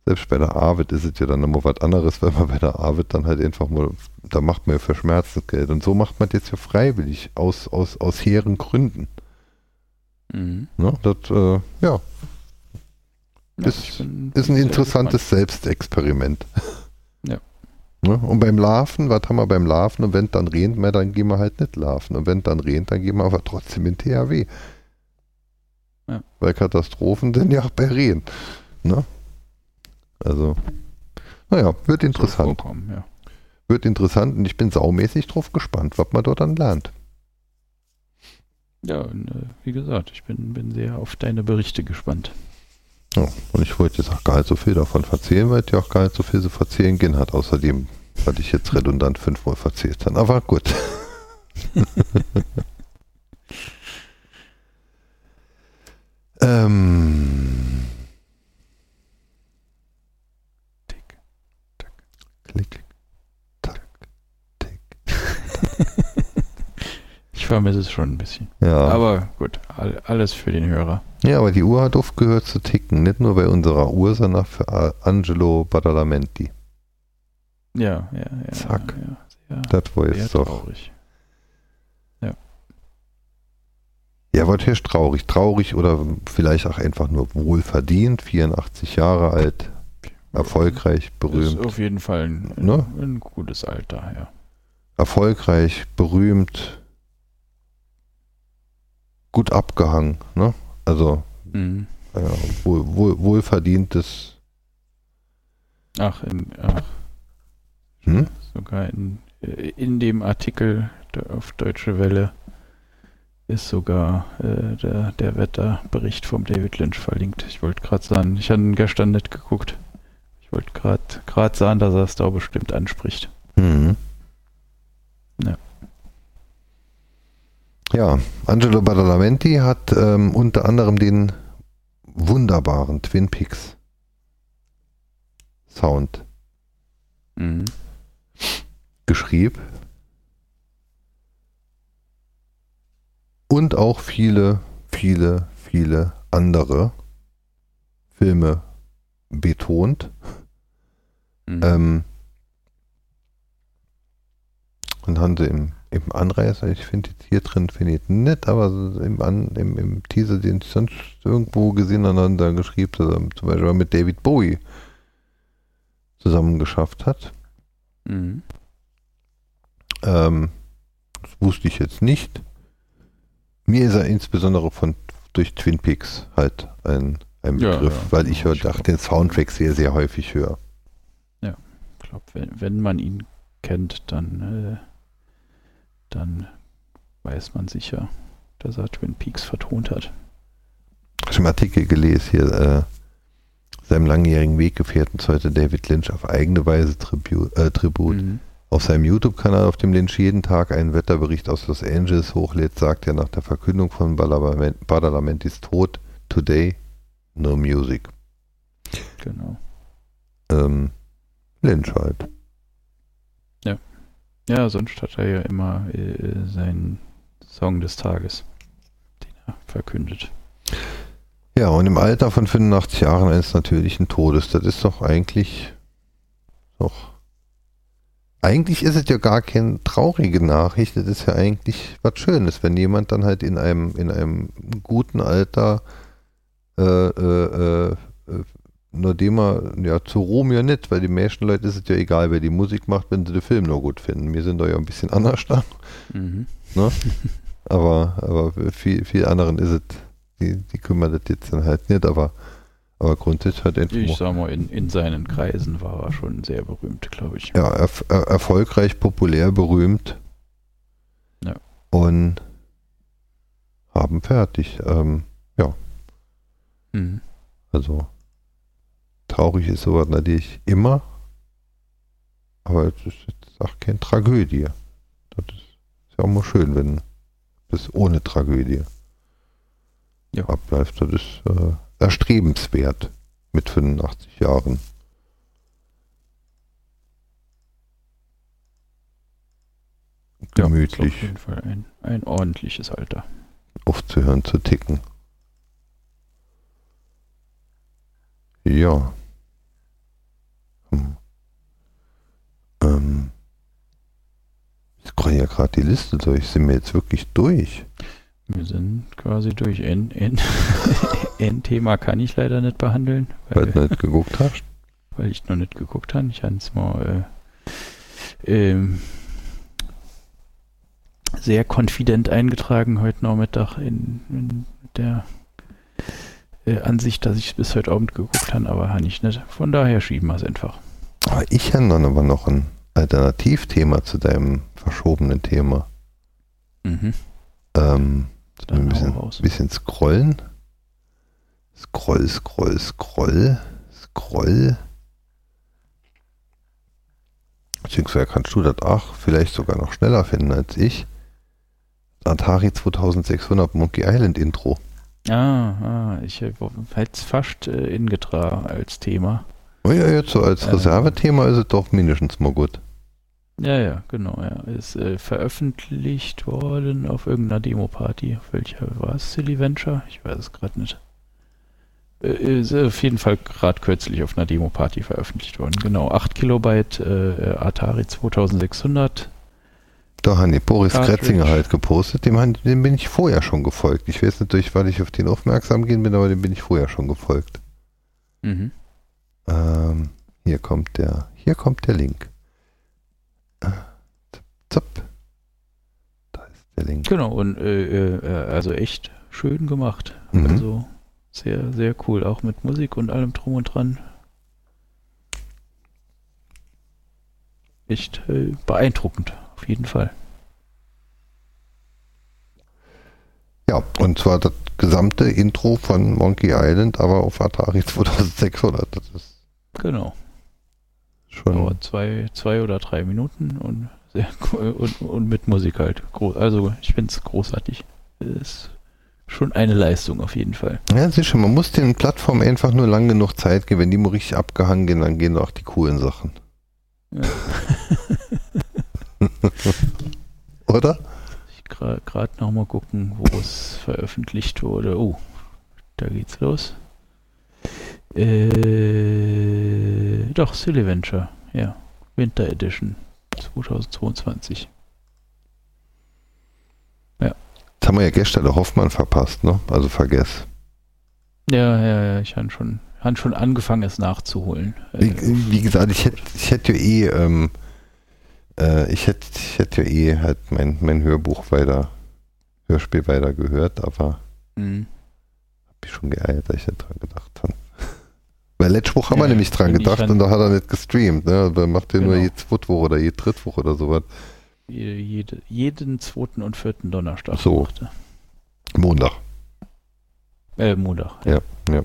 selbst bei der Arbeit ist es ja dann immer was anderes, weil man bei der Arbeit dann halt einfach mal, da macht man ja für Schmerzensgeld. Und so macht man jetzt ja freiwillig, aus, aus, aus hehren Gründen. Mhm. Ne, das, äh, ja. ja ist, bin, ist ein interessantes. Selbstexperiment. <laughs> Ja. Ne? Und beim Larven, was haben wir beim Larven? Und wenn dann regnet, dann gehen wir halt nicht larven. Und wenn dann regnet, dann gehen wir aber trotzdem in THW. Ja. Weil Katastrophen denn ja auch bei Rehen. Ne? Also, naja, wird interessant. Ja. Wird interessant und ich bin saumäßig drauf gespannt, was man dort dann lernt. Ja, und, äh, wie gesagt, ich bin, bin sehr auf deine Berichte gespannt. Ja, und ich wollte jetzt auch gar nicht so viel davon erzählen, weil es ja auch gar nicht so viel zu erzählen gehen hat, außerdem, weil ich jetzt redundant fünfmal erzählt habe. Aber gut. <laughs> <laughs> ähm, Klick, tack, tick. <laughs> ich vermisse es schon ein bisschen. Ja. Aber gut, alles für den Hörer. Ja, aber die Uhr hat aufgehört zu ticken. Nicht nur bei unserer Uhr, sondern für Angelo Badalamenti. Ja, ja, ja. Zack. Ja, das war jetzt doch. Traurig. Ja. Ja, was heißt traurig? Traurig oder vielleicht auch einfach nur wohlverdient. 84 Jahre alt erfolgreich, berühmt. Ist auf jeden Fall ein, ne? ein gutes Alter, ja. Erfolgreich, berühmt, gut abgehangen, ne? Also mhm. ja, wohl, wohl, wohlverdientes. Ach, in, ach hm? sogar in, in dem Artikel auf Deutsche Welle ist sogar äh, der, der Wetterbericht vom David Lynch verlinkt. Ich wollte gerade sagen, ich habe gestern nicht geguckt wollte gerade sagen, dass er es da bestimmt anspricht. Mhm. Ja. Ja, Angelo Badalamenti hat ähm, unter anderem den wunderbaren Twin Peaks Sound Mhm. geschrieben. Und auch viele, viele, viele andere Filme betont. Mhm. Ähm, und haben sie im, im Anreißer, ich finde jetzt hier drin, finde ich nett, aber im, An, im, im Teaser, den ich sonst irgendwo gesehen aneinander geschrieben, zusammen, zum Beispiel mit David Bowie zusammen geschafft hat. Mhm. Ähm, das wusste ich jetzt nicht. Mir ist er insbesondere von durch Twin Peaks halt ein, ein Ja, Begriff, ja. weil ich Ja, ich auch den Soundtrack sehr, sehr häufig höre. Glaube, wenn, wenn man ihn kennt, dann, äh, dann weiß man sicher, dass er Twin Peaks vertont hat. Ich habe einen Artikel gelesen hier, äh, seinem langjährigen Weggefährten zollte David Lynch auf eigene Weise Tribu äh, Tribut. Mhm. Auf seinem YouTube-Kanal, auf dem Lynch jeden Tag einen Wetterbericht aus Los Angeles hochlädt, sagt er nach der Verkündung von Badalamenti- Badalamentis Tod, Today, no music. Genau. Ähm, Lynch halt. Ja, sonst hat er ja immer äh, seinen Song des Tages, den er verkündet. Ja, und im Alter von 85 Jahren eines natürlichen Todes, das ist doch eigentlich doch. Eigentlich ist es ja gar keine traurige Nachricht, das ist ja eigentlich was Schönes, wenn jemand dann halt in einem, in einem guten Alter äh, äh, nur dem er, ja, zu Rom ja nicht, weil die meisten Leute ist es ja egal, wer die Musik macht, wenn sie den Film nur gut finden. Wir sind da ja ein bisschen anders da. Mhm. Aber, aber für viel, viel anderen ist es, die, die kümmern das jetzt dann halt nicht, aber, aber grundsätzlich hat Ich er sag mal, in, in seinen Kreisen war er schon sehr berühmt, glaube ich. ja, erf er, erfolgreich, populär, berühmt. Ja. Und haben fertig. Ähm, Mhm. also traurig ist sowas natürlich immer, aber es ist jetzt auch keine Tragödie. Das ist, ja auch mal schön, wenn das ohne Tragödie Ja. abläuft. Das ist äh, erstrebenswert mit 85 Jahren. Ja, Gemütlich ist auf jeden Fall ein, ein ordentliches Alter. aufzuhören zu ticken. Ja. Hm. Ähm. Ich scroll ja gerade die Liste durch. Sind wir jetzt wirklich durch? Wir sind quasi durch. N-Thema <laughs> kann ich leider nicht behandeln, Weil weil, du nicht geguckt hast? weil ich noch nicht geguckt habe. Ich habe es mal äh, ähm, sehr konfident eingetragen heute Nachmittag in, in der äh, Ansicht, dass ich es bis heute Abend geguckt habe, aber habe ich nicht. Von daher schieben wir es einfach. Ah, ich habe dann aber noch ein Alternativthema zu deinem verschobenen Thema. Mhm. Ähm, ein bisschen, bisschen scrollen. Scroll, scroll, scroll, scroll. Beziehungsweise kannst du das auch vielleicht sogar noch schneller finden als ich. Atari 2600 Monkey Island Intro. Ah, ah ich hätte es fast äh, ingetragen als Thema. Oh ja, jetzt so als Ähm. Reservethema ist es doch mindestens mal gut. Ja, ja, genau, ja. Ist äh, veröffentlicht worden auf irgendeiner Demo-Party. Auf welcher war es? Silly Venture? Ich weiß es gerade nicht. Äh, ist auf jeden Fall gerade kürzlich auf einer Demo-Party veröffentlicht worden. Genau, 8 Kilobyte äh, Atari 2600. Da hat die Boris Cartridge. Kretzinger halt gepostet, dem, dem bin ich vorher schon gefolgt. Ich weiß natürlich, weil ich auf den aufmerksam gehen bin, aber dem bin ich vorher schon gefolgt. Mhm. Ähm, hier kommt der, hier kommt der Link. Äh, Zap, zap. Da ist der Link. Genau, und äh, äh, also echt schön gemacht. Mhm. Also sehr, sehr cool. Auch mit Musik und allem drum und dran. Echt äh, beeindruckend, auf jeden Fall. Ja, und zwar das gesamte Intro von Monkey Island, aber auf Atari <laughs> 2600. Das ist Genau. schon. Dauert zwei, zwei oder drei Minuten und sehr <laughs> cool und, und mit Musik halt. Also ich finde es großartig. Ist schon eine Leistung auf jeden Fall. Ja, sicher, man muss den Plattformen einfach nur lang genug Zeit geben. Wenn die mal richtig abgehangen gehen, dann gehen auch die coolen Sachen. Ja. <laughs> Oder? Ich gerade noch mal gucken, wo es veröffentlicht wurde. Oh, da geht's los. Äh, doch, Silly Venture, ja. Winter Edition 2022. Jetzt haben wir ja gestern der Hoffmann verpasst, ne? Also vergess. Ja, ja, ja, ich habe schon, hab schon angefangen, es nachzuholen. Wie, wie gesagt, ich hätte ich hätt ja eh, ähm, äh, ich hätte ich hätt ja eh halt mein, mein Hörbuch weiter, Hörspiel weiter gehört, aber mhm. hab ich schon geeilt, dass ich nicht dran gedacht habe. Weil letzte Woche haben wir nämlich dran gedacht und da hat er nicht gestreamt, ne? Da macht er genau. nur je Zweitwoche oder je Drittwoche oder sowas jede, jeden zweiten und vierten Donnerstag so. machte. Montag. Äh, Montag. Ja, ja.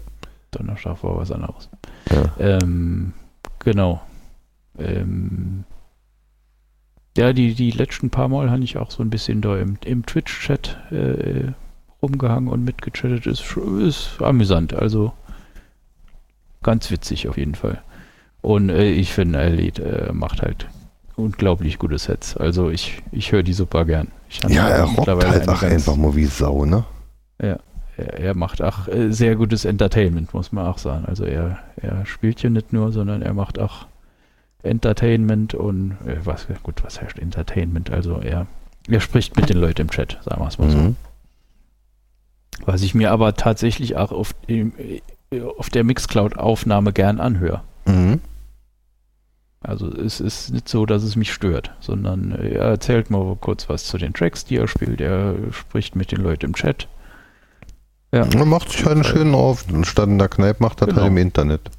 Donnerstag war was anderes. Ja. Ähm, genau. Ähm, ja, die, die letzten paar Mal habe ich auch so ein bisschen da im, im Twitch-Chat äh, rumgehangen und mitgechattet. Ist, ist amüsant, also ganz witzig auf jeden Fall. Und äh, ich finde, Elite äh, macht halt unglaublich gute Sets. Also ich, ich höre die super gern. ja, er rockt halt auch einfach mal wie Sau, ne? Ja, er, er macht auch äh, sehr gutes Entertainment, muss man auch sagen. Also er, er spielt hier nicht nur, sondern er macht auch Entertainment und äh, was, gut, was heißt Entertainment? Also er, er spricht mit den Leuten im Chat, sagen wir es mal mhm. so. Was ich mir aber tatsächlich auch auf, im, auf der Mixcloud-Aufnahme gern anhöre. Mhm. Also es ist nicht so, dass es mich stört, sondern er erzählt mal kurz was zu den Tracks, die er spielt. Er spricht mit den Leuten im Chat. Ja. Er macht sich einen schönen auf. Statt in der Kneipe macht er genau. halt im Internet.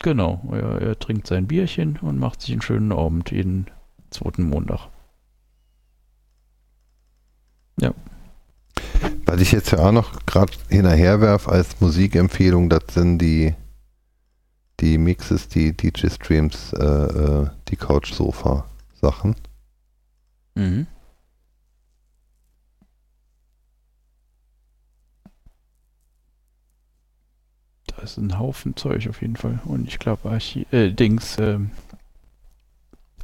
Genau. Er, er, trinkt sein Bierchen und macht sich einen schönen Abend jeden zweiten Montag. Ja. Was ich jetzt ja auch noch gerade hinterherwerfe als Musikempfehlung, das sind die die Mixes, die DJ-Streams, äh, äh, die Couch-Sofa-Sachen. Mhm. Da ist ein Haufen Zeug auf jeden Fall. Und ich glaube, äh, Dings, ähm,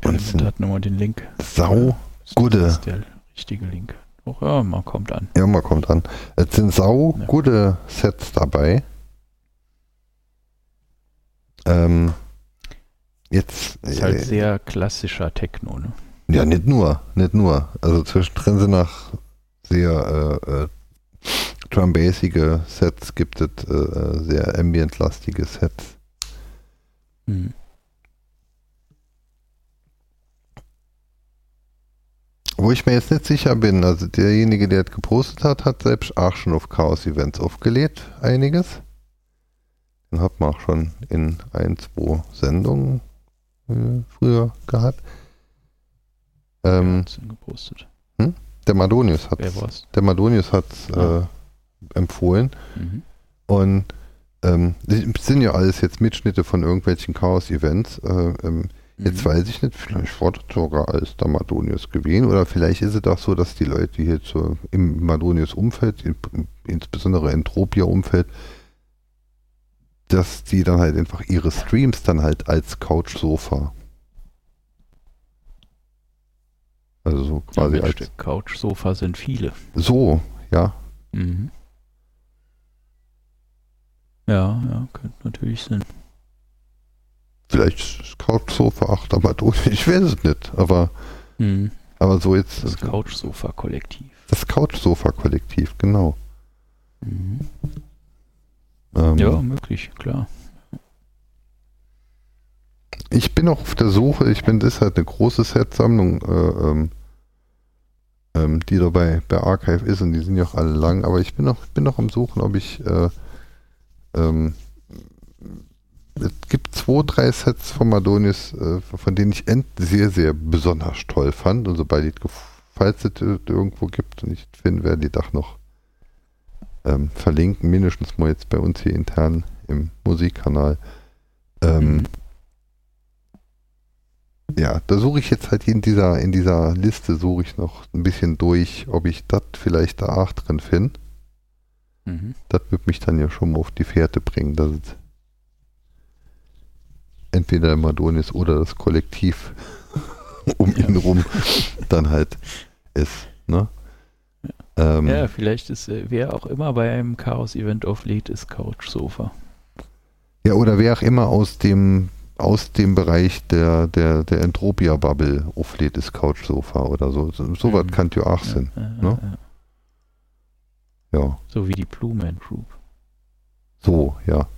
und hat nochmal den Link. Sau gute. Das ist der richtige Link. Oh, ja, man kommt an. Ja, man kommt an. Es sind sau ja. gute Sets dabei. Ähm, jetzt. Das ist halt äh, sehr klassischer Techno, ne? Ja, nicht nur, nicht nur. Also zwischendrin sind noch sehr äh, äh, drum-basige Sets, gibt es äh, äh, sehr ambient-lastige Sets. Mhm. Wo ich mir jetzt nicht sicher bin, also derjenige, der es gepostet hat, hat selbst auch schon auf Chaos-Events aufgelegt, einiges. Den hat man auch schon in ein, zwei Sendungen äh, früher gehabt. Ähm, gepostet? Hm? Der Madonius hat Der Madonius hat ah. äh, empfohlen. Mhm. Und ähm, das sind ja alles jetzt Mitschnitte von irgendwelchen Chaos-Events. Äh, ähm, Jetzt mhm. weiß ich nicht, vielleicht war das sogar als der Madonius gewesen oder vielleicht ist es auch so, dass die Leute, jetzt so im Madonius-Umfeld, insbesondere Entropia-Umfeld, dass die dann halt einfach ihre Streams dann halt als Couch-Sofa. Also so quasi ja, als. Couch-Sofa sind viele. So, ja. Mhm. Ja, ja, könnte natürlich sein. Vielleicht Couch-Sofa 8 aber durch. Ich weiß es nicht, aber. Mhm. Aber so jetzt. Das Couch-Sofa-Kollektiv. Das Couch-Sofa-Kollektiv, genau. Mhm. Ähm, ja, möglich, klar. Ich bin auch auf der Suche, ich bin, das ist halt eine große Set-Sammlung, äh, ähm, ähm, die dabei bei Archive ist und die sind ja auch alle lang, aber ich bin noch, bin noch am Suchen, ob ich äh, ähm, es gibt zwei, drei Sets von Madonius, äh, von denen ich sehr, sehr besonders toll fand. Und sobald ich, falls es irgendwo gibt und ich finde, werde die doch noch ähm, verlinken, mindestens mal jetzt bei uns hier intern im Musikkanal. Ähm, mhm. Ja, da suche ich jetzt halt in dieser, in dieser Liste suche ich noch ein bisschen durch, ob ich das vielleicht da auch drin finde. Mhm. Das wird mich dann ja schon mal auf die Fährte bringen, dass es entweder der Madonis oder das Kollektiv <laughs> um ihn rum dann halt ist. Ne? Ja. Ähm, ja, vielleicht ist äh, wer auch immer bei einem Chaos-Event auflegt, ist Couch Sofa. Ja, oder wer auch immer aus dem aus dem Bereich der, der, der Entropia-Bubble auflädt, ist Couch Sofa oder so. So, so mhm. was kann ja auch sein. Ja, ne? ja. So wie die Blue Man Group. So, ja.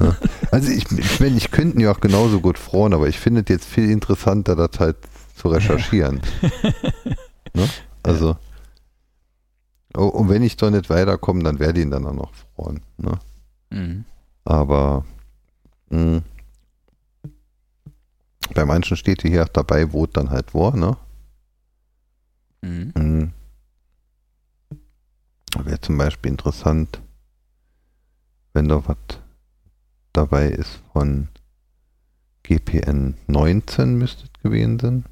Ja. Also ich, ich meine, ich könnte ja auch genauso gut freuen, aber ich finde es jetzt viel interessanter, das halt zu recherchieren. <laughs> ne? Also oh, und wenn ich da nicht weiterkomme, dann werde ich ihn dann auch noch freuen. Ne? Mhm. Aber mh, hm, bei manchen steht hier auch dabei, wo es dann halt war, ne? Mhm. Mhm. Wäre zum Beispiel interessant, wenn da was dabei ist von GPN 19 müsste es gewesen sein.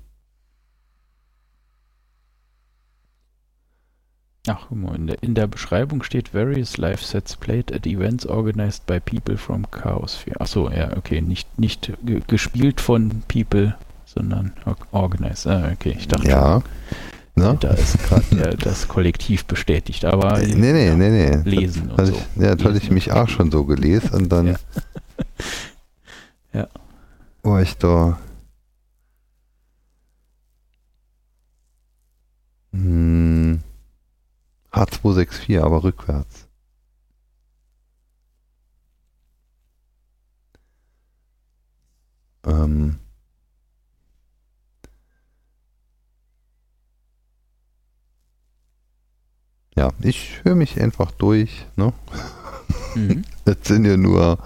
Ach, in der, in der Beschreibung steht various live sets played at events organized by people from Chaosphere. Achso, ja, okay, nicht, nicht gespielt von people, sondern organized. Ah, okay, ich dachte ja. Ne? Da ist gerade das Kollektiv bestätigt, aber nee, nee, nee, nee. lesen das, und so. Ich, ja, das hatte ich mich auch schon so gelesen und dann ja. <laughs> ja. war ich da hm, H264, aber rückwärts. Ähm, ja, ich höre mich einfach durch. Ne? Mhm. <laughs> Das sind ja nur.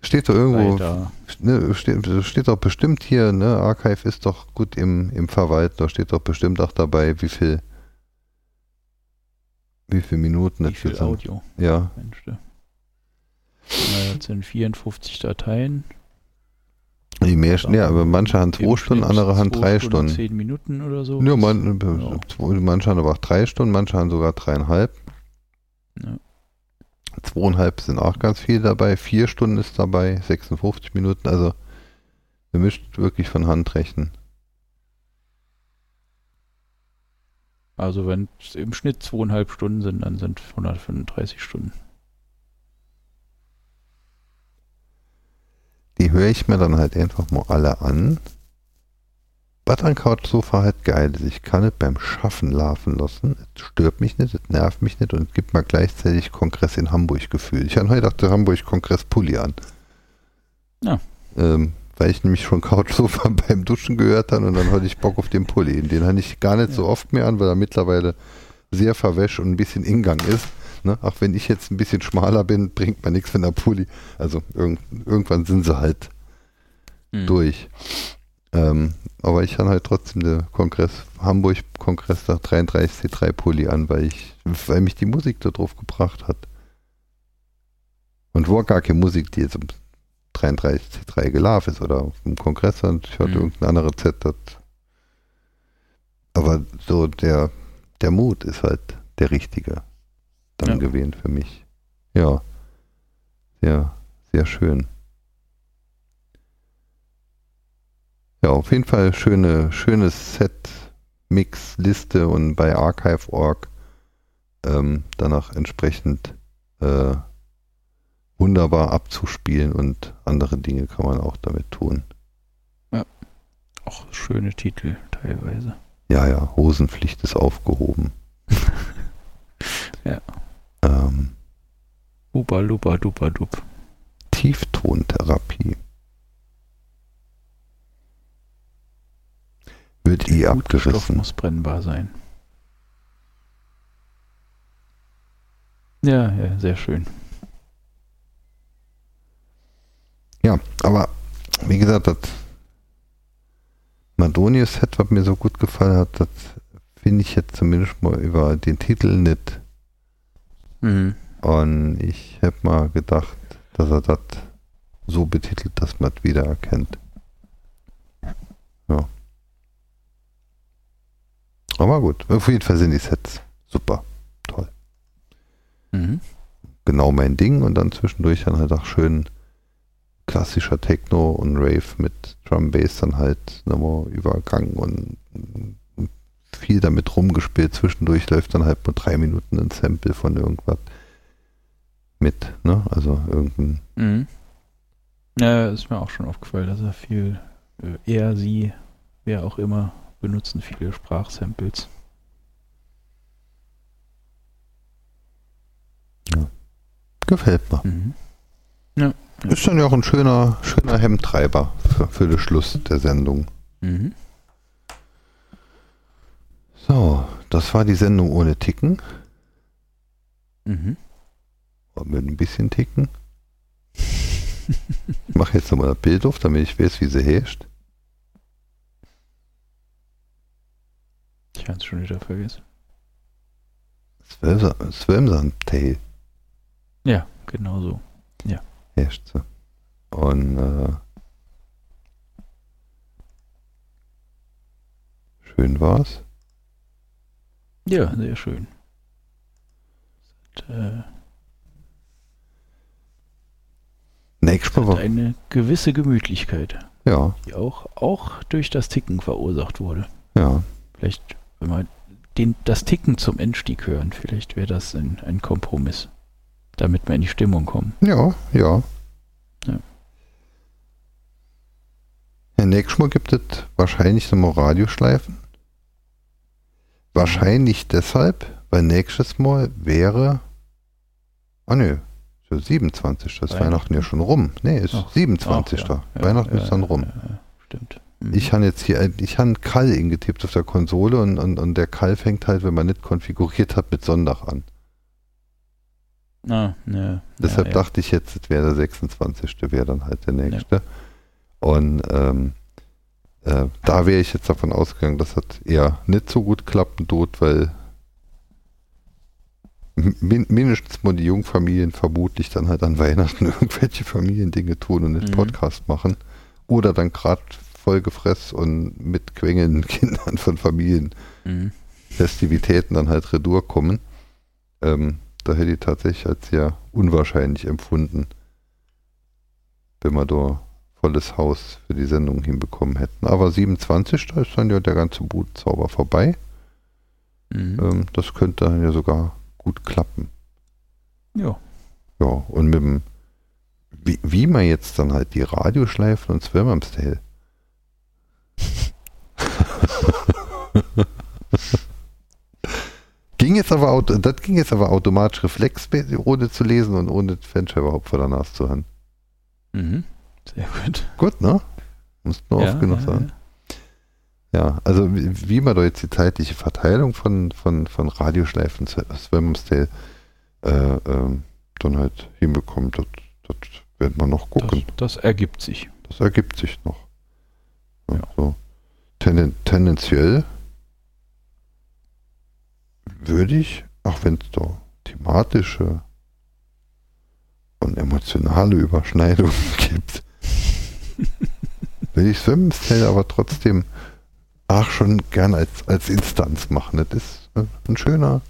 Steht da irgendwo. Ne, steht, steht doch bestimmt hier, ne? Archive ist doch gut im, im Verwalten. Da steht doch bestimmt auch dabei, wie viel wie viele Minuten Wie viel Audio? Ja. Mensch, das sind 54 Dateien. Die mehr, ja, aber manche haben zwei Stunden, andere haben drei Stunden. Zehn Minuten oder so. Ja, man, ja. manche haben aber auch drei Stunden, manche haben sogar dreieinhalb. Ja. Zweieinhalb sind auch ganz viel dabei, vier Stunden ist dabei, 56 Minuten, also wir müssen wirklich von Hand rechnen. Also wenn es im Schnitt zweieinhalb Stunden sind, dann sind 135 Stunden. Die höre ich mir dann halt einfach mal alle an. Was an Couchsofa halt geil ist, ich kann es beim Schaffen laufen lassen. Es stört mich nicht, es nervt mich nicht und es gibt mal gleichzeitig Kongress in Hamburg Gefühl. Ich habe heute auch Hamburg Kongress Pulli an. Ja. Ähm, weil ich nämlich schon Couchsofa <laughs> beim Duschen gehört habe und dann hatte ich Bock auf den Pulli. Den habe ich gar nicht so oft mehr an, weil er mittlerweile sehr verwäscht und ein bisschen Ingang ist. Ne? Auch wenn ich jetzt ein bisschen schmaler bin, bringt man nichts, wenn der Pulli. Also irg irgendwann sind sie halt mhm. durch. Ähm, aber ich habe halt trotzdem den Kongress, Hamburg-Kongress nach 33 C3 Pulli an, weil ich, weil mich die Musik da drauf gebracht hat. Und war gar keine Musik, die jetzt 33C3 gelaufen ist oder dem Kongress und ich hatte mhm. irgendein anderes Z. Das aber so der, der Mut ist halt der richtige dann ja. gewesen für mich. Ja. Sehr, sehr schön. Ja, auf jeden Fall schöne, schönes Set, Mix, Liste und bei Archive.org ähm, danach entsprechend äh, wunderbar abzuspielen und andere Dinge kann man auch damit tun. Ja, auch schöne Titel teilweise. Ja, ja, Hosenpflicht ist aufgehoben. <laughs> ja. Ähm, Uba, luba, duba, dub. Tieftontherapie. Wird eh abgerissen. Stoff muss brennbar sein. Ja, ja, sehr schön. Ja, aber wie gesagt, das Madonius-Set, was mir so gut gefallen hat, das finde ich jetzt zumindest mal über den Titel nicht. Mhm. Und ich habe mal gedacht, dass er das so betitelt, dass man es wiedererkennt. Ja. Aber gut, auf jeden Fall sind die Sets super. Toll. Mhm. Genau mein Ding und dann zwischendurch dann halt auch schön klassischer Techno und Rave mit Drum Bass dann halt nochmal übergangen und viel damit rumgespielt. Zwischendurch läuft dann halt nur drei Minuten ein Sample von irgendwas mit, ne? Also irgendein. Mhm. Ja, ist mir auch schon aufgefallen, dass er viel, äh, er, sie, wer auch immer, benutzen viele Sprachsamples. Gefällt mir. Mhm. Ist dann ja auch ein schöner, schöner Hemmtreiber für, für den Schluss der Sendung. Mhm. So, das war die Sendung ohne Ticken. Mhm. Mit ein bisschen Ticken. Ich mache jetzt nochmal das Bild auf, damit ich weiß, wie sie herrscht. Ich habe es schon wieder vergessen. Swimsand-Tail Ja, genau so. herrscht sie. Und äh, schön war's. Ja, sehr schön. Es hat, äh, hat war, eine gewisse Gemütlichkeit, ja, die auch, auch durch das Ticken verursacht wurde. ja. Vielleicht, wenn wir den, das Ticken zum Endstieg hören, vielleicht wäre das ein, ein Kompromiss, damit wir in die Stimmung kommen. Ja, ja. Ja. Ja, nächstes Mal gibt es wahrscheinlich nochmal Radioschleifen. Wahrscheinlich deshalb, weil nächstes Mal wäre. Ah nö, so 27. Das ist Weihnachten. Weihnachten ja schon rum. Nee, ist Ach, 27. Ach, ja. Ja, Weihnachten ja, ist dann rum. stimmt. Mhm. Ich habe jetzt hier, ich habe einen Kall ingetippt auf der Konsole und, und, und der Kall fängt halt, wenn man nicht konfiguriert hat, mit Sonntag an. Ah, ja, Deshalb dachte ich jetzt, es wäre der 26. wäre dann halt der nächste. Und ähm, äh, da wäre ich jetzt davon ausgegangen, dass das eher nicht so gut klappen tut, weil min mindestens mal die Jungfamilien vermutlich dann halt an <laughs> Weihnachten irgendwelche Familiendinge tun und nicht Mhm. Podcast machen. Oder dann gerade vollgefressen und mit quengelnden <laughs> Kindern von Familien Mhm. Festivitäten dann halt retour kommen. Ähm, da hätte ich tatsächlich als sehr unwahrscheinlich empfunden, wenn wir da volles Haus für die Sendung hinbekommen hätten. Aber 27, da ist dann ja der ganze Brutzauber vorbei. Mhm. Ähm, das könnte dann ja sogar gut klappen. Ja. Ja, und mit dem, wie, wie man jetzt dann halt die Radioschleifen und Swimmermstale. <laughs> ging jetzt aber das ging jetzt aber automatisch Reflex, ohne zu lesen und ohne Fenster überhaupt vor der Nase zu haben. Mhm. Sehr gut. Gut, ne? Muss nur oft genug ja, sein. Ja, also wie, wie man da jetzt die zeitliche Verteilung von, von, von Radioschleifen zu Swimmermstale äh, ähm, dann halt hinbekommt, das, das werden wir noch Das, gucken. das ergibt sich. Das ergibt sich noch. Ja, Ja. So. Tenden, tendenziell würde ich, auch wenn es da thematische und emotionale Überschneidungen <laughs> gibt, will ich Swimstyle aber trotzdem auch schon gern als, als Instanz machen. Das ist äh, ein schöner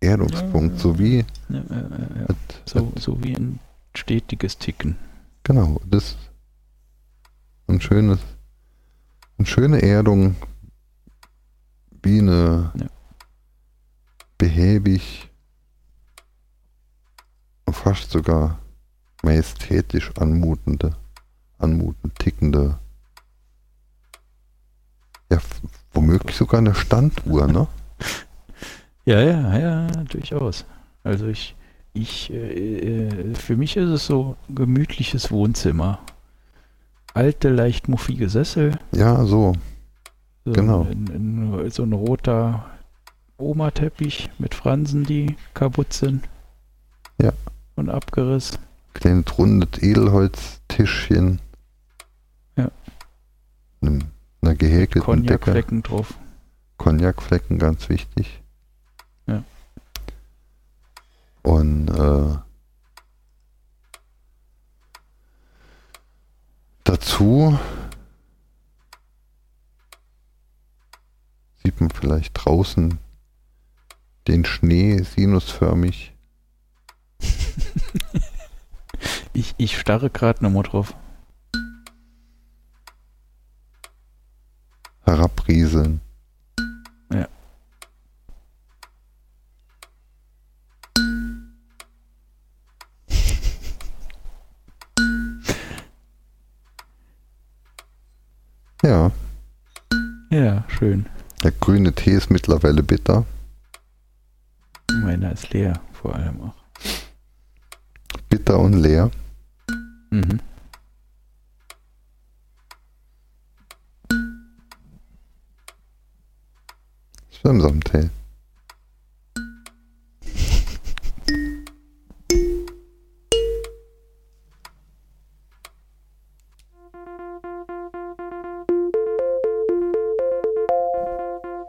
Erdungspunkt, Ja, so wie Ja, ja, ja, ja. das, So, so wie ein stetiges Ticken. Genau, das ist ein schönes, eine schöne Erdung, wie eine behäbig, fast sogar majestätisch anmutende, anmutend tickende, ja, womöglich sogar eine Standuhr, ne? Ja, ja, ja, durchaus. Also ich, ich, äh, äh, für mich ist es so gemütliches Wohnzimmer. Alte, leicht muffige Sessel. Ja, so, So Genau. Ein, ein, so ein roter Oma-Teppich mit Fransen, die kaputt sind. Ja. Und abgerissen. kleines rundes Edelholztischchen. Ja. Einem, einer gehäkelten Decke. Cognacflecken drauf. Cognacflecken, ganz wichtig. Ja. Und äh, dazu sieht man vielleicht draußen den Schnee sinusförmig <laughs> Ich, ich starre gerade nochmal drauf. Herabrieseln. Ja. <laughs> Ja, Ja, schön. der grüne Tee ist mittlerweile bitter. Meiner ist leer, vor allem auch. Bitter und leer. Mhm. Swimsam-Tee.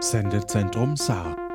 Sendezentrum Saar.